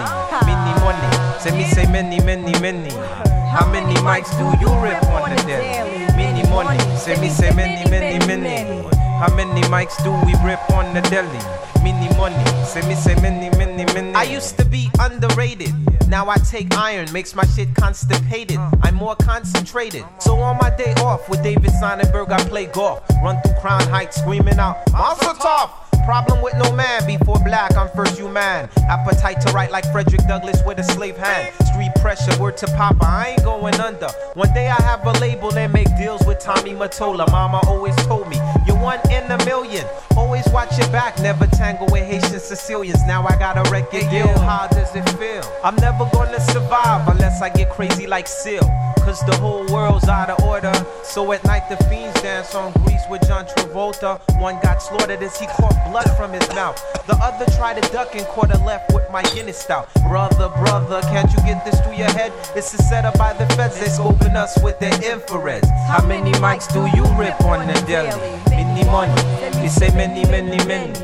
Many money. Say me say many, many, many. How many mics do you rip on the daily? Many money. Say me say many, many, many. How many mics do we rip on the daily? Many money. Say me say many, many, many. I used to be underrated. Now I take iron, makes my shit constipated. I'm more concentrated. So on my day off with David Sonnenberg, I play golf. Run through Crown Heights screaming out, Monster Tough! Problem with no man, before black, I'm first human. Appetite to write like Frederick Douglass with a slave hand. Street pressure, word to Papa, I ain't going under. One day I have a label and make deals with Tommy Matola. Mama always told me, you're one in a million. Always watch your back, never tangle with Haitian Sicilians. Now I got a record deal. How does it feel? I'm never gonna survive unless I get crazy like Seal. Cause the whole world's out of order. So at night the fiends dance on Grease with John Travolta. One got slaughtered as he caught blood from his mouth. The other tried to duck and caught a left with my Guinness stout. Brother, brother, can't you get this through your head? This is set up by the feds. They scoping us with their infrareds. How many mics do you rip on the daily? Many money. We say many, many, many.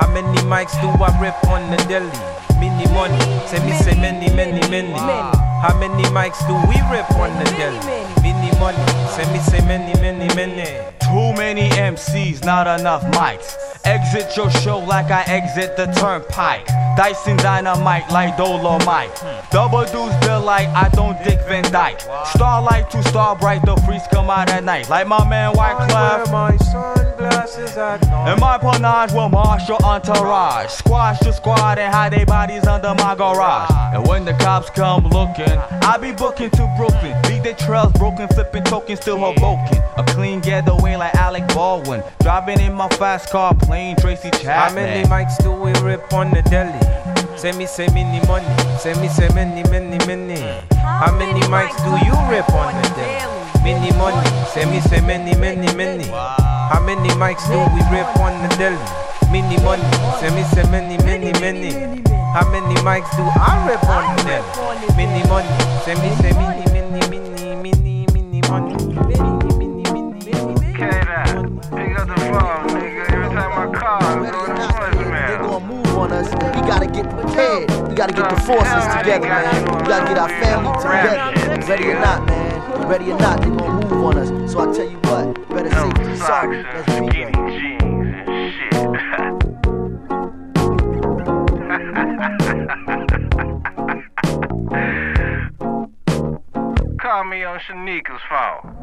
How many mics do I rip on the daily? Many money. Say me say many, many, many. How many mics do we rip on the daily? Many money. Say me say many, many, many. Too many MCs, not enough mics. Exit your show like I exit the turnpike. Dyson dynamite like Dolomite. Double deuce delight, I don't dick Van Dyke. Starlight to starbright, the freaks come out at night. Like my man Wyclef. my sunglasses at night. And my panache will marshal entourage. Squash the squad and hide their bodies under my garage. And when the cops come looking, I be booking to Brooklyn. Their trails broken, flipping tokens, still Hoboken. A clean getaway like Alec Baldwin. Driving in my fast car, playing Tracy How many mics do we rip on the deli? Say me, say many money. Say me, say many, many, many. How many mics do you rip on the deli? Many money. Say me, say many, many, many. How many mics do we rip on the deli? Many money. Say me, say many, many, many. How many mics do I rip on the deli? Many money. Say me, say many money. Pick up the phone, nigga. Every time I call, it's on the voicemail. move on us, we gotta get prepared. We gotta get the forces together, man. We gotta get our family together. Ready or not, man. Ready or not, they gonna move on us. So I tell you what, better safe than sorry. Let's be there. Call me on Shanika's phone.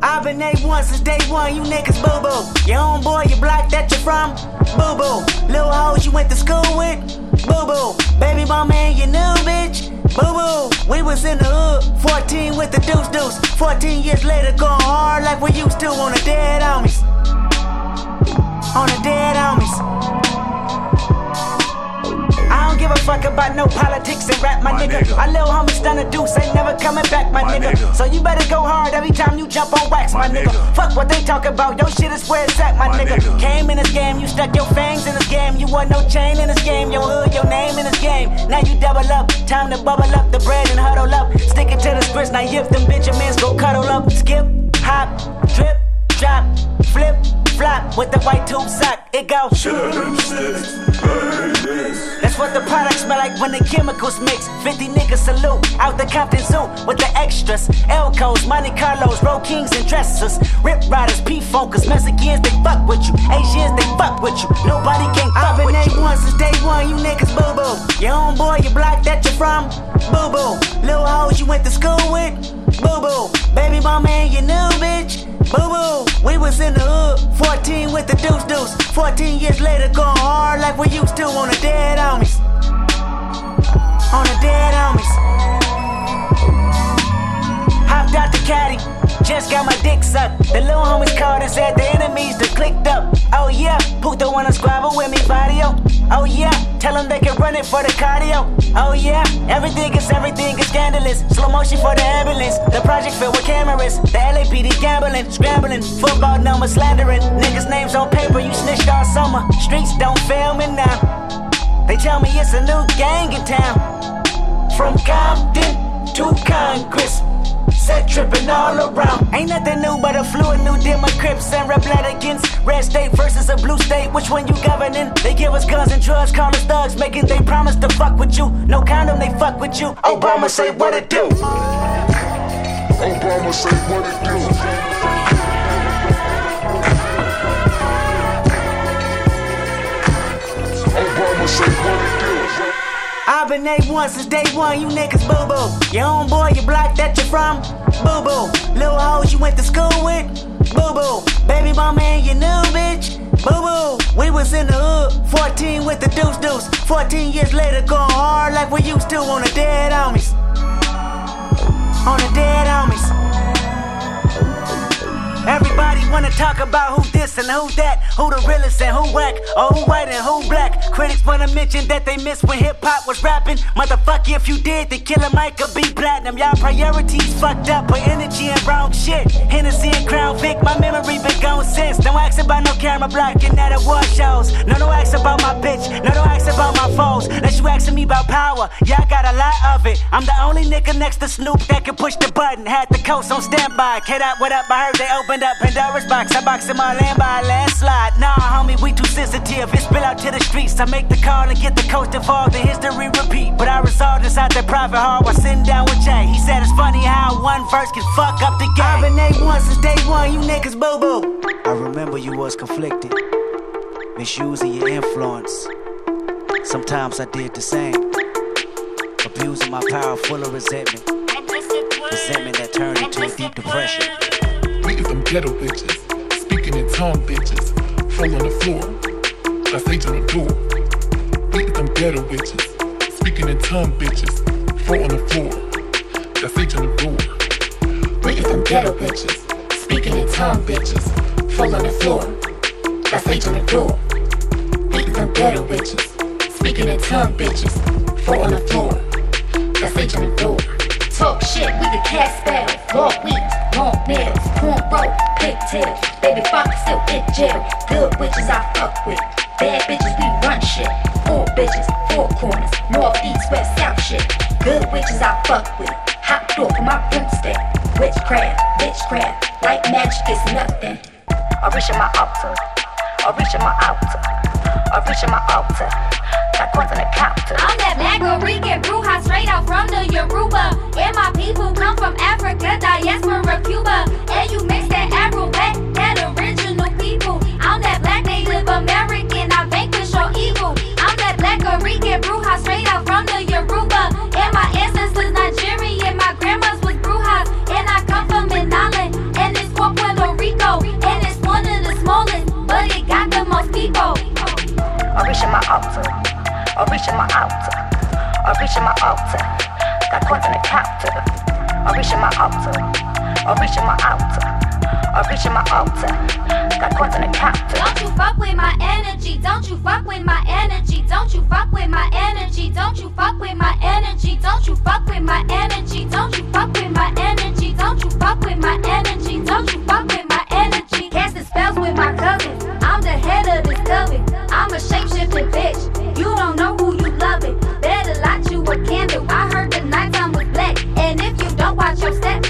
I've been A1 since day one, you niggas boo boo. Your own boy, you block that you from, boo boo. Little hoes you went to school with, boo boo. Baby mama and your new bitch, boo boo. We was in the hood, 14 with the deuce deuce. 14 years later, going hard like we used to on the dead homies. On the dead homies. I don't give a fuck about no politics and rap, my, nigga. My little homie stunner deuce ain't never coming back, my, nigga. So you better go hard every time you jump on wax, my, nigga. Fuck what they talk about, your shit is where it's at, my, nigga. Came in this game, you stuck your fangs in this game. You want no chain in this game, your hood, your name in this game. Now you double up, time to bubble up the bread and huddle up. Stick it to the scripts, now if them Benjamins go cuddle up. Skip, hop, drip, drop, flip, flop with the white tube sock. It go. That's what the product smell like when the chemicals mix. 50 niggas salute out the Compton Zoo with the extras. Elcos, Monte Carlos, Road Kings, and dressers. Rip Riders, P Funkers, Mexicans, they fuck with you. Asians, they fuck with you. Nobody can fuck with you. I've been A1 since day one, you niggas boo boo. Your own boy, you block that you from, boo boo. Little hoes you went to school with, boo boo. Baby mama and your new bitch, boo boo. We was in the hood, 14 with the deuce deuce. 14 years later, going hard like we used to on the dead homies. On the dead homies. Hopped out the caddy, just got my dick sucked. The little homies called and said the enemies that clicked up. Oh yeah, Puto wanna squabble with me, Vadio. Oh. oh yeah, tell them they can run it for the cardio. Oh yeah, everything is everything is scandalous. Slow motion for the ambulance. The project filled with cameras. The LAPD gambling, scrambling. Football numbers slandering. Niggas' names on paper, you snitched all summer. Streets don't fail me now. They tell me it's a new gang in town. Tripping all around. Ain't nothing new but a fluid new Democrats and rep against red state versus a blue state. Which one you governing? They give us guns and drugs, call us thugs, making they promise to fuck with you. No condom, they fuck with you. Obama say what it do. Obama say what it do. Obama say what it do. I've been A1 since day one, you niggas boo boo. Your own boy, your block that you from, boo boo. Little hoes you went to school with, boo boo. Baby mama and your new bitch, boo boo. We was in the hood, 14 with the deuce deuce. 14 years later, going hard like we used to on the dead homies. On the dead homies. Everybody wanna talk about who this and who that, who the realest and who whack, or who white and who black. Critics wanna mention that they missed when hip hop was rapping. Motherfucker, if you did, then Killer mic could be platinum. Y'all priorities fucked up, put energy and wrong shit. Hennessy and Crown Vic, my memory been gone since. Don't ask about no camera blocking at award shows. No, don't ask about my bitch. No, don't ask about my foes. Unless you asking me about power, yeah, I got a lot of it. I'm the only nigga next to Snoop that can push the button. Had the coast on standby. Kid out, what up? I heard they opened up Pandora's box. I box in my land by a landslide. Nah, homie, we too sensitive. It spill out to the streets. I make the call and get the coast involved. The history repeat. But I resolved inside that private heart while sitting down with Jay. He said it's funny how one verse can fuck up the game. I've been A1 since day one. You niggas boo boo. I remember you was conflicted, misusing your influence. Sometimes I did the same, abusing my power full of resentment. Resentment that turned into a deep depression. We get them ghetto bitches, speaking in tongue bitches, fall on the floor, that's agent on the door. Get them ghetto bitches, speaking in tongue bitches, fall on the floor, that's agent on the door. Get them ghetto bitches, speaking in tongue bitches, fall on the floor, that's agent on the door. Get them ghetto bitches, speaking in tongue bitches, fall on the floor, that's agent on the door. Talk shit, we the cat spell. Long weeks, long nails, cornrow, pigtails. Baby father still in jail. Good bitches I fuck with. Bad bitches we run shit. Four bitches, four corners. North, east, west, south shit. Good bitches I fuck with. Hot door for my broomstick. Witchcraft, bitchcraft. Like magic is nothing. I reach in my altar. I reach in my altar. I reach my altar. Coins on the counter. I'm that black Rican bruja straight out from the Yoruba. And my people come from Africa, diaspora, Cuba. And you mix that Afro that original people. I'm that black Native American, I vanquish your evil. I'm that black Rican bruja straight out from the Yoruba. And my ancestors Nigerian, my grandma's was brujas. And I come from Manala, and it's called Puerto Rico. And it's one of the smallest, but it got the most people reaching my altar. I'm reaching my altar. I'm reaching my altar. Got coins in the counter. I'm reaching my altar. I'm reaching my altar. I reach my altar. Got coins on the counter. Don't you fuck with my energy. Don't you fuck with my energy. Don't you fuck with my energy. Don't you fuck with my energy. Don't you fuck with my energy. Don't you fuck with my energy. Don't you fuck with my energy. Don't you fuck with my energy. Casting spells with my cousins. I'm the head of this coven. I'm a shapeshifting bitch. You don't know who you love it. Better light you a candle. I heard the nighttime was black. And if you don't watch your step,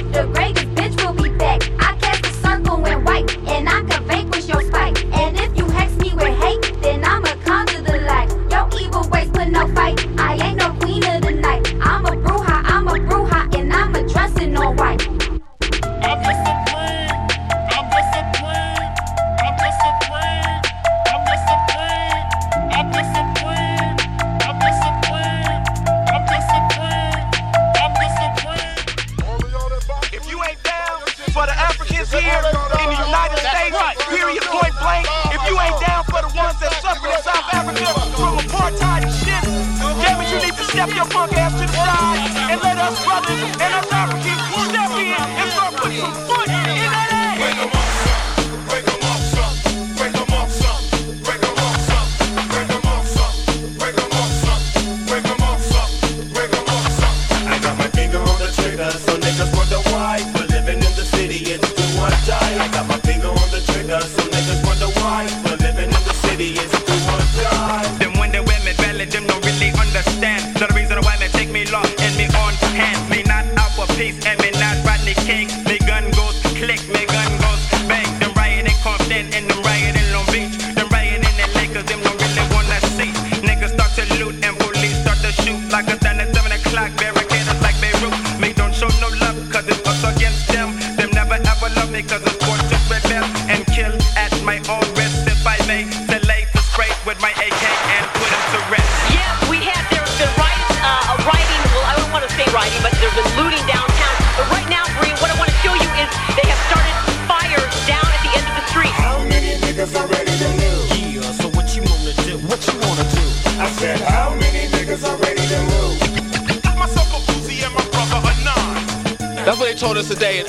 step your punk ass to the side and let us brothers and us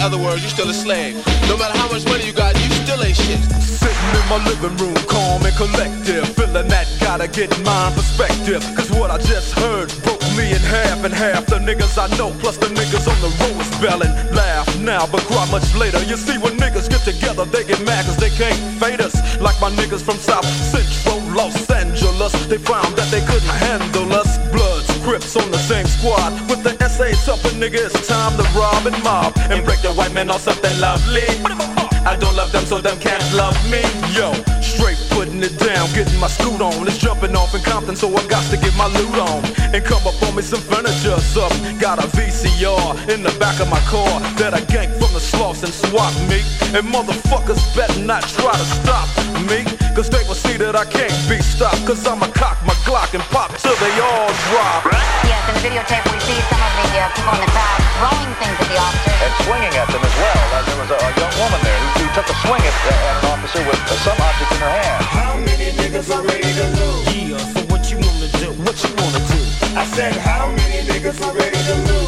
other words, you still a slave. No matter how much money you got, you still ain't shit. Sitting in my living room, calm and collective. Feeling that gotta get my perspective. Cause what I just heard broke me in half and half. The niggas I know, plus the niggas on the road is spelling. Laugh now, but cry much later. You see, when niggas get together, they get mad cause they can't fade us. Like my niggas from South Central Los Angeles. They found that they couldn't handle us. Bloods, Crips on the same squad. With the a nigga, it's time to rob and mob. And break the white man on something lovely. I don't love them, so them can't love me. Yo, straight putting it down, getting my scoot on. It's jumping off in Compton, so I got to get my loot on. And come up on me some furniture, something. Got a VCR in the back of my car that I ganked from the and swap me. And motherfuckers better not try to stop me. Cause they will see that I can't be stopped. Cause I'ma cock my Glock and pop till they all drop. Yes, in the videotape we see some of the uh, people in the crowd throwing things at the officers. And swinging at them as well. Uh, there was a, a young woman there who, who took a swing at, at an officer with uh, some object in her hand. How many niggas are ready to lose? Yeah, so what you wanna do? What you wanna do? I said, how many niggas are ready to lose?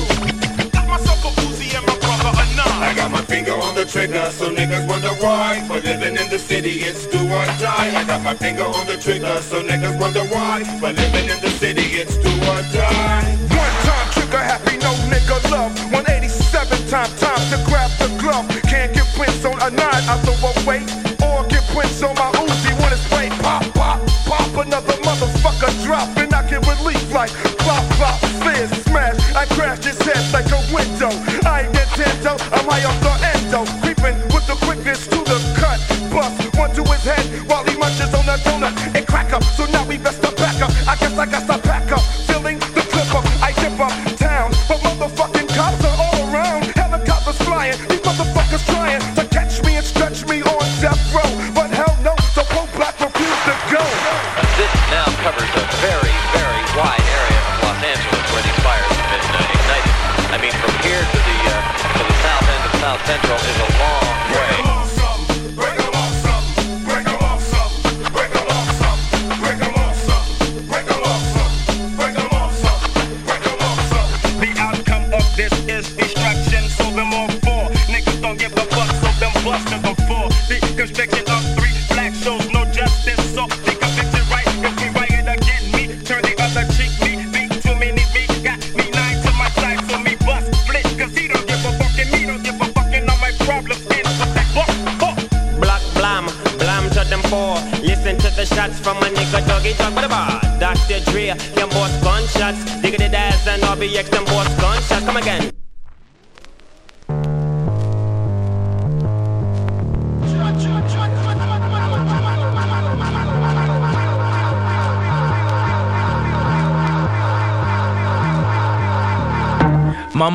Trigger, so niggas wonder why. For living in the city, it's do or die. I got my finger on the trigger, so niggas wonder why. For living in the city, it's do or die. One time trigger happy, no nigga love. 187 time, time to grab the glove. Can't get prints on a nine, I throw away. Or get prints on my Uzi when it's play. Pop, pop, pop, another motherfucker drop. And I get relief like pop, pop, fizz, smash. I crash his head like a window. I ain't Nintendo, I'm high off the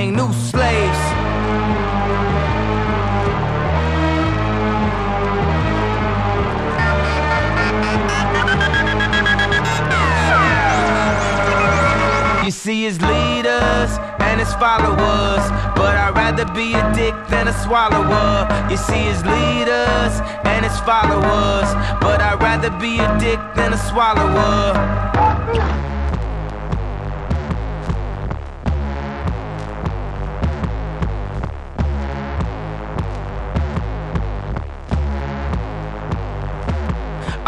Wang, new slaves. You see his leaders and his followers, but I'd rather be a dick than a swallower. You see his leaders and his followers, but I'd rather be a dick than a swallower.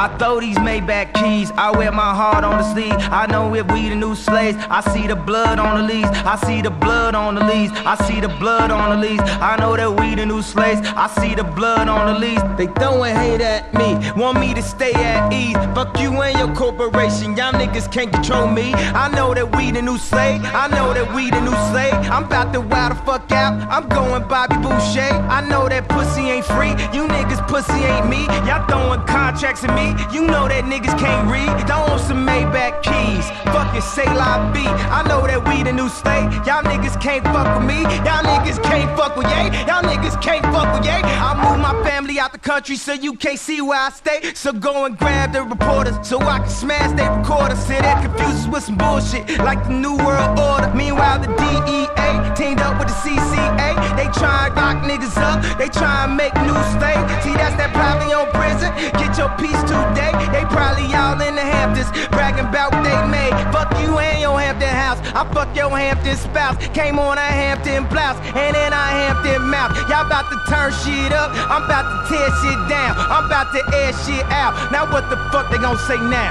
I throw these Maybach keys, I wear my heart on the sleeve. I know if we the new slaves, I see the blood on the leaves. I see the blood on the leaves. I see the blood on the leaves. I know that we the new slaves, I see the blood on the leaves. They throwing hate at me, want me to stay at ease. Fuck you and your corporation, y'all niggas can't control me. I know that we the new slave, I know that we the new slave. I'm about to wild the fuck out, I'm going Bobby Boucher. I know that pussy ain't free, you pussy ain't me. Y'all throwing contracts at me, You know that niggas can't read. Don't want some Maybach keys. Fucking say la B. I know that we the new state. Y'all niggas can't fuck with me. Y'all niggas can't fuck with yay. Y'all niggas can't fuck with yay. I move my family out the country so you can't see where I stay. So go and grab the reporters so I can smash their recorders. Sit there confused with some bullshit like the New World Order. Meanwhile, the DEA teamed up with the CCA. They try and lock niggas up. They try and make new state. See, that's that probably on prison. Get your peace today. They probably all in the Hamptons bragging about what they made. Fuck you and your Hampton house. I fuck your Hampton spouse. Came on a Hampton blouse and then a Hampton mouth. Y'all about to turn shit up. I'm about to tear shit down. I'm about to air shit out. Now what the fuck they gonna say now?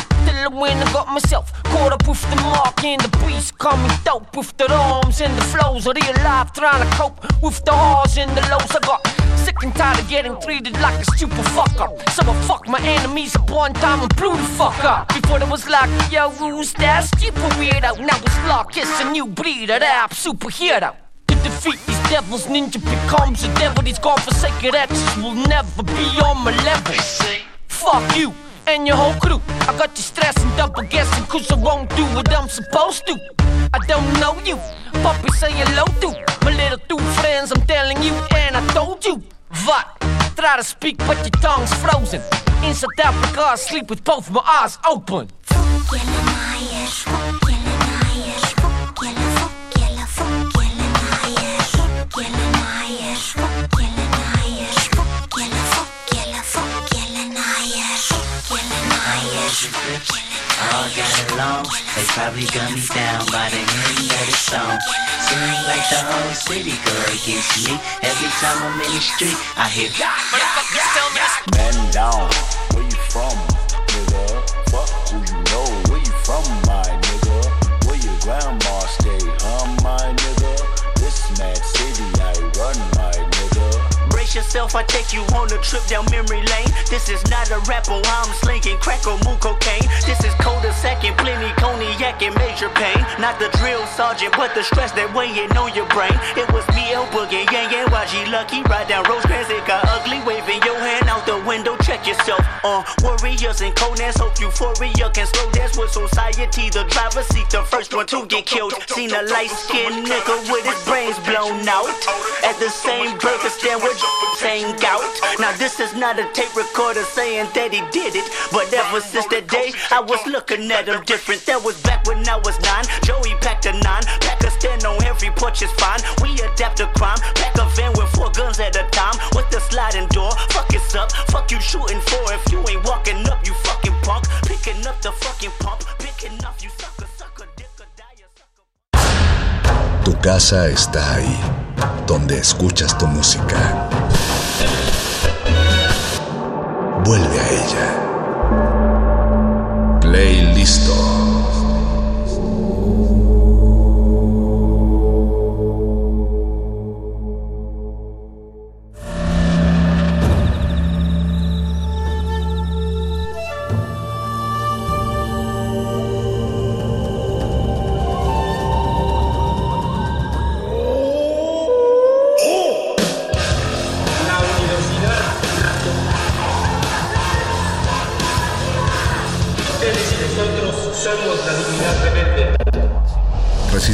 Till I win, I got myself caught up with the mark and the beast coming dope with the arms and the flows of real life, trying to cope with the highs and the lows. I got sick and tired of getting treated like a stupid fucker. So I fucked my enemies up one time and blew the fuck up. Before it was like, yo, who's that stupid weirdo? Now it's like it's a new breed of rap superhero. To defeat these devils, ninja becomes a devil. These godforsaken actions will never be on my level. Fuck you and your whole crew. I got you stressing, double guessing, cause I won't do what I'm supposed to. I don't know you, puppy say hello to my little two friends. I'm telling you, and I told you. What? Try to speak, but your tongue's frozen. In South Africa, I sleep with both my eyes open. All got along, they probably got me down by the end of the song. Seems like the whole city go against me. Every time I'm in the street, I hear Man down, where you from, Brace yourself, I take you on a trip down memory lane. This is not a rapper, I'm slinging crack or moon cocaine. This is coda second, plenty cognac and major pain. Not the drill sergeant, but the stress that weighing on your brain. It was me, El Boogie, Yang Yang, YG Lucky. Ride down Rosecrans, it got ugly. Waving your hand out the window, check yourself. Uh, warriors and Conans, hope euphoria can slow dance with society. The driver seat, the first one to get killed. Seen a light skinned nigga with his brains blown out. At the same burger stand with saying out. Now this is not a tape recorder saying that he did it. But ever since that day, I was looking at him different. That was back when I was nine. Joey packed a nine. Pack a stand on every porch is fine. We adapt to crime. Pack a van with four guns at a time. With the sliding door. Fuck it's up. Fuck you shooting for. If you ain't walking up, you fucking punk. Picking up the fucking pump. Picking up, you sucker, sucker, die. Tu casa está ahí, donde escuchas tu música. Vuelve a ella. Play listo.